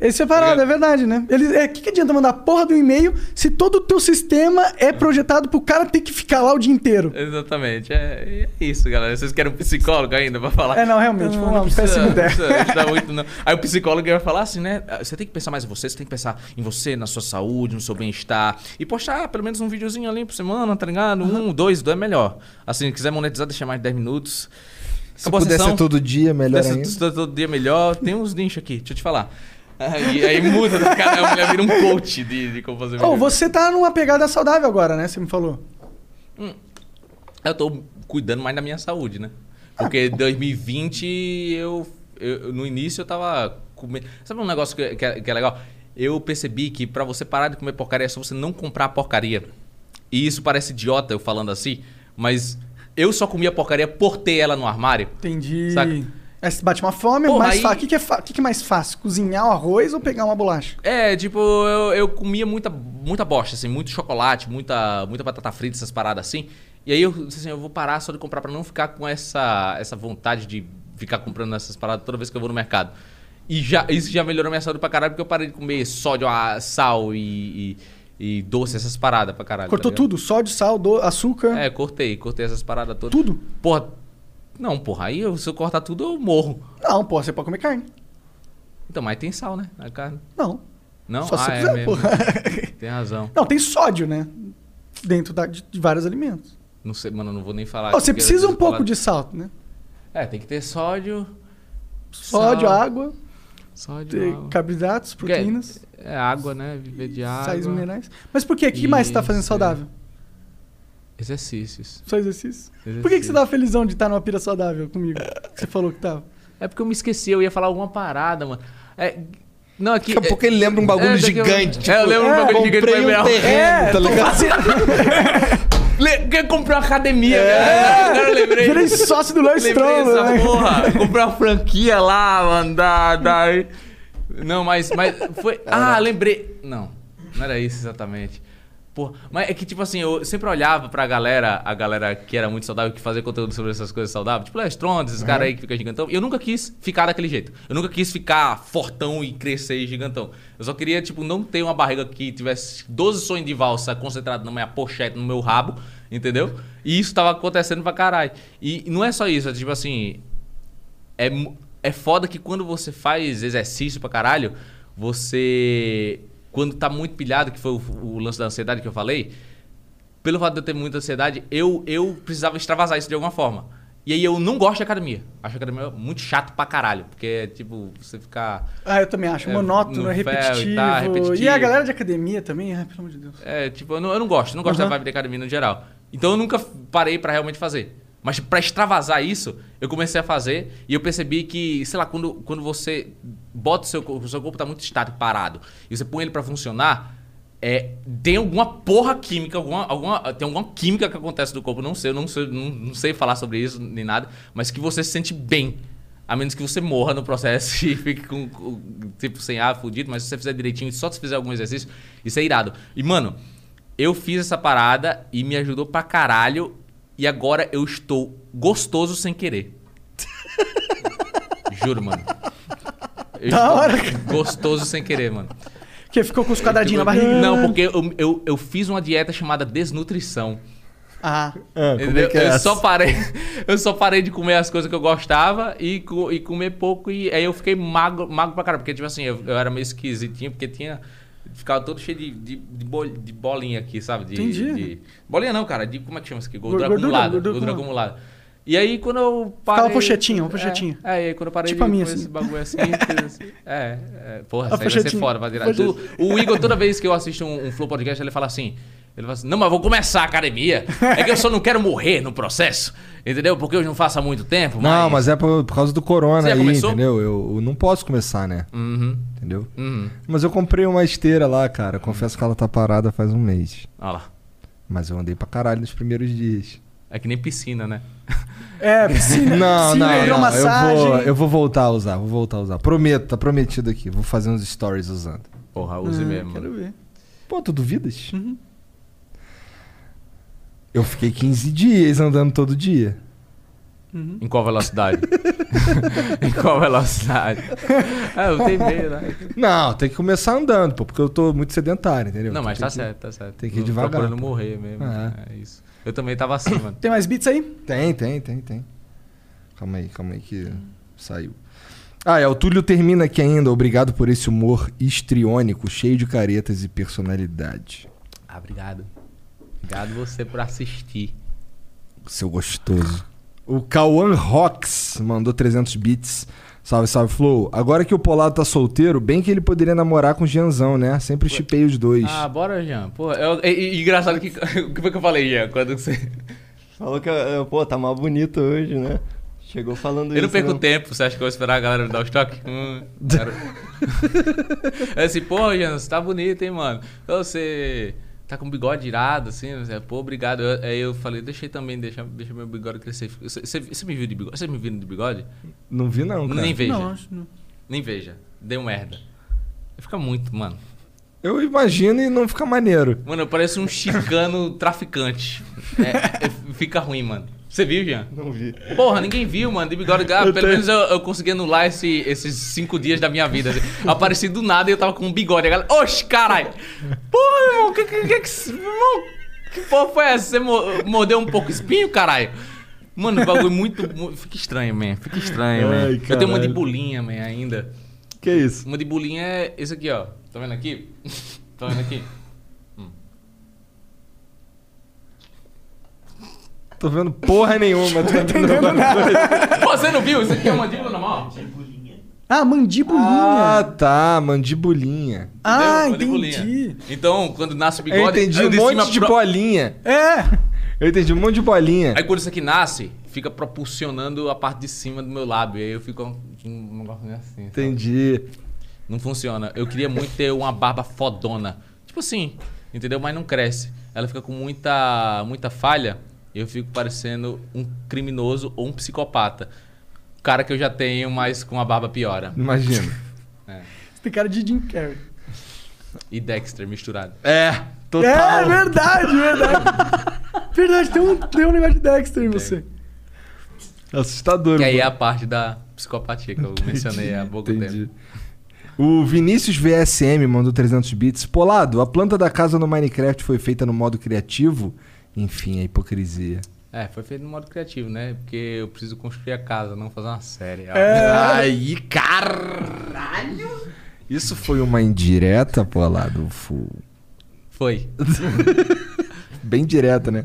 Speaker 2: Esse é parado, é verdade, né? Ele, é, que, que adianta mandar a porra do e-mail se todo o teu sistema é projetado pro cara ter que ficar lá o dia inteiro?
Speaker 3: Exatamente. É, é isso, galera. Vocês querem um psicólogo ainda pra falar?
Speaker 2: É, não, realmente, foi uma
Speaker 3: precisa- não precisa ajudar muito, não. Aí o psicólogo vai falar assim, né? Você tem que pensar mais em você, você tem que pensar em você, na sua saúde, no seu bem-estar. E postar pelo menos um videozinho ali por semana, tá ligado? Um, dois, dois é melhor. Assim, quiser monetizar, deixa mais de 10 minutos.
Speaker 1: Se puder ser todo dia, melhor
Speaker 3: Se
Speaker 1: ainda.
Speaker 3: ser todo dia melhor. Tem uns nichos aqui, deixa eu te falar. Aí, aí muda, cara, a mulher vira um coach de, de como fazer vídeo.
Speaker 2: você tá numa pegada saudável agora, né? Você me falou.
Speaker 3: Eu tô cuidando mais da minha saúde, né? Porque 2020 eu, eu- no início eu tava comendo. Sabe um negócio que, que é, que é legal? Eu percebi que pra você parar de comer porcaria é só você não comprar porcaria. E isso parece idiota eu falando assim, mas eu só comia porcaria por ter ela no armário.
Speaker 2: Entendi.
Speaker 3: Saca?
Speaker 2: Aí você bate uma fome,
Speaker 3: Porra,
Speaker 2: mais
Speaker 3: aí-
Speaker 2: fácil. O que, é fa- o que, é mais fácil? Cozinhar o arroz ou pegar uma bolacha?
Speaker 3: É, tipo, eu, eu comia muita, muita bosta, assim, muito chocolate, muita, muita batata frita, essas paradas assim. E aí eu disse assim, eu vou parar só de comprar pra não ficar com essa, essa vontade de ficar comprando essas paradas toda vez que eu vou no mercado. E já, isso já melhorou minha saúde pra caralho, porque eu parei de comer sódio, sal e, e, e doce, essas paradas pra caralho.
Speaker 2: Cortou
Speaker 3: tá
Speaker 2: tudo? Sódio, sal, do, açúcar.
Speaker 3: É, cortei, cortei essas paradas todas.
Speaker 2: Tudo?
Speaker 3: Porra, não, porra, aí se eu cortar tudo eu morro.
Speaker 2: Não, pô, você pode comer carne.
Speaker 3: Então, mas tem sal, né, na carne.
Speaker 2: Não.
Speaker 3: Não?
Speaker 2: Só se
Speaker 3: ah, é
Speaker 2: quiser, porra.
Speaker 3: Tem razão.
Speaker 2: Não, tem sódio, né? Dentro da- de, de vários alimentos.
Speaker 3: Não sei, mano, eu não vou nem falar.
Speaker 2: Ó, você precisa um pouco de sal, né?
Speaker 3: É, tem que ter sódio.
Speaker 2: Sódio,
Speaker 3: sal,
Speaker 2: água,
Speaker 3: Sódio, água.
Speaker 2: carboidratos,
Speaker 3: é-
Speaker 2: proteínas,
Speaker 3: É, água, né? Viver de água.
Speaker 2: sais minerais. Mas por quê? O que mais você tá fazendo
Speaker 3: Isso,
Speaker 2: saudável?
Speaker 3: Exercícios.
Speaker 2: Só exercício? Por que, que você tava felizão de estar numa pira saudável comigo? Você falou que tava.
Speaker 3: É porque eu me esqueci, eu ia falar alguma parada, mano. É. Não, aqui.
Speaker 1: Daqui a pouco ele lembra um bagulho
Speaker 3: daqui a-
Speaker 1: gigante.
Speaker 3: É, eu lembro um
Speaker 1: é,
Speaker 3: bagulho gigante
Speaker 1: comprei
Speaker 3: pra
Speaker 1: um terreno, tá
Speaker 2: tô
Speaker 1: ligado?
Speaker 2: fazendo-
Speaker 3: comprar uma academia,
Speaker 2: É,
Speaker 3: cara. Agora eu lembrei.
Speaker 2: virei sócio do Léo Strong, né?
Speaker 3: porra. Comprei uma franquia lá, mano. Da, da... Não, mas, mas foi. Ah, lembrei. Não, não era isso exatamente. Porra, mas é que, tipo assim, eu sempre olhava pra galera, a galera que era muito saudável, que fazia conteúdo sobre essas coisas saudáveis, tipo Lestrondes, esses
Speaker 1: Uhum.
Speaker 3: caras aí que ficam gigantão. E eu nunca quis ficar daquele jeito. Eu nunca quis ficar fortão e crescer gigantão. Eu só queria, tipo, não ter uma barriga que tivesse 12 sonhos de valsa concentrado na minha pochete, no meu rabo, entendeu? E isso tava acontecendo pra caralho. E não é só isso, é tipo assim. É, é foda que quando você faz exercício pra caralho, você. Quando tá muito pilhado, que foi o, o lance da ansiedade que eu falei, pelo fato de eu ter muita ansiedade, eu, eu precisava extravasar isso de alguma forma. E aí eu não gosto de academia. Acho a academia muito chato pra caralho. Porque é tipo, você ficar.
Speaker 2: Ah, eu também acho.
Speaker 3: É,
Speaker 2: Monótono,
Speaker 3: no
Speaker 2: é
Speaker 3: ferro e
Speaker 2: repetitivo.
Speaker 3: tal, repetitivo.
Speaker 2: E a galera de academia também, ai, pelo amor de Deus.
Speaker 3: É, tipo, eu não, eu não gosto, não gosto
Speaker 2: Aham.
Speaker 3: da vibe de academia no geral. Então eu nunca parei pra realmente fazer. Mas pra extravasar isso, eu comecei a fazer e eu percebi que, sei lá, quando, quando você bota o seu corpo, o seu corpo tá muito estático, parado, e você põe ele pra funcionar, é, tem alguma porra química, alguma, alguma, tem alguma química que acontece no corpo, não sei, eu não sei, não, não sei falar sobre isso nem nada, mas que você se sente bem. A menos que você morra no processo e fique com, com- tipo, sem ar, fudido, mas se você fizer direitinho, só se fizer algum exercício, isso é irado. E, mano, eu fiz essa parada e me ajudou pra caralho. E agora eu estou gostoso sem querer. Juro, mano. Eu
Speaker 2: Da hora.
Speaker 3: Gostoso sem querer, mano.
Speaker 2: Que ficou com os quadradinhos na barriga.
Speaker 3: Não, porque eu, eu, eu fiz uma dieta chamada desnutrição.
Speaker 2: Ah.
Speaker 1: Ah, como é que é
Speaker 3: eu
Speaker 1: essa?
Speaker 3: só parei, eu só parei de comer as coisas que eu gostava e, e comer pouco e aí eu fiquei magro, magro pra caramba, porque tipo assim, eu, eu era meio esquisitinho porque tinha ficava todo cheio de, de, de, bol- de bolinha aqui, sabe? De,
Speaker 2: Entendi.
Speaker 3: de- bolinha não, cara, de como é que chama isso aqui? Gordura,
Speaker 2: Gordura,
Speaker 3: acumulada,
Speaker 2: gordura
Speaker 3: gordura,
Speaker 2: acumulada.
Speaker 3: E aí quando eu parei
Speaker 2: Ficava pochetinha, uma pochetinha.
Speaker 3: É, é, e aí quando eu parei
Speaker 2: Tipo
Speaker 3: de
Speaker 2: a minha, assim.
Speaker 3: esse bagulho assim, assim é, é, porra, isso aí vai ser foda pra virar. Tu, o Igor, toda vez que eu assisto um, um Flow Podcast, ele fala assim: ele fala assim, não, mas vou começar a academia. É que eu só não quero morrer no processo. Entendeu? Porque eu não faço há muito tempo.
Speaker 1: Não, mas é por, por causa do corona aí,
Speaker 3: começou?
Speaker 1: entendeu? Eu, eu não posso começar, né?
Speaker 3: Uhum.
Speaker 1: Entendeu?
Speaker 3: Uhum.
Speaker 1: Mas eu comprei uma esteira lá, cara. Confesso que ela tá parada faz um mês.
Speaker 3: Olha lá.
Speaker 1: Mas eu andei pra caralho nos primeiros dias.
Speaker 3: É que nem piscina, né?
Speaker 2: É, piscina,
Speaker 1: Não,
Speaker 2: piscina,
Speaker 1: não, não. Eu vou, eu vou voltar a usar, vou voltar a usar. Prometo, tá prometido aqui. Vou fazer uns stories usando.
Speaker 3: Porra, use
Speaker 2: Ah,
Speaker 3: mesmo.
Speaker 2: Quero ver.
Speaker 1: Pô, tu duvidas? Eu fiquei 15 dias andando todo dia.
Speaker 3: Em qual velocidade? em qual velocidade? Ah, eu tenho medo, né?
Speaker 1: Não, tem que começar andando, pô, porque eu tô muito sedentário, entendeu?
Speaker 3: Não, mas tá
Speaker 1: que-
Speaker 3: certo, tá certo.
Speaker 1: tem que ir devagar,
Speaker 3: Procurando
Speaker 1: pô.
Speaker 3: morrer mesmo.
Speaker 1: É.
Speaker 3: É isso. Eu também tava assim, mano.
Speaker 2: Tem mais beats aí?
Speaker 1: Tem, tem, tem, tem. Calma aí, calma aí que saiu. Ah, é, o Túlio termina aqui ainda. Obrigado por esse humor histriônico, cheio de caretas e personalidade.
Speaker 3: Ah, obrigado. Obrigado você por assistir.
Speaker 1: Seu gostoso. O Cauã Rocks mandou 300 bits. Salve, salve, Flow. Agora que o Polado tá solteiro, bem que ele poderia namorar com o Gianzão, né? Sempre chipei os dois.
Speaker 3: Ah, bora, Jean. Pô, eu, e, e- engraçado que. O que foi que eu falei, Jean? Quando você.
Speaker 4: Falou que, eh, pô, tá mais bonito hoje, né? Chegou falando
Speaker 3: Eu
Speaker 4: isso.
Speaker 3: não perco
Speaker 4: né?
Speaker 3: tempo, você acha que eu vou esperar a galera me dar o estoque? Hum, quero... é assim, pô, Jean, você tá bonito, hein, mano? Você tá com o bigode irado, assim, você, pô, obrigado. Eu- Aí eu falei, deixei também, deixa, deixa meu bigode crescer. Você, você- me viu de bigode? Você me viu de bigode?
Speaker 1: Não vi, não, cara.
Speaker 3: Nem veja.
Speaker 2: Não, acho não.
Speaker 3: Nem veja. Deu merda. Fica muito, mano.
Speaker 1: Eu imagino e não fica maneiro.
Speaker 3: Mano, eu pareço um chicano traficante. É, é, fica ruim, mano. Você viu, Jean?
Speaker 4: Não vi.
Speaker 3: Porra, ninguém viu, mano. De bigode. Pelo menos eu, eu consegui anular esse- esses cinco dias da minha vida. assim. Apareci do nada e eu tava com um bigode. A galera, oxe, caralho. Porra, irmão, que que, que, que, irmão, que porra foi essa? Você mo- mordeu um pouco espinho, caralho? Mano, o bagulho muito, mu- Fica estranho, man. Fica estranho,
Speaker 1: Ai,
Speaker 3: man. Eu tenho uma de bolinha, man, ainda.
Speaker 1: Que isso?
Speaker 3: Uma de bolinha é esse aqui, ó. Tá vendo aqui? tá vendo aqui?
Speaker 1: Tô vendo porra nenhuma. Tô entendendo alguma coisa.
Speaker 3: Pô, você não viu? Isso aqui é mandíbula normal?
Speaker 2: Ah, mandibulinha.
Speaker 1: Ah, tá. Mandibulinha.
Speaker 2: Ah?
Speaker 3: Mandibulinha.
Speaker 2: entendi.
Speaker 3: Então, quando nasce o
Speaker 1: Eu
Speaker 3: bigode...
Speaker 1: entendi
Speaker 3: aí
Speaker 1: um monte de
Speaker 3: pro-
Speaker 1: bolinha.
Speaker 2: É.
Speaker 1: Eu entendi um monte de bolinha.
Speaker 3: Aí quando isso aqui nasce, fica propulsionando a parte de cima do meu lábio. E aí eu fico um negócio assim. sabe?
Speaker 1: Entendi.
Speaker 3: Não funciona. Eu queria muito ter uma barba fodona. Tipo assim, entendeu? Mas não cresce. Ela fica com muita, muita falha. Eu fico parecendo um criminoso ou um psicopata. Cara que eu já tenho, mas com a barba piora.
Speaker 1: Imagina.
Speaker 3: É.
Speaker 2: Você tem cara de Jim Carrey.
Speaker 3: E Dexter misturado.
Speaker 1: É, total.
Speaker 2: É, verdade, verdade. verdade, tem um, tem um negócio de Dexter em você.
Speaker 1: Assustador.
Speaker 3: Que aí é
Speaker 1: mano.
Speaker 3: a parte da psicopatia que eu mencionei há pouco
Speaker 1: Entendi.
Speaker 3: tempo.
Speaker 1: O Vinícius VSM mandou 300 bits. Polado, a planta da casa no Minecraft foi feita no modo criativo? Enfim, a hipocrisia.
Speaker 3: É, foi feito no modo criativo, né? Porque eu preciso construir a casa, não fazer uma série.
Speaker 2: É.
Speaker 1: Aí, caralho! Isso foi uma indireta, Polado? Fu-
Speaker 3: Foi.
Speaker 1: Bem direta, né?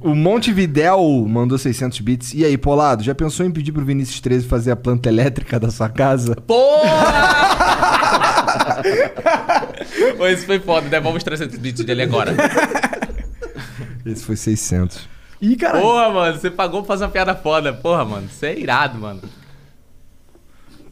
Speaker 1: o Montevidéu mandou 600 bits. E aí, Polado, já pensou em pedir pro Vinícius 13 fazer a planta elétrica da sua casa?
Speaker 3: Porra! Pô, Esse foi foda. Devolve os 300 bits dele agora.
Speaker 1: Esse foi 600.
Speaker 2: Ih, caralho.
Speaker 3: Porra, mano. Você pagou pra fazer uma piada foda. Porra, mano. Você é irado, mano.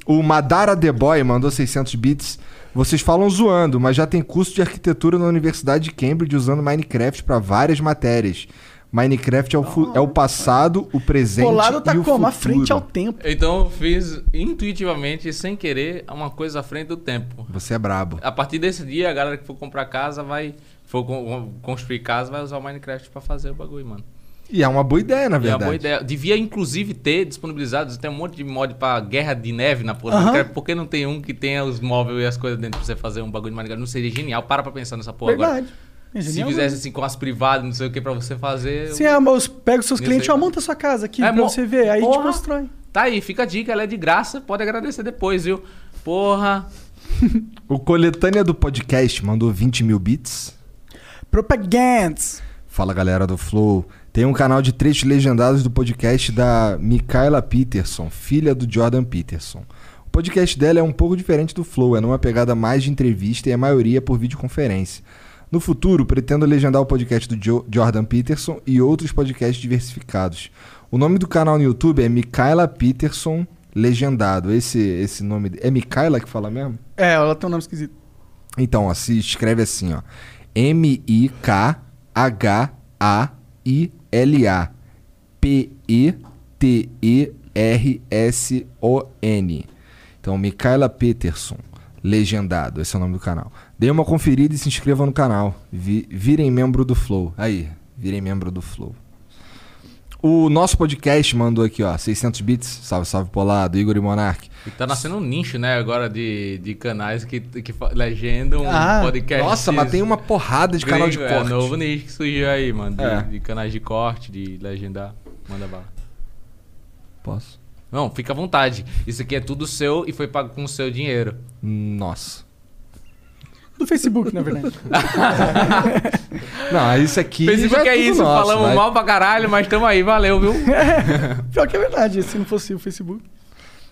Speaker 1: O Madara The Boy mandou 600 bits. Vocês falam zoando, mas já tem curso de arquitetura na Universidade de Cambridge usando Minecraft para várias matérias. Minecraft é o, fu- é o passado, o presente
Speaker 2: Polado tá
Speaker 1: e o
Speaker 2: como?
Speaker 1: Futuro.
Speaker 2: frente ao tempo.
Speaker 3: Então eu fiz intuitivamente, sem querer, uma coisa à frente do tempo.
Speaker 1: Você é brabo.
Speaker 3: A partir desse dia, a galera que for comprar casa vai. For con- construir casa, vai usar o Minecraft pra fazer o bagulho, mano.
Speaker 1: E é uma boa ideia, na
Speaker 3: E é uma
Speaker 1: verdade.
Speaker 3: boa ideia. Devia, inclusive, ter disponibilizado. Tem um monte de mod pra guerra de neve na porra. do
Speaker 2: Aham.
Speaker 3: Minecraft. Por que não tem um que tenha os móveis e as coisas dentro pra você fazer um bagulho de Minecraft? Não seria genial? Para pra pensar nessa porra agora.
Speaker 2: Verdade. É
Speaker 3: Se fizesse assim com as privadas, não sei o que, pra você fazer.
Speaker 2: Sim, é, mas pega os seus clientes, ó, monta a sua casa aqui
Speaker 3: É,
Speaker 2: pra
Speaker 3: mo-
Speaker 2: você ver. Aí
Speaker 3: Porra.
Speaker 2: constrói.
Speaker 3: Tá aí, fica a dica, ela é de graça, pode agradecer depois, viu? Porra.
Speaker 1: O Coletânea do Podcast mandou 20 mil bits.
Speaker 2: Propagandas.
Speaker 1: Fala galera do Flow. Tem um canal de trechos legendados do podcast da Micaela Peterson, filha do Jordan Peterson. O podcast dela é um pouco diferente do Flow, é numa pegada mais de entrevista e a maioria por videoconferência. No futuro, pretendo legendar o podcast do Jo- Jordan Peterson e outros podcasts diversificados. O nome do canal no YouTube é Micaela Peterson Legendado. Esse, esse nome. É Micaela que fala mesmo?
Speaker 2: É, ela tem um nome esquisito.
Speaker 1: Então, ó, se escreve assim, ó. M-I-K-H-A-I-L-A. P-E-T-E-R-S-O-N. Então, Micaela Peterson, legendado, esse é o nome do canal. Dê uma conferida e se inscreva no canal. Vi- virem membro do Flow. Aí, virem membro do Flow. O nosso podcast mandou aqui, ó, 600 bits. Salve, salve Polado, Igor e Monark.
Speaker 3: E tá nascendo um nicho, né, agora de, de canais que, que legendam
Speaker 1: Ah,
Speaker 3: podcast.
Speaker 1: nossa, mas tem uma porrada de canal de
Speaker 3: gringo,
Speaker 1: corte.
Speaker 3: É novo nicho que surgiu aí, mano. De,
Speaker 1: É.
Speaker 3: de canais de corte, de legendar. Manda bala.
Speaker 1: Posso?
Speaker 3: Não, fica à vontade. Isso aqui é tudo seu e foi pago com o seu dinheiro.
Speaker 1: Nossa.
Speaker 2: Do Facebook, na verdade.
Speaker 1: Não, isso aqui.
Speaker 3: Facebook
Speaker 1: já
Speaker 3: é
Speaker 1: tudo
Speaker 3: isso,
Speaker 1: nosso,
Speaker 3: falamos
Speaker 1: vai.
Speaker 3: mal pra caralho, mas tamo aí, valeu, viu?
Speaker 2: Pior que é verdade, se não fosse o Facebook.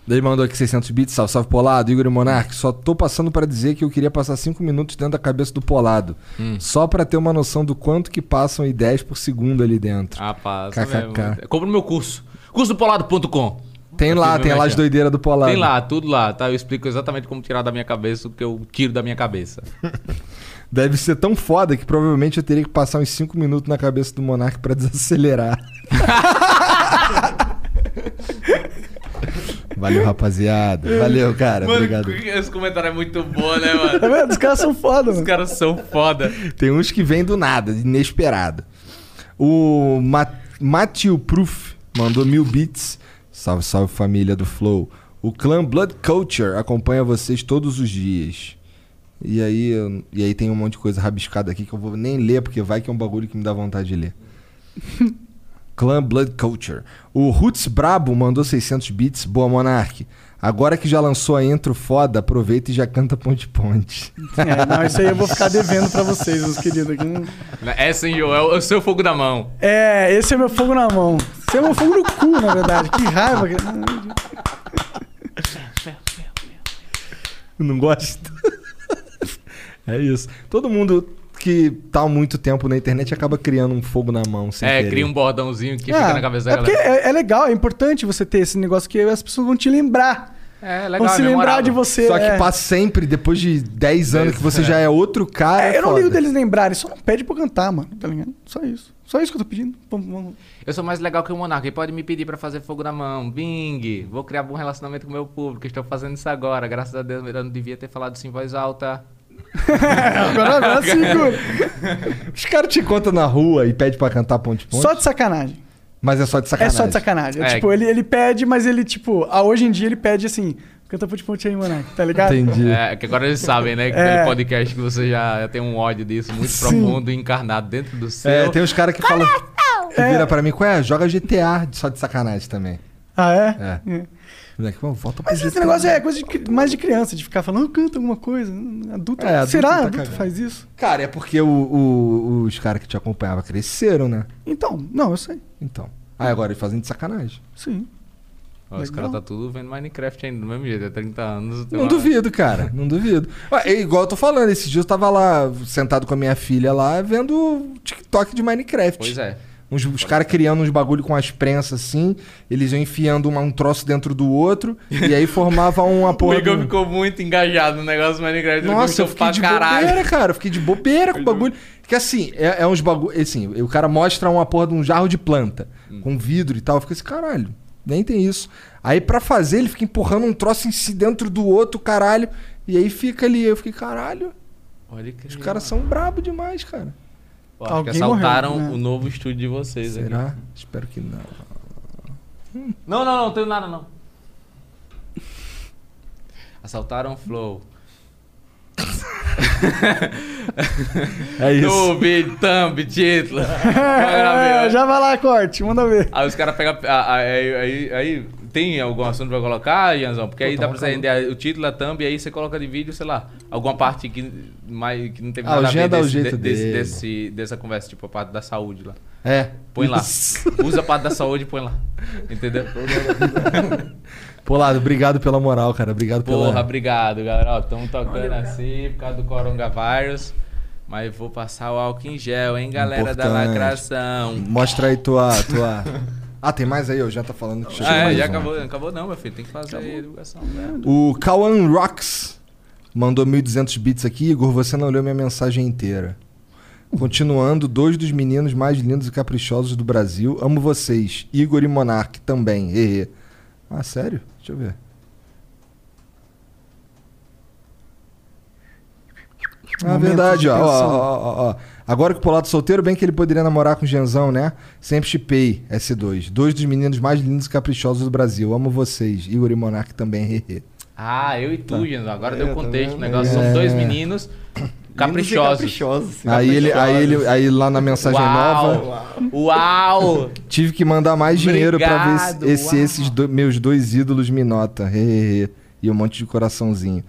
Speaker 1: Daí mandou aqui 600 bits, salve, salve Polado, Igor e Monark. Só tô passando pra dizer que eu queria passar 5 minutos dentro da cabeça do Polado.
Speaker 3: Hum.
Speaker 1: Só pra ter uma noção do quanto que passam ideias por segundo ali dentro.
Speaker 3: Ah, passa
Speaker 1: KKK.
Speaker 3: Compra no meu curso. Cursodopolado.com.
Speaker 1: Tem lá, tem lá as
Speaker 3: merchan.
Speaker 1: doideiras do Polado.
Speaker 3: Tem lá, tudo lá, tá? Eu explico exatamente como tirar da minha cabeça o que eu tiro da minha cabeça.
Speaker 1: Deve ser tão foda que provavelmente eu teria que passar uns 5 minutos na cabeça do Monark pra desacelerar. Valeu, rapaziada. Valeu, cara. Obrigado.
Speaker 3: Esse comentário é muito bom, né, mano?
Speaker 2: Vendo? Os caras são foda,
Speaker 3: Os
Speaker 2: mano.
Speaker 3: caras são foda.
Speaker 1: Tem uns que vêm do nada, inesperado. O Ma Matthew Proof mandou mil bits. Salve, salve família do Flow. O clã Blood Culture acompanha vocês todos os dias. E aí, e aí tem um monte de coisa rabiscada aqui que eu vou nem ler, porque vai que é um bagulho que me dá vontade de ler. Clã Blood Culture. O Roots Brabo mandou 600 bits. Boa, Monark. Agora que já lançou a intro foda, aproveita e já canta Ponte Ponte.
Speaker 2: É, não, isso aí eu vou ficar devendo pra vocês, meus queridos. aqui. Não-
Speaker 3: É, senhor, é o, é o seu fogo da mão.
Speaker 2: É, esse é meu fogo na mão. Esse é meu fogo no cu, na verdade. Que raiva.
Speaker 1: Não gosto. é isso. Todo mundo que tá há muito tempo na internet acaba criando um fogo na mão. Sem
Speaker 3: É,
Speaker 1: querer.
Speaker 3: cria um bordãozinho que
Speaker 2: Ah,
Speaker 3: fica na cabeça da
Speaker 2: é porque
Speaker 3: galera.
Speaker 2: é, é legal, é importante você ter esse negócio que as pessoas vão te lembrar.
Speaker 3: É,
Speaker 2: vão se lembrar de você.
Speaker 1: Só que
Speaker 2: é.
Speaker 1: passa sempre, depois de 10 anos que você já é outro cara.
Speaker 2: É, eu não
Speaker 1: foda.
Speaker 2: ligo deles lembrarem, só não pede pra cantar, mano. Tá ligado? Só isso. Só isso que eu tô pedindo.
Speaker 3: Eu sou mais legal que o Monarca. Ele pode me pedir pra fazer fogo na mão. Bing! Vou criar bom relacionamento com o meu público. Estou fazendo isso agora. Graças a Deus, eu não devia ter falado isso em voz alta.
Speaker 2: Agora, agora sim.
Speaker 1: Os caras te contam na rua e pedem pra cantar ponte ponte.
Speaker 2: Só de sacanagem.
Speaker 1: Mas é só de
Speaker 2: É
Speaker 1: sacanagem.
Speaker 2: só de sacanagem. É,
Speaker 3: É.
Speaker 2: Tipo, ele, ele pede, mas ele, tipo, ah, hoje em dia ele pede assim, canta ponte ponte aí, mano. Tá ligado?
Speaker 1: Entendi.
Speaker 3: É, que agora eles sabem, né? Que
Speaker 2: É.
Speaker 3: pelo podcast que você já, já tem um ódio disso muito
Speaker 2: Sim.
Speaker 3: profundo e encarnado dentro do seu.
Speaker 1: É, tem uns caras que falam. Que vira pra mim, qual é? Joga GTA só de sacanagem também.
Speaker 2: Ah, é?
Speaker 1: É.
Speaker 2: É.
Speaker 1: Moleque, vamos, volta pro
Speaker 2: Mas esse negócio é coisa de mais de criança, de ficar falando, "Ah, canta alguma coisa. Adulto,
Speaker 1: É, adulto
Speaker 2: será?
Speaker 1: tá
Speaker 2: adulto
Speaker 1: cagado.
Speaker 2: faz isso?
Speaker 1: Cara, é porque o- o- os caras que te acompanhavam cresceram, né?
Speaker 2: Então, não, eu sei.
Speaker 1: Então. Aí agora eles fazem de sacanagem.
Speaker 2: Sim.
Speaker 3: Ó, Os caras tá tudo vendo Minecraft ainda, do mesmo jeito, é 30 anos.
Speaker 1: Não
Speaker 3: uma-
Speaker 1: duvido, cara. Não duvido. Ué, é igual eu tô falando, esses dias eu tava lá, sentado com a minha filha lá, vendo TikTok de Minecraft.
Speaker 3: Pois é.
Speaker 1: Uns, os caras criando uns bagulho com as prensas assim, eles iam enfiando uma- um troço dentro do outro, e aí formava uma
Speaker 3: O
Speaker 1: porra.
Speaker 3: Igor
Speaker 1: do-
Speaker 3: ficou muito engajado no negócio do Minecraft.
Speaker 1: Nossa, eu fiquei de
Speaker 3: caralho.
Speaker 1: bobeira, cara. Eu fiquei de bobeira com o bagulho. Que assim, é, é uns bagulho. Assim, o cara mostra uma porra de um jarro de planta,
Speaker 3: Hum.
Speaker 1: com vidro e tal. Eu fiquei assim, caralho, nem tem isso. Aí pra fazer, ele fica empurrando um troço em si dentro do outro, caralho. E aí fica ali. Eu fiquei, caralho,
Speaker 3: Olha que
Speaker 1: os caras são brabo demais, cara.
Speaker 3: Pô, acho que
Speaker 2: Alguém
Speaker 3: assaltaram
Speaker 2: morreu, né?
Speaker 3: o novo estúdio de vocês
Speaker 1: Será?
Speaker 3: aqui.
Speaker 1: Espero que não.
Speaker 3: Não, não, não, tenho nada não. Assaltaram o Flow.
Speaker 1: É isso.
Speaker 3: No vídeo, thumb, título.
Speaker 2: É, já vai lá, corte, manda ver.
Speaker 3: Aí os caras pegam. Aí, aí, aí tem algum assunto pra colocar, Ianzão? Porque aí
Speaker 1: Pô,
Speaker 3: dá
Speaker 1: tá
Speaker 3: pra você render o título, a thumb, e aí você coloca de vídeo, sei lá, alguma parte que, mais, que não teve
Speaker 1: Ah,
Speaker 3: nada a ver
Speaker 1: dá o
Speaker 3: desse,
Speaker 1: jeito
Speaker 3: desse,
Speaker 1: dele.
Speaker 3: desse- dessa conversa, tipo a parte da saúde lá.
Speaker 1: É.
Speaker 3: Põe lá. Usa a parte da saúde e põe lá. Entendeu?
Speaker 1: Pô, Lado, obrigado pela moral, cara. Obrigado
Speaker 3: Porra,
Speaker 1: pela.
Speaker 3: obrigado, galera. Ó, estamos tocando assim por causa do coronavírus. Mas vou passar o álcool em gel, hein, galera da
Speaker 1: Importante.
Speaker 3: lacração.
Speaker 1: Mostra aí tua. tua... Ah, tem mais aí? Eu já tá falando que chegou
Speaker 3: Ah, é,
Speaker 1: mais
Speaker 3: já
Speaker 1: um.
Speaker 3: acabou, acabou não, meu filho. Tem que fazer a divulgação. né?
Speaker 1: O Kawan Rocks mandou 1.200 bits aqui. Igor, você não leu minha mensagem inteira. Continuando, dois dos meninos mais lindos e caprichosos do Brasil. Amo vocês. Igor e Monark também. Hehe. Ah, sério? Deixa eu ver. Ah, verdade,
Speaker 2: de
Speaker 1: ó, ó, ó, ó, ó. Agora que o Polado solteiro, bem que ele poderia namorar com o Genzão, né? Sempre chipei S2. Dois dos meninos mais lindos e caprichosos do Brasil. Amo vocês. Igor e Monark também. Hehe.
Speaker 3: Ah, eu e tu, Janzão. Agora
Speaker 4: É,
Speaker 3: deu
Speaker 4: tá
Speaker 3: contexto. O
Speaker 4: vendo?
Speaker 3: negócio
Speaker 1: É.
Speaker 3: são dois meninos caprichosos.
Speaker 4: caprichosos. sim.
Speaker 1: Aí ele, aí ele, aí lá na mensagem nova,
Speaker 3: Uau! Uau!
Speaker 1: tive que mandar mais dinheiro pra ver se, esse-
Speaker 3: uau.
Speaker 1: esses do- meus dois ídolos me notam. Hehehe. E um monte de coraçãozinho.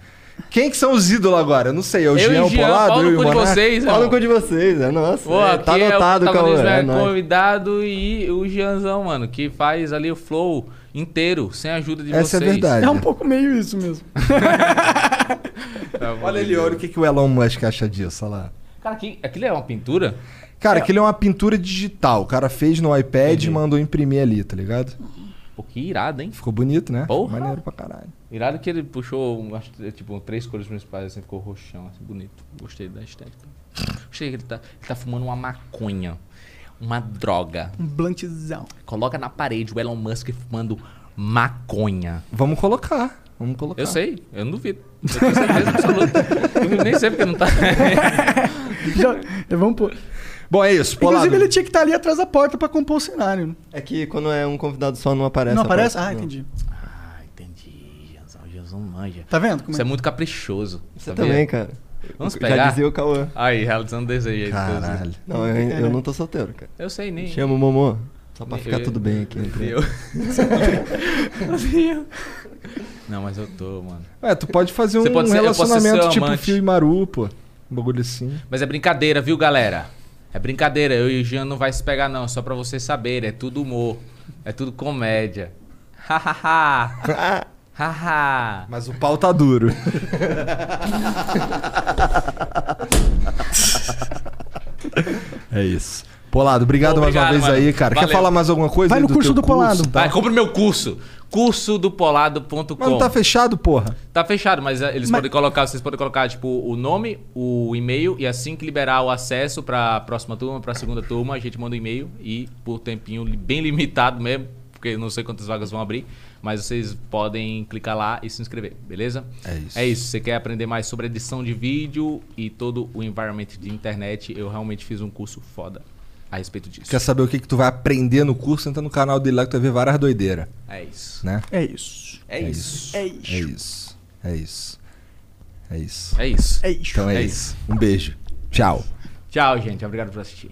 Speaker 1: Quem que são os ídolos agora? Eu não sei. É o
Speaker 3: Eu
Speaker 1: Jean,
Speaker 3: e
Speaker 1: o Polado, eu e
Speaker 3: no
Speaker 1: o Monark?
Speaker 3: vocês,
Speaker 4: Fala
Speaker 3: irmão.
Speaker 4: com de vocês, é nossa.
Speaker 3: Pô,
Speaker 4: é, tá
Speaker 3: é
Speaker 4: anotado,
Speaker 3: o
Speaker 4: Cauã. É
Speaker 3: é convidado e o Janzão, mano, que faz ali o flow inteiro, sem a ajuda de
Speaker 1: Essa
Speaker 3: vocês.
Speaker 1: é verdade.
Speaker 2: É um pouco meio isso mesmo.
Speaker 3: Tá bom,
Speaker 1: Olha ali, olha o que, que o Elon Musk acha disso, olha lá.
Speaker 3: Cara, aqui, aquilo é uma pintura?
Speaker 1: Cara, aquilo é uma pintura digital. O cara fez no iPad e mandou imprimir ali, tá ligado?
Speaker 3: Pô, que irado, hein?
Speaker 1: Ficou bonito, né?
Speaker 3: Porra.
Speaker 1: Maneiro pra caralho.
Speaker 3: Irado que ele puxou, acho, que, tipo, três cores principais, assim, ficou roxão, assim, bonito. Gostei da estética. Gostei que ele tá, ele tá fumando uma maconha, uma droga.
Speaker 2: Um blantzão.
Speaker 3: Coloca na parede o Elon Musk fumando maconha.
Speaker 1: Vamos colocar. Vamos colocar.
Speaker 3: Eu sei, eu não duvido. Eu tenho certeza absoluta. Eu nem sei porque não tá.
Speaker 2: Já, vamos pôr.
Speaker 1: Bom, é isso. Polado.
Speaker 2: Inclusive, ele tinha que estar ali atrás da porta pra compor o cenário. né?
Speaker 4: É que quando é um convidado só não aparece.
Speaker 2: não aparece? Ah,
Speaker 4: Não.
Speaker 2: entendi.
Speaker 3: ah, entendi. Janzão, Janzão manja.
Speaker 2: Tá vendo? Como
Speaker 3: Você
Speaker 2: é?
Speaker 3: é muito caprichoso.
Speaker 4: Você
Speaker 3: sabia?
Speaker 4: também, cara.
Speaker 3: Vamos
Speaker 4: Já
Speaker 3: pegar?
Speaker 4: dizia o Cauã.
Speaker 3: Aí, realizando desejo aí.
Speaker 1: Caralho.
Speaker 4: Não, eu, eu não tô solteiro, cara.
Speaker 3: Eu sei, nem.
Speaker 4: Chama o Momô. Só pra
Speaker 3: nem-
Speaker 4: ficar
Speaker 3: eu-
Speaker 4: tudo bem aqui. entre-
Speaker 3: Eu. Não, mas eu tô, mano.
Speaker 1: É, tu pode fazer um
Speaker 3: Você pode ser-
Speaker 1: relacionamento tipo
Speaker 3: amante.
Speaker 1: Fio e Maru, pô. Um bagulho assim.
Speaker 3: Mas é brincadeira, viu, galera? É brincadeira. Eu e o Jean não vai se pegar, não. Só pra vocês saberem. É tudo humor. É tudo comédia. Hahaha. Haha.
Speaker 1: Mas o pau tá duro. é isso. Polado, obrigado, mais uma
Speaker 3: Obrigado,
Speaker 1: vez
Speaker 3: mano.
Speaker 1: aí, cara. Quer
Speaker 3: Valeu.
Speaker 1: falar mais alguma coisa?
Speaker 2: Vai no curso
Speaker 1: teu
Speaker 2: do Polado.
Speaker 1: e tal?
Speaker 3: Vai, compra o meu curso. Cursodopolado.com.
Speaker 1: Mas não tá fechado, porra.
Speaker 3: Tá fechado, mas eh, eles
Speaker 2: Mas-
Speaker 3: podem colocar, vocês podem colocar tipo o nome, o e-mail e assim que liberar o acesso pra próxima turma, pra segunda turma, a gente manda o e-mail e por tempinho bem limitado mesmo, porque eu não sei quantas vagas vão abrir, mas vocês podem clicar lá e se inscrever, beleza?
Speaker 1: É isso.
Speaker 3: É isso. Você quer aprender mais sobre edição de vídeo e todo o environment de internet? Eu realmente fiz um curso foda a respeito disso.
Speaker 1: Quer saber o que, que tu vai aprender no curso? Entra no canal dele lá que tu vai ver várias doideiras,
Speaker 3: É isso.
Speaker 1: né?
Speaker 2: É isso.
Speaker 3: É, isso.
Speaker 2: É
Speaker 1: É
Speaker 2: isso.
Speaker 1: isso. É isso. É isso.
Speaker 3: É isso.
Speaker 2: É isso.
Speaker 1: Então é,
Speaker 3: É
Speaker 1: isso. Um beijo. Tchau.
Speaker 3: Tchau, gente. Obrigado por assistir.